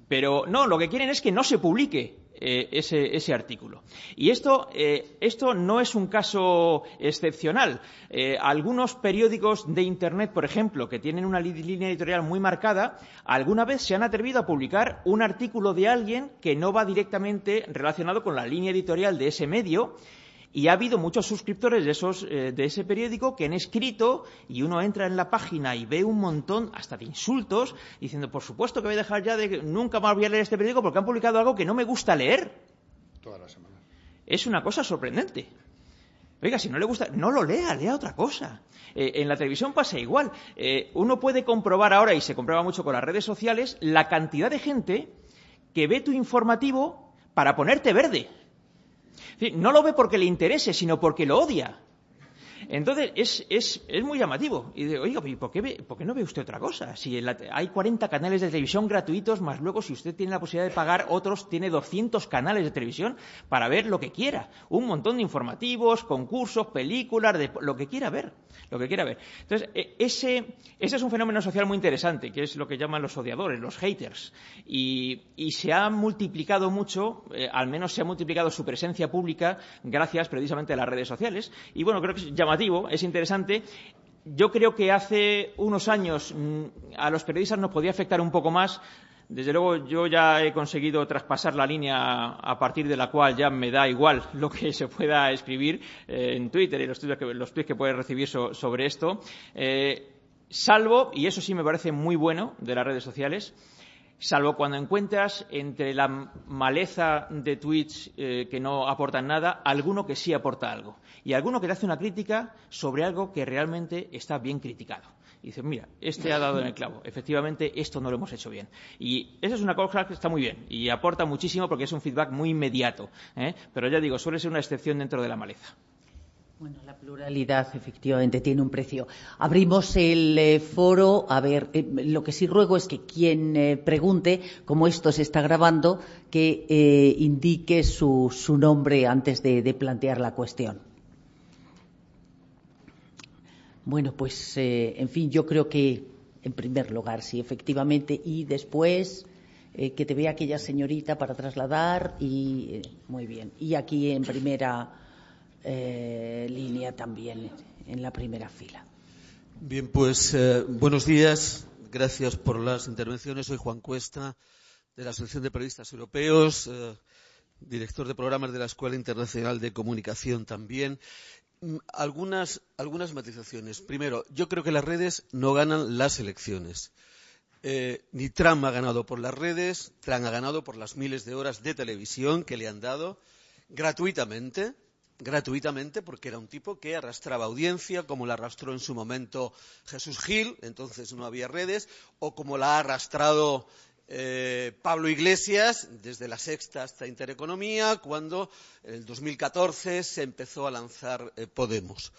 Pero no, lo que quieren es que no se publique eh, ese, artículo. Y esto, eh, esto, no es un caso excepcional. Eh, algunos periódicos de Internet, por ejemplo, que tienen una línea editorial muy marcada, alguna vez se han atrevido a publicar un artículo de alguien que no va directamente relacionado con la línea editorial de ese medio y ha habido muchos suscriptores de, esos, eh, de ese periódico que han escrito y uno entra en la página y ve un montón hasta de insultos diciendo, por supuesto que voy a dejar ya de nunca más voy a leer este periódico porque han publicado algo que no me gusta leer. Toda la semana. Es una cosa sorprendente. Oiga, si no le gusta, no lo lea, lea otra cosa. Eh, en la televisión pasa igual. Eh, uno puede comprobar ahora, y se comprueba mucho con las redes sociales, la cantidad de gente que ve tu informativo para ponerte verde. No lo ve porque le interese, sino porque lo odia. Entonces, es, es, es, muy llamativo. Y digo, oiga, ¿por qué, ¿por qué no ve usted otra cosa? Si hay 40 canales de televisión gratuitos, más luego, si usted tiene la posibilidad de pagar, otros tiene 200 canales de televisión para ver lo que quiera. Un montón de informativos, concursos, películas, de, lo que quiera ver. Lo que quiera ver. Entonces, e, ese, ese es un fenómeno social muy interesante, que es lo que llaman los odiadores, los haters. Y, y se ha multiplicado mucho, eh, al menos se ha multiplicado su presencia pública gracias precisamente a las redes sociales. Y bueno, creo que es es interesante. Yo creo que hace unos años mm, a los periodistas nos podía afectar un poco más. Desde luego yo ya he conseguido traspasar la línea a partir de la cual ya me da igual lo que se pueda escribir eh, en Twitter y los tweets que, los que puedes recibir sobre esto. Eh, salvo, y eso sí me parece muy bueno de las redes sociales, salvo cuando encuentras entre la maleza de tweets eh, que no aportan nada, alguno que sí aporta algo. Y alguno que te hace una crítica sobre algo que realmente está bien criticado. Y dices, mira, este ha dado en el clavo. Efectivamente, esto no lo hemos hecho bien. Y esa es una cosa que está muy bien y aporta muchísimo porque es un feedback muy inmediato. ¿eh? Pero ya digo, suele ser una excepción dentro de la maleza. Bueno, la pluralidad efectivamente tiene un precio. Abrimos el eh, foro. A ver, eh, lo que sí ruego es que quien eh, pregunte, como esto se está grabando, que indique su, nombre antes de, plantear la cuestión. Bueno, pues, en fin, yo creo que, en primer lugar, sí, efectivamente, y después que te vea aquella señorita para trasladar y muy bien. Y aquí en primera eh, línea también en la primera fila. Bien, pues eh, buenos días. Gracias por las intervenciones. Soy Juan Cuesta, de la Asociación de Periodistas Europeos, eh, director de programas de la Escuela Internacional de Comunicación también. Mm, algunas, algunas matizaciones. Primero, yo creo que las redes no ganan las elecciones. ni Trump ha ganado por las redes, Trump ha ganado por las miles de horas de televisión que le han dado gratuitamente gratuitamente porque era un tipo que arrastraba audiencia, como la arrastró en su momento Jesús Gil, entonces no había redes, o como la ha arrastrado eh, Pablo Iglesias desde la sexta hasta Intereconomía, cuando en el 2014 se empezó a lanzar eh, Podemos.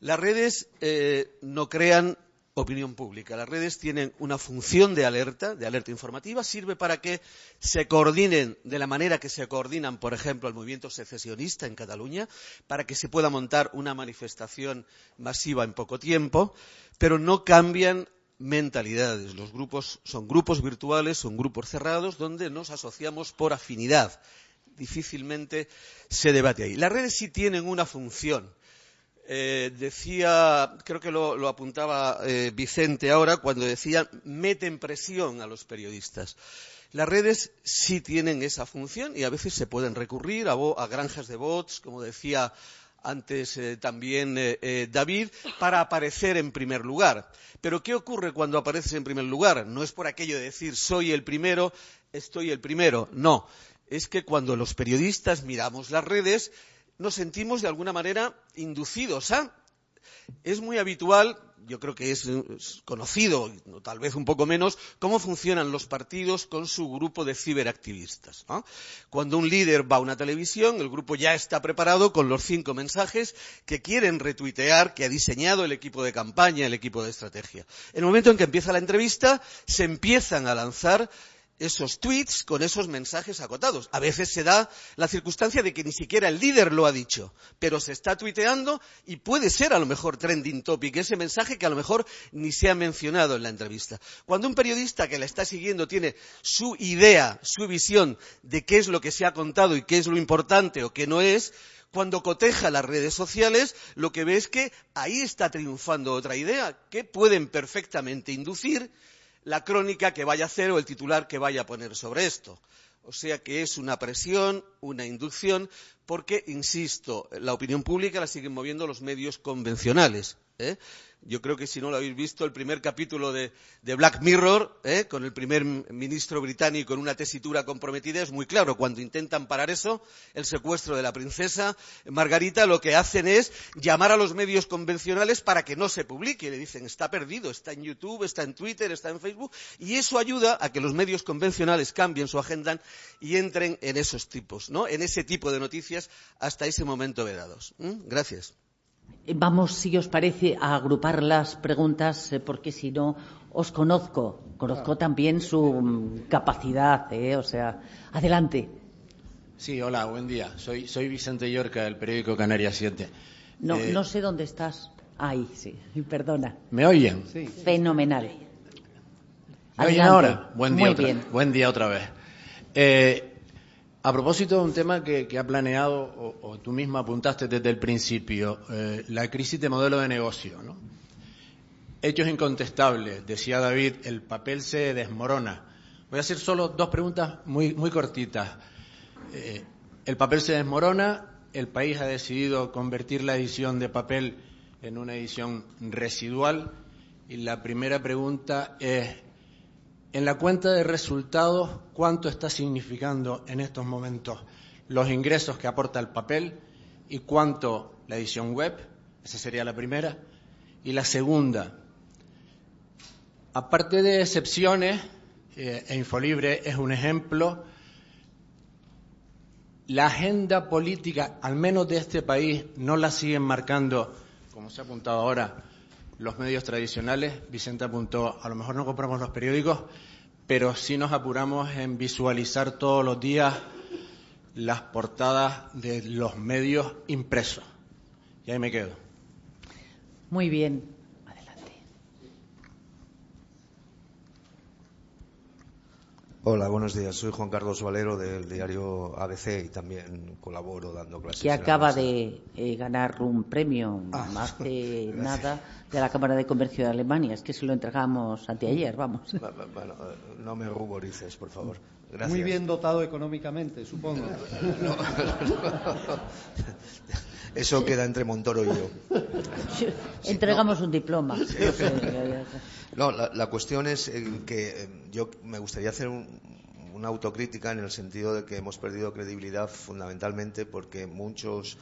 Las redes eh, no crean opinión pública. Las redes tienen una función de alerta, de alerta informativa, sirve para que se coordinen de la manera que se coordinan, por ejemplo, el movimiento secesionista en Cataluña, para que se pueda montar una manifestación masiva en poco tiempo, pero no cambian mentalidades. Los grupos son grupos virtuales, son grupos cerrados donde nos asociamos por afinidad. Difícilmente se debate ahí. Las redes sí tienen una función eh, decía, creo que lo, apuntaba eh, Vicente ahora, cuando decía meten presión a los periodistas. Las redes sí tienen esa función y a veces se pueden recurrir a, granjas de bots, como decía antes eh, también David, para aparecer en primer lugar. Pero ¿qué ocurre cuando apareces en primer lugar? No es por aquello de decir soy el primero, estoy el primero. No. Es que cuando los periodistas miramos las redes, nos sentimos de alguna manera inducidos a. Es muy habitual, yo creo que es, conocido, tal vez un poco menos, cómo funcionan los partidos con su grupo de ciberactivistas. Cuando un líder va a una televisión, el grupo ya está preparado con los cinco mensajes que quieren retuitear, que ha diseñado el equipo de campaña, el equipo de estrategia. En el momento en que empieza la entrevista, se empiezan a lanzar esos tweets con esos mensajes acotados. A veces se da la circunstancia de que ni siquiera el líder lo ha dicho, pero se está tuiteando y puede ser a lo mejor trending topic ese mensaje que a lo mejor ni se ha mencionado en la entrevista. Cuando un periodista que la está siguiendo tiene su idea, su visión de qué es lo que se ha contado y qué es lo importante o qué no es, cuando coteja las redes sociales, lo que ve es que ahí está triunfando otra idea que pueden perfectamente inducir la crónica que vaya a hacer o el titular que vaya a poner sobre esto. O sea que es una presión, una inducción, porque, insisto, la opinión pública la siguen moviendo los medios convencionales. ¿eh? Yo creo que si no lo habéis visto, el primer capítulo de, Black Mirror, ¿eh? con el primer ministro británico en una tesitura comprometida, es muy claro. Cuando intentan parar eso, el secuestro de la princesa Margarita, lo que hacen es llamar a los medios convencionales para que no se publique. Le dicen, está perdido, está en YouTube, está en Twitter, está en Facebook. Y eso ayuda a que los medios convencionales cambien su agenda y entren en esos tipos, ¿no? En ese tipo de noticias hasta ese momento vedados. Gracias. Vamos, si os parece, a agrupar las preguntas, eh, porque si no, os conozco. Conozco también su mm, capacidad, ¿eh? o sea, adelante. Sí, hola, buen día. Soy, soy Vicente Yorca, del periódico Canarias 7. No, eh, no sé dónde estás. Ahí, sí, perdona. ¿Me oyen? Sí. Fenomenal. ¿Me oyen ahora? Buen día, Muy bien. buen día otra vez. Eh, a propósito de un tema que, ha planeado, o, tú misma apuntaste desde el principio, eh, la crisis de modelo de negocio. ¿no? Hechos incontestables, decía David, el papel se desmorona. Voy a hacer solo dos preguntas muy, muy cortitas. Eh, el papel se desmorona, el país ha decidido convertir la edición de papel en una edición residual y la primera pregunta es, en la cuenta de resultados, ¿cuánto está significando en estos momentos los ingresos que aporta el papel y cuánto la edición web? Esa sería la primera. Y la segunda, aparte de excepciones, eh, e Infolibre es un ejemplo, la agenda política, al menos de este país, no la siguen marcando, como se ha apuntado ahora, los medios tradicionales. Vicente apuntó, a lo mejor no compramos los periódicos, pero sí nos apuramos en visualizar todos los días las portadas de los medios impresos. Y ahí me quedo. Muy bien. Hola, buenos días. Soy Juan Carlos Valero del diario ABC y también colaboro dando clases. Que acaba de eh, ganar un premio ah. más de nada de la Cámara de Comercio de Alemania. Es que se lo entregamos anteayer, vamos. Bueno, eh, no me ruborices, por favor. Muy bien dotado económicamente, supongo. Eso queda entre Montoro y yo. Entregamos un diploma. No, la, cuestión es eh, que eh, yo me gustaría hacer una autocrítica en el sentido de que hemos perdido credibilidad fundamentalmente porque muchos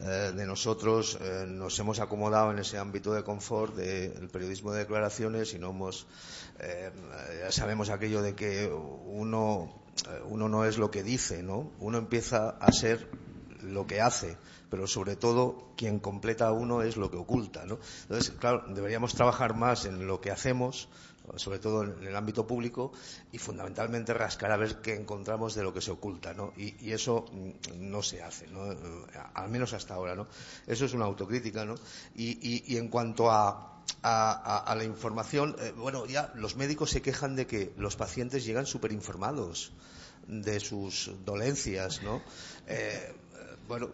eh, de nosotros nos hemos acomodado en ese ámbito de confort del periodismo de declaraciones y no hemos, ya sabemos aquello de que uno, uno no es lo que dice, ¿no? Uno empieza a ser lo que hace pero sobre todo quien completa a uno es lo que oculta. ¿no? Entonces, claro, deberíamos trabajar más en lo que hacemos, sobre todo en el ámbito público, y fundamentalmente rascar a ver qué encontramos de lo que se oculta. ¿no? Y, eso mm, no se hace, ¿no? al menos hasta ahora. ¿no? Eso es una autocrítica. ¿no? Y, en cuanto a, a, la información, eh, bueno, ya los médicos se quejan de que los pacientes llegan súper informados de sus dolencias, ¿no? Eh, bueno,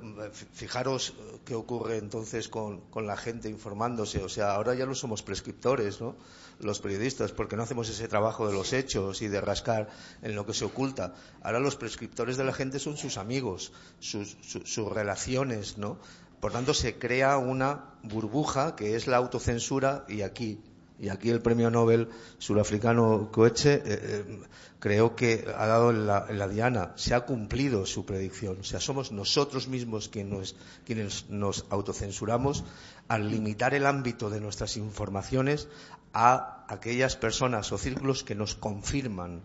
fijaros qué ocurre entonces con, la gente informándose. O sea, ahora ya no somos prescriptores, ¿no? Los periodistas, porque no hacemos ese trabajo de los hechos y de rascar en lo que se oculta. Ahora los prescriptores de la gente son sus amigos, sus, sus relaciones, ¿no? Por tanto, se crea una burbuja que es la autocensura y aquí y aquí el premio Nobel surafricano Coeche eh, eh, creo que ha dado en la, diana, se ha cumplido su predicción. O sea, somos nosotros mismos quienes nos, autocensuramos al limitar el ámbito de nuestras informaciones a aquellas personas o círculos que nos confirman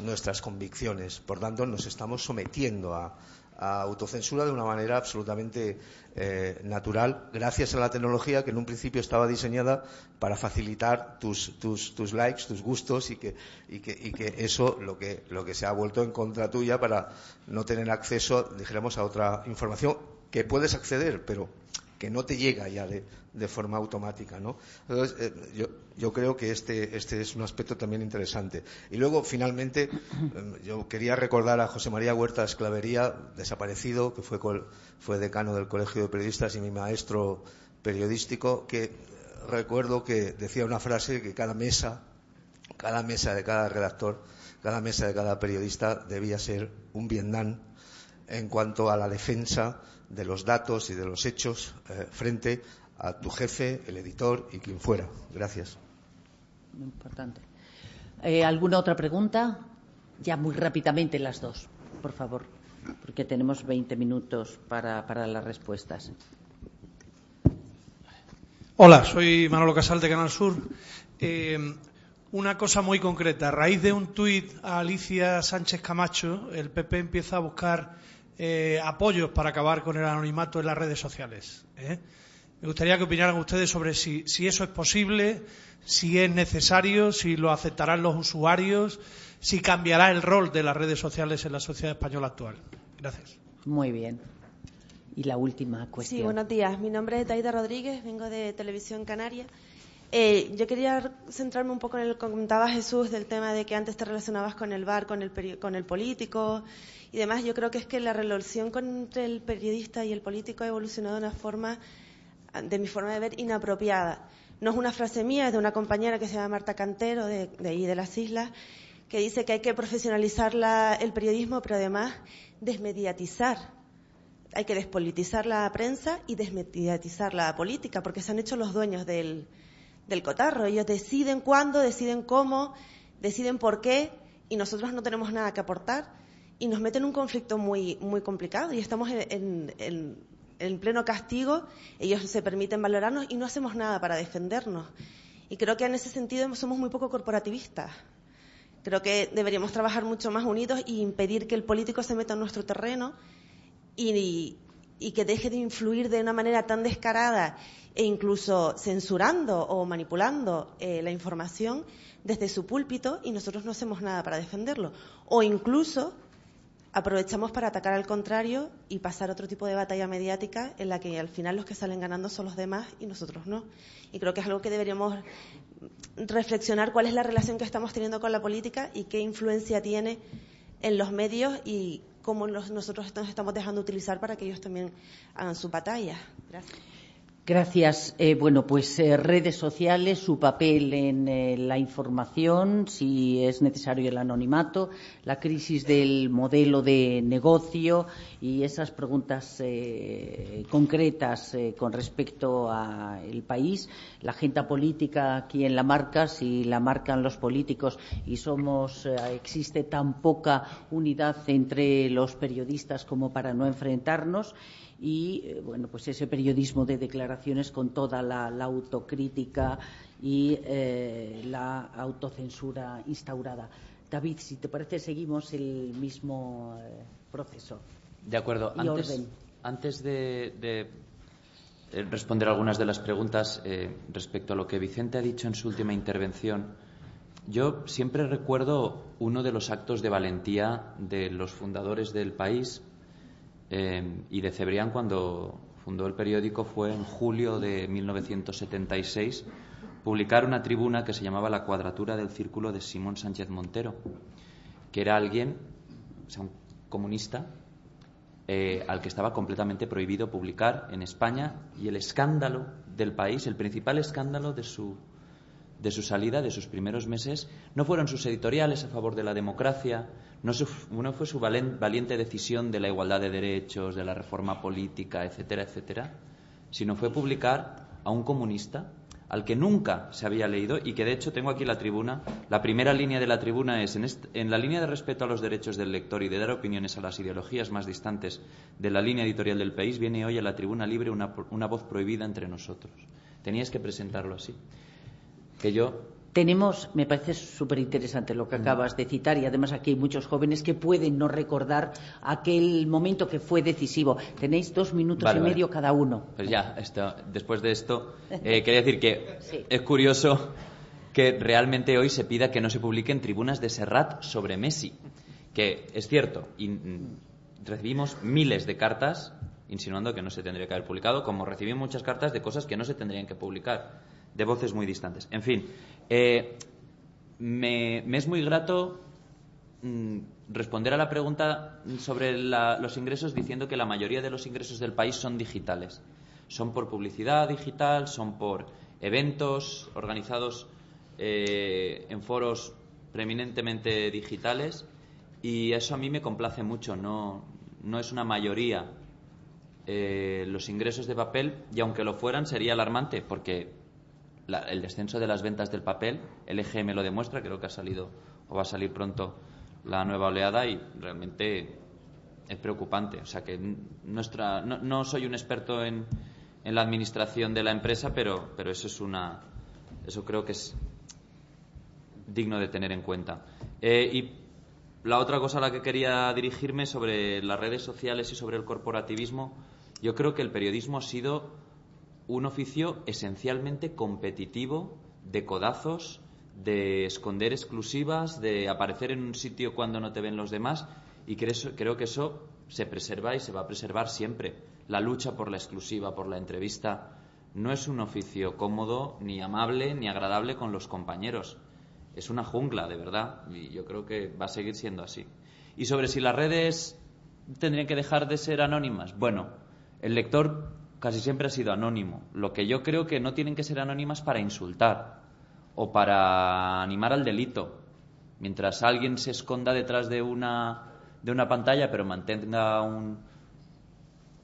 nuestras convicciones. Por tanto, nos estamos sometiendo a, autocensura de una manera absolutamente eh, natural, gracias a la tecnología que en un principio estaba diseñada para facilitar tus, tus, likes, tus gustos y que, y que, y que eso lo que, lo que se ha vuelto en contra tuya para no tener acceso, dijéramos, a otra información que puedes acceder, pero que no te llega ya de, forma automática. ¿no? Entonces, eh, yo, yo, creo que este, este, es un aspecto también interesante. Y luego, finalmente, em, yo quería recordar a José María Huerta Esclavería, desaparecido, que fue, fue decano del Colegio de Periodistas y mi maestro periodístico, que recuerdo que decía una frase que cada mesa, cada mesa de cada redactor, cada mesa de cada periodista debía ser un Vietnam en cuanto a la defensa de los datos y de los hechos eh, frente a tu jefe, el editor y quien fuera. Gracias. Muy importante. Eh, ¿Alguna otra pregunta? Ya muy rápidamente las dos, por favor, porque tenemos 20 minutos para, para las respuestas. Hola, soy Manolo Casal de Canal Sur. Eh, una cosa muy concreta. A raíz de un tuit a Alicia Sánchez Camacho, el PP empieza a buscar eh, apoyos para acabar con el anonimato en las redes sociales. ¿eh? Me gustaría que opinaran ustedes sobre si, eso es posible, si es necesario, si lo aceptarán los usuarios, si cambiará el rol de las redes sociales en la sociedad española actual. Gracias. Muy bien. Y la última cuestión. Sí, buenos días. Mi nombre es Daida Rodríguez, vengo de Televisión Canaria. Eh, yo quería centrarme un poco en lo que comentaba Jesús del tema de que antes te relacionabas con el bar, con el, con el político y demás. Yo creo que es que la relación entre el periodista y el político ha evolucionado de una forma, de mi forma de ver, inapropiada. No es una frase mía, es de una compañera que se llama Marta Cantero, de, ahí de las islas, que dice que hay que profesionalizar el periodismo, pero además desmediatizar. Hay que despolitizar la prensa y desmediatizar la política, porque se han hecho los dueños del, del cotarro. Ellos deciden cuándo, deciden cómo, deciden por qué, y nosotros no tenemos nada que aportar y nos mete en un conflicto muy, muy complicado y estamos en, en, pleno castigo, ellos se permiten valorarnos y no hacemos nada para defendernos. Y creo que en ese sentido somos muy poco corporativistas. Creo que deberíamos trabajar mucho más unidos y impedir que el político se meta en nuestro terreno y, y que deje de influir de una manera tan descarada e incluso censurando o manipulando eh, la información desde su púlpito y nosotros no hacemos nada para defenderlo. O incluso aprovechamos para atacar al contrario y pasar otro tipo de batalla mediática en la que al final los que salen ganando son los demás y nosotros no. Y creo que es algo que deberíamos reflexionar cuál es la relación que estamos teniendo con la política y qué influencia tiene en los medios y cómo nosotros nos estamos dejando utilizar para que ellos también hagan su batalla. Gracias. Gracias. Eh, bueno, pues eh, redes sociales, su papel en eh, la información, si es necesario el anonimato, la crisis del modelo de negocio y esas preguntas concretas con respecto al país, la agenda política, quién la marca, si la marcan los políticos y somos existe tan poca unidad entre los periodistas como para no enfrentarnos y eh, bueno pues ese periodismo de declaraciones con toda la, autocrítica y eh, la autocensura instaurada. David, si te parece, seguimos el mismo eh, proceso. De acuerdo. antes, de, responder algunas de las preguntas respecto a lo que Vicente ha dicho en su última intervención, yo siempre recuerdo uno de los actos de valentía de los fundadores del país, Em, y de Cebrián, cuando fundó el periódico, fue en julio de 1976 publicar una tribuna que se llamaba La Cuadratura del Círculo de Simón Sánchez Montero, que era alguien, o sea, un comunista, eh, al que estaba completamente prohibido publicar en España y el escándalo del país, el principal escándalo de su, de su salida, de sus primeros meses, no fueron sus editoriales a favor de la democracia, no, fue su valiente decisión de la igualdad de derechos, de la reforma política, etcétera, etcétera, sino fue publicar a un comunista al que nunca se había leído y que de hecho tengo aquí la tribuna. La primera línea de la tribuna es en, la línea de respeto a los derechos del lector y de dar opiniones a las ideologías más distantes de la línea editorial del país, viene hoy a la tribuna libre una, una voz prohibida entre nosotros. Tenías que presentarlo así. Que yo. Tenemos, me parece súper interesante lo que acabas de citar y además aquí hay muchos jóvenes que pueden no recordar aquel momento que fue decisivo. Tenéis dos minutos y medio cada uno. Pues ya, después de esto, eh, quería decir que es curioso que realmente hoy se pida que no se publiquen tribunas de Serrat sobre Messi, que es cierto, y mm, recibimos miles de cartas insinuando que no se tendría que haber publicado, como recibimos muchas cartas de cosas que no se tendrían que publicar, de voces muy distantes. En fin, eh, me, es muy grato mm, responder a la pregunta sobre los ingresos diciendo que la mayoría de los ingresos del país son digitales. Son por publicidad digital, son por eventos organizados eh, en foros preeminentemente digitales y eso a mí me complace mucho. No, no es una mayoría eh, los ingresos de papel y aunque lo fueran sería alarmante porque el descenso de las ventas del papel, el EGM lo demuestra, creo que ha salido o va a salir pronto la nueva oleada y realmente es preocupante. O sea que nuestra, no, soy un experto en, en, la administración de la empresa, pero, pero eso es una, eso creo que es digno de tener en cuenta. Eh, y la otra cosa a la que quería dirigirme sobre las redes sociales y sobre el corporativismo, yo creo que el periodismo ha sido un oficio esencialmente competitivo, de codazos, de esconder exclusivas, de aparecer en un sitio cuando no te ven los demás, y creo, que eso se preserva y se va a preservar siempre. La lucha por la exclusiva, por la entrevista, no es un oficio cómodo, ni amable, ni agradable con los compañeros. Es una jungla, de verdad, y yo creo que va a seguir siendo así. Y sobre si las redes tendrían que dejar de ser anónimas, bueno, el lector casi siempre ha sido anónimo. Lo que yo creo que no tienen que ser anónimas para insultar o para animar al delito. Mientras alguien se esconda detrás de una, de una pantalla pero mantenga un,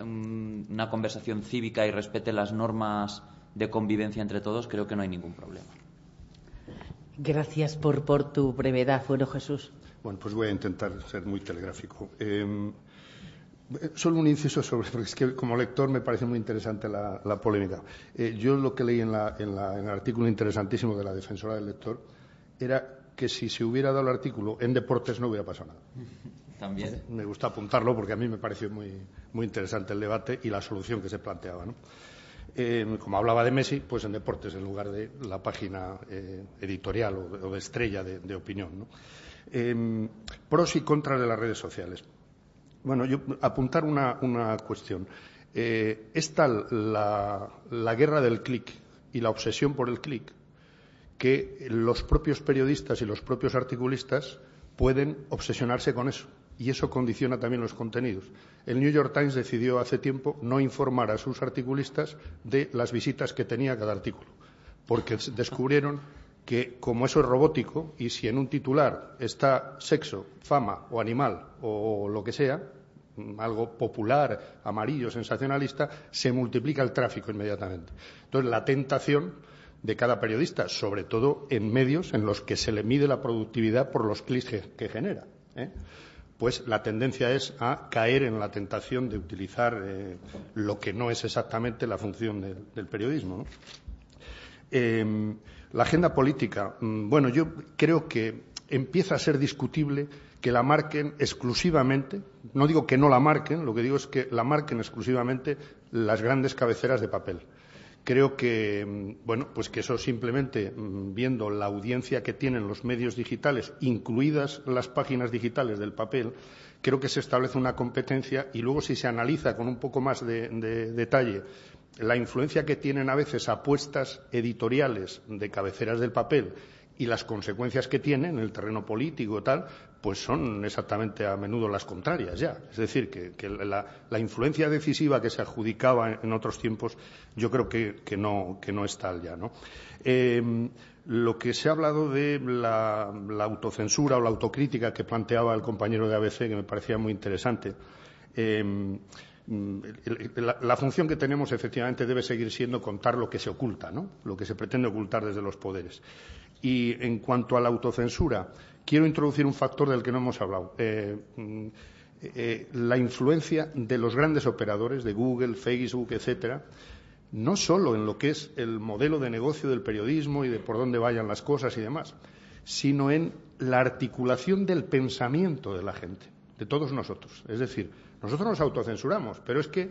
una conversación cívica y respete las normas de convivencia entre todos, creo que no hay ningún problema. Gracias por, por tu brevedad. Bueno, Jesús. Bueno, pues voy a intentar ser muy telegráfico. Eh, Solo un inciso sobre, porque es que como lector me parece muy interesante la, polémica. Eh, yo lo que leí en, el artículo interesantísimo de la defensora del lector era que si se hubiera dado el artículo en deportes no hubiera pasado nada. También. Me gusta apuntarlo porque a mí me pareció muy, muy interesante el debate y la solución que se planteaba. Eh, como hablaba de Messi, pues en deportes en lugar de la página eh, editorial o, de estrella de, opinión. pros y contras de las redes sociales. Bueno, yo apuntar una, cuestión. Eh, es tal la, guerra del clic y la obsesión por el clic que los propios periodistas y los propios articulistas pueden obsesionarse con eso. Y eso condiciona también los contenidos. El New York Times decidió hace tiempo no informar a sus articulistas de las visitas que tenía cada artículo, porque descubrieron que como eso es robótico y si en un titular está sexo, fama o animal o lo que sea, algo popular, amarillo, sensacionalista, se multiplica el tráfico inmediatamente. Entonces, la tentación de cada periodista, sobre todo en medios en los que se le mide la productividad por los clics que, genera. ¿eh? Pues la tendencia es a caer en la tentación de utilizar eh, lo que no es exactamente la función del periodismo. Em, la agenda política. Mm, bueno, yo creo que empieza a ser discutible que la marquen exclusivamente, no digo que no la marquen, lo que digo es que la marquen exclusivamente las grandes cabeceras de papel. Creo que, mm, bueno, pues que eso simplemente, mm, viendo la audiencia que tienen los medios digitales, incluidas las páginas digitales del papel, creo que se establece una competencia y luego si se analiza con un poco más de, de detalle la influencia que tienen a veces apuestas editoriales de cabeceras del papel y las consecuencias que tienen en el terreno político tal, pues son exactamente a menudo las contrarias ya. Es decir, que, la, influencia decisiva que se adjudicaba en, otros tiempos yo creo que, no, que es tal ya. ¿no? Eh, lo que se ha hablado de la, autocensura o la autocrítica que planteaba el compañero de ABC, que me parecía muy interesante. Eh, la, función que tenemos efectivamente debe seguir siendo contar lo que se oculta, ¿no? lo que se pretende ocultar desde los poderes. Y en cuanto a la autocensura, quiero introducir un factor del que no hemos hablado. Eh, mm, eh, la influencia de los grandes operadores, de Google, Facebook, etcétera, no solo en lo que es el modelo de negocio del periodismo y de por dónde vayan las cosas y demás, sino en la articulación del pensamiento de la gente, de todos nosotros. Es decir, nosotros nos autocensuramos, pero es que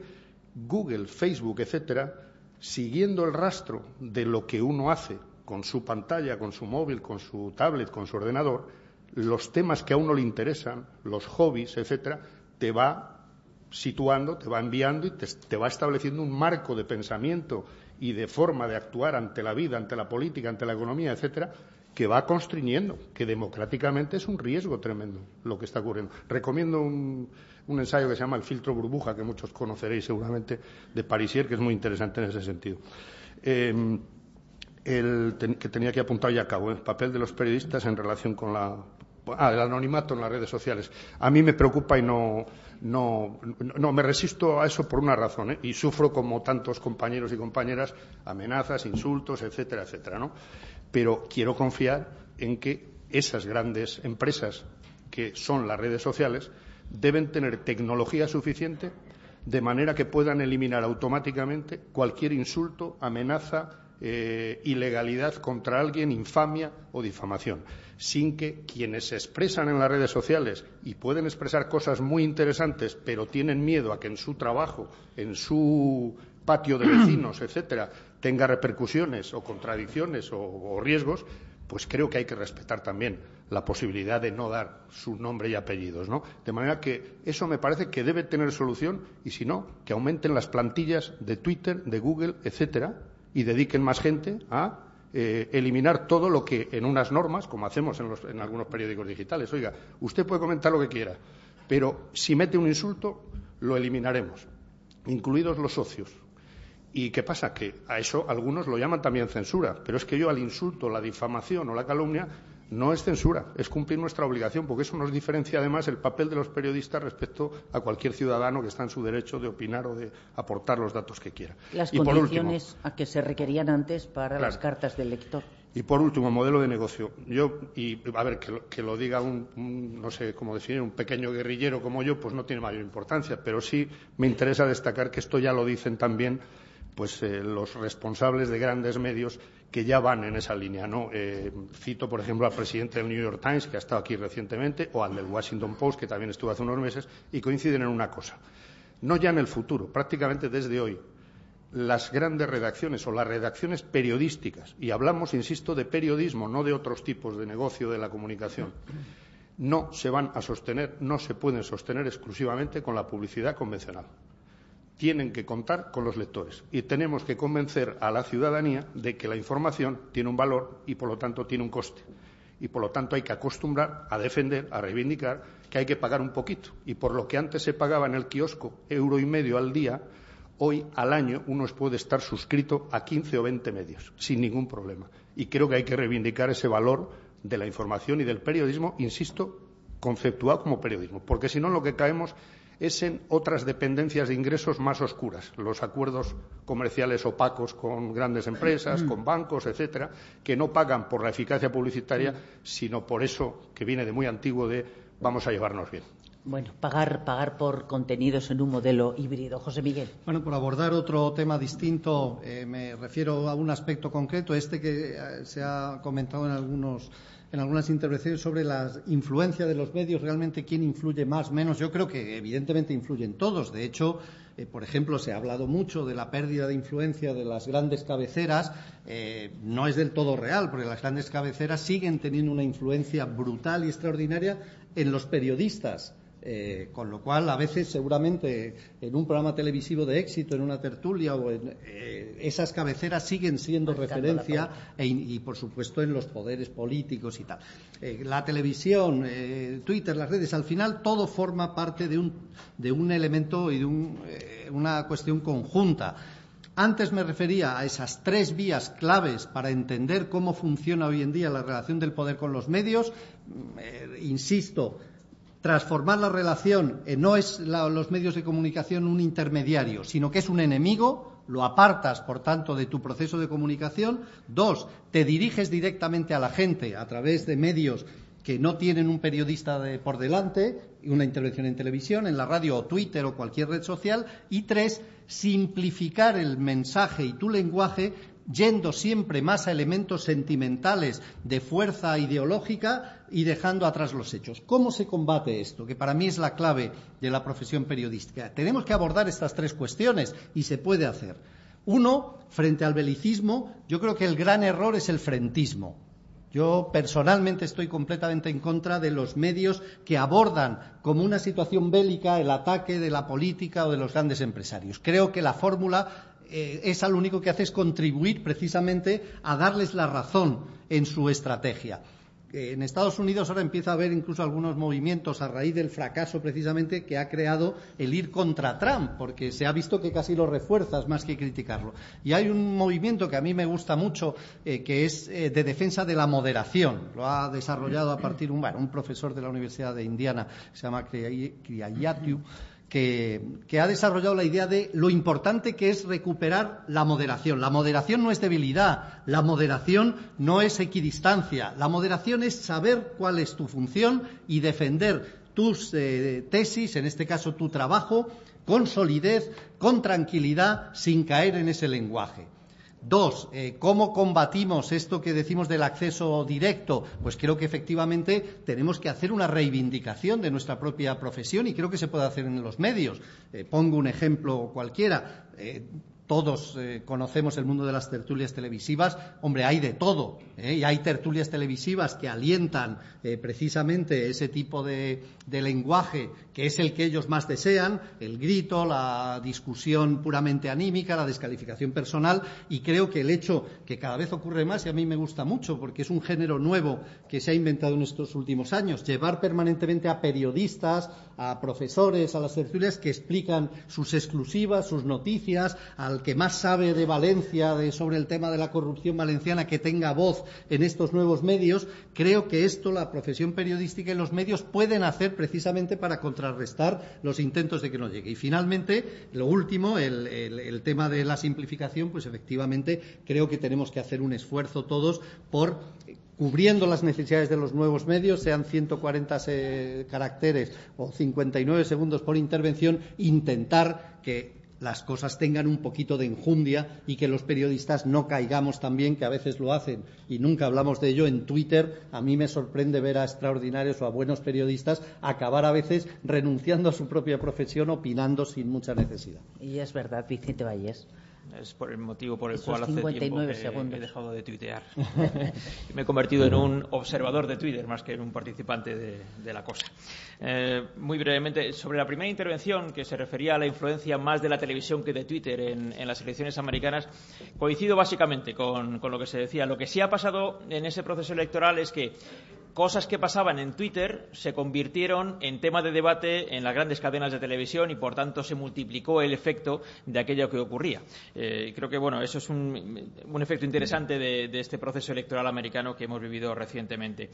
Google, Facebook, etcétera, siguiendo el rastro de lo que uno hace con su pantalla, con su móvil, con su tablet, con su ordenador, los temas que a uno le interesan, los hobbies, etcétera, te va situando, te va enviando y te, va estableciendo un marco de pensamiento y de forma de actuar ante la vida, ante la política, ante la economía, etcétera, que va constriñendo, que democráticamente es un riesgo tremendo lo que está ocurriendo. Recomiendo un, ensayo que se llama El filtro burbuja, que muchos conoceréis seguramente, de Parisier, que es muy interesante en ese sentido. Eh, el, que tenía que apuntar ya a cabo, el papel de los periodistas en relación con la ah, el anonimato en las redes sociales. A mí me preocupa y no, no, no me resisto a eso por una razón, ¿eh? y sufro como tantos compañeros y compañeras amenazas, insultos, etcétera, etcétera, ¿no? Pero quiero confiar en que esas grandes empresas que son las redes sociales deben tener tecnología suficiente de manera que puedan eliminar automáticamente cualquier insulto, amenaza, eh, ilegalidad contra alguien, infamia o difamación, sin que quienes se expresan en las redes sociales y pueden expresar cosas muy interesantes, pero tienen miedo a que en su trabajo, en su patio de vecinos, etcétera, tenga repercusiones o contradicciones o, riesgos, pues creo que hay que respetar también la posibilidad de no dar su nombre y apellidos, ¿no? De manera que eso me parece que debe tener solución y si no, que aumenten las plantillas de Twitter, de Google, etcétera, y dediquen más gente a eh, eliminar todo lo que en unas normas, como hacemos en, algunos periódicos digitales. Oiga, usted puede comentar lo que quiera, pero si mete un insulto, lo eliminaremos, incluidos los socios. ¿Y qué pasa? Que a eso algunos lo llaman también censura, pero es que yo al insulto, la difamación o la calumnia no es censura, es cumplir nuestra obligación, porque eso nos diferencia además el papel de los periodistas respecto a cualquier ciudadano que está en su derecho de opinar o de aportar los datos que quiera. Las condiciones a que se requerían antes para las cartas del lector. Y por último, modelo de negocio. Yo, y a ver, que lo, diga un, no sé cómo definir, un pequeño guerrillero como yo, pues no tiene mayor importancia, pero sí me interesa destacar que esto ya lo dicen también pues eh, los responsables de grandes medios que ya van en esa línea. ¿no? Eh, cito, por ejemplo, al presidente del New York Times, que ha estado aquí recientemente, o al del Washington Post, que también estuvo hace unos meses, y coinciden en una cosa. No ya en el futuro, prácticamente desde hoy, las grandes redacciones o las redacciones periodísticas, y hablamos, insisto, de periodismo, no de otros tipos de negocio de la comunicación, no se van a sostener, no se pueden sostener exclusivamente con la publicidad convencional tienen que contar con los lectores y tenemos que convencer a la ciudadanía de que la información tiene un valor y, por lo tanto, tiene un coste. Y, por lo tanto, hay que acostumbrar a defender, a reivindicar que hay que pagar un poquito. Y por lo que antes se pagaba en el kiosco euro y medio al día, hoy al año uno puede estar suscrito a 15 o 20 medios, sin ningún problema. Y creo que hay que reivindicar ese valor de la información y del periodismo, insisto, conceptuado como periodismo. Porque si no, lo que caemos es en otras dependencias de ingresos más oscuras, los acuerdos comerciales opacos con grandes empresas, con bancos, etcétera, que no pagan por la eficacia publicitaria, sino por eso que viene de muy antiguo de vamos a llevarnos bien. Bueno, pagar, pagar por contenidos en un modelo híbrido. José Miguel. Bueno, por abordar otro tema distinto, eh, me refiero a un aspecto concreto, este que eh, se ha comentado en algunos en algunas intervenciones sobre la influencia de los medios, realmente quién influye más, menos. Yo creo que evidentemente influyen todos. De hecho, eh, por ejemplo, se ha hablado mucho de la pérdida de influencia de las grandes cabeceras. Eh, no es del todo real, porque las grandes cabeceras siguen teniendo una influencia brutal y extraordinaria en los periodistas. Eh, con lo cual, a veces, seguramente, en un programa televisivo de éxito, en una tertulia o en eh, esas cabeceras siguen siendo referencia e y, por supuesto, en los poderes políticos y tal. Eh, la televisión, Twitter, las redes, al final todo forma parte de un, de un elemento y de una cuestión conjunta. Antes me refería a esas tres vías claves para entender cómo funciona hoy en día la relación del poder con los medios. insisto, transformar la relación, eh, no es los medios de comunicación un intermediario, sino que es un enemigo, lo apartas, por tanto, de tu proceso de comunicación. Dos, te diriges directamente a la gente a través de medios que no tienen un periodista por delante, una intervención en televisión, en la radio o Twitter o cualquier red social. Y tres, simplificar el mensaje y tu lenguaje yendo siempre más a elementos sentimentales de fuerza ideológica y dejando atrás los hechos. ¿Cómo se combate esto? Que para mí es la clave de la profesión periodística. Tenemos que abordar estas tres cuestiones y se puede hacer. Uno, frente al belicismo, yo creo que el gran error es el frentismo. Yo personalmente estoy completamente en contra de los medios que abordan como una situación bélica el ataque de la política o de los grandes empresarios. Creo que la fórmula eh, esa lo único que hace es contribuir precisamente a darles la razón en su estrategia. Eh, en Estados Unidos ahora empieza a haber incluso algunos movimientos a raíz del fracaso precisamente que ha creado el ir contra Trump, porque se ha visto que casi lo refuerzas más que criticarlo. Y hay un movimiento que a mí me gusta mucho, eh, que es de defensa de la moderación. Lo ha desarrollado a partir de un, un profesor de la Universidad de Indiana, se llama Kriyayatiu que, ha desarrollado la idea de lo importante que es recuperar la moderación. La moderación no es debilidad, la moderación no es equidistancia, la moderación es saber cuál es tu función y defender tus eh, tesis, en este caso tu trabajo, con solidez, con tranquilidad, sin caer en ese lenguaje. Dos, eh, ¿cómo combatimos esto que decimos del acceso directo? Pues creo que efectivamente tenemos que hacer una reivindicación de nuestra propia profesión y creo que se puede hacer en los medios. Eh, pongo un ejemplo cualquiera. Eh, todos eh, conocemos el mundo de las tertulias televisivas. Hombre, hay de todo. ¿eh? Y hay tertulias televisivas que alientan eh, precisamente ese tipo de, lenguaje que es el que ellos más desean, el grito, la discusión puramente anímica, la descalificación personal. Y creo que el hecho que cada vez ocurre más, y a mí me gusta mucho, porque es un género nuevo que se ha inventado en estos últimos años, llevar permanentemente a periodistas, a profesores, a las tertulias que explican sus exclusivas, sus noticias, que más sabe de Valencia, de, sobre el tema de la corrupción valenciana, que tenga voz en estos nuevos medios, creo que esto la profesión periodística y los medios pueden hacer precisamente para contrarrestar los intentos de que no llegue. Y finalmente, lo último, el, el tema de la simplificación, pues efectivamente creo que tenemos que hacer un esfuerzo todos por cubriendo las necesidades de los nuevos medios, sean 140 caracteres o 59 segundos por intervención, intentar que las cosas tengan un poquito de enjundia y que los periodistas no caigamos también, que a veces lo hacen y nunca hablamos de ello en Twitter. A mí me sorprende ver a extraordinarios o a buenos periodistas acabar a veces renunciando a su propia profesión, opinando sin mucha necesidad. Y es verdad, Vicente Valles. Es por el motivo por el cual hace tiempo que, he dejado de tuitear. me he convertido en un observador de Twitter más que en un participante de, la cosa. Eh, muy brevemente, sobre la primera intervención, que se refería a la influencia más de la televisión que de Twitter en, las elecciones americanas, coincido básicamente con, con lo que se decía. Lo que sí ha pasado en ese proceso electoral es que cosas que pasaban en Twitter se convirtieron en tema de debate en las grandes cadenas de televisión y, por tanto, se multiplicó el efecto de aquello que ocurría. Eh, creo que, bueno, eso es un, efecto interesante de, este proceso electoral americano que hemos vivido recientemente.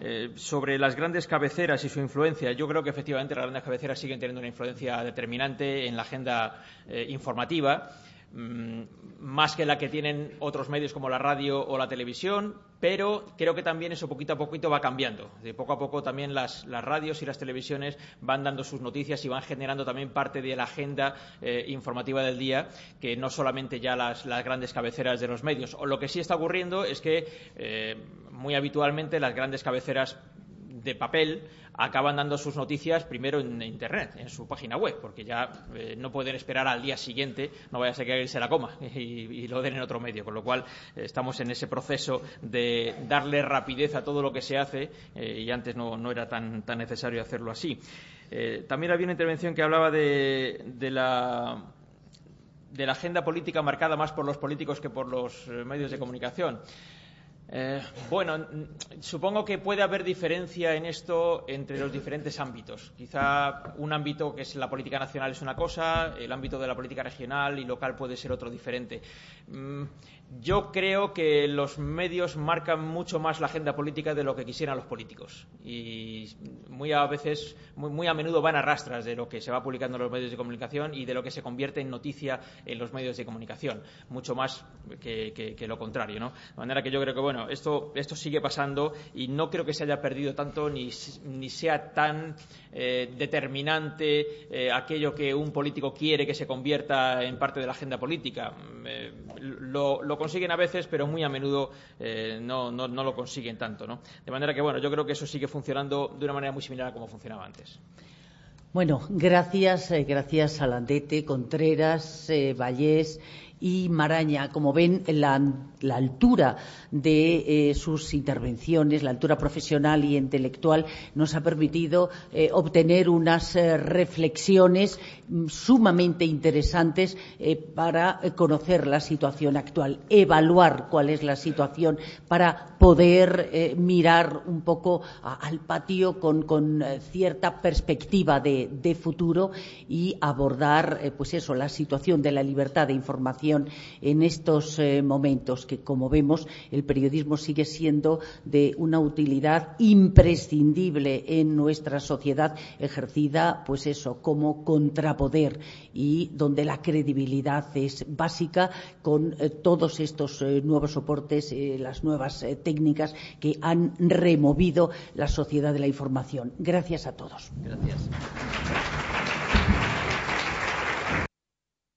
Eh, sobre las grandes cabeceras y su influencia, yo creo que efectivamente las grandes cabeceras siguen teniendo una influencia determinante en la agenda eh, informativa. Mm, más que la que tienen otros medios como la radio o la televisión, pero creo que también eso poquito a poquito va cambiando. De poco a poco también las, radios y las televisiones van dando sus noticias y van generando también parte de la agenda eh, informativa del día, que no solamente ya las, grandes cabeceras de los medios. O lo que sí está ocurriendo es que eh, muy habitualmente las grandes cabeceras de papel acaban dando sus noticias primero en Internet, en su página web, porque ya eh, no pueden esperar al día siguiente, no vaya a ser que alguien se la coma y, lo den en otro medio, con lo cual eh, estamos en ese proceso de darle rapidez a todo lo que se hace eh, y antes no, era tan, tan, necesario hacerlo así. también había una intervención que hablaba de la de la agenda política marcada más por los políticos que por los medios de comunicación. Eh, bueno, supongo que puede haber diferencia en esto entre los diferentes ámbitos. Quizá un ámbito que es la política nacional es una cosa, el ámbito de la política regional y local puede ser otro diferente. Yo creo que los medios marcan mucho más la agenda política de lo que quisieran los políticos. Y muy a veces, muy, a menudo van a rastras de lo que se va publicando en los medios de comunicación y de lo que se convierte en noticia en los medios de comunicación. Mucho más que, lo contrario, ¿no? De manera que yo creo que, bueno, esto, esto sigue pasando y no creo que se haya perdido tanto ni, ni sea tan eh, determinante eh, aquello que un político quiere que se convierta en parte de la agenda política. Eh, lo, consiguen a veces, pero muy a menudo no, no, lo consiguen tanto. ¿no? De manera que, bueno, yo creo que eso sigue funcionando de una manera muy similar a como funcionaba antes. Bueno, gracias, gracias a Landete, Contreras, Vallés y Maraña. Como ven, la, altura de eh, sus intervenciones, la altura profesional y intelectual, nos ha permitido eh, obtener unas eh, reflexiones mm, sumamente interesantes para conocer la situación actual, evaluar cuál es la situación para poder mirar un poco al patio con, cierta perspectiva de, de, futuro y abordar, pues eso, la situación de la libertad de información en estos momentos que, como vemos, el periodismo sigue siendo de una utilidad imprescindible en nuestra sociedad, ejercida, pues eso, como contrapoder y donde la credibilidad es básica con eh, todos estos eh, nuevos soportes, eh, las nuevas técnicas que han removido la sociedad de la información. Gracias a todos.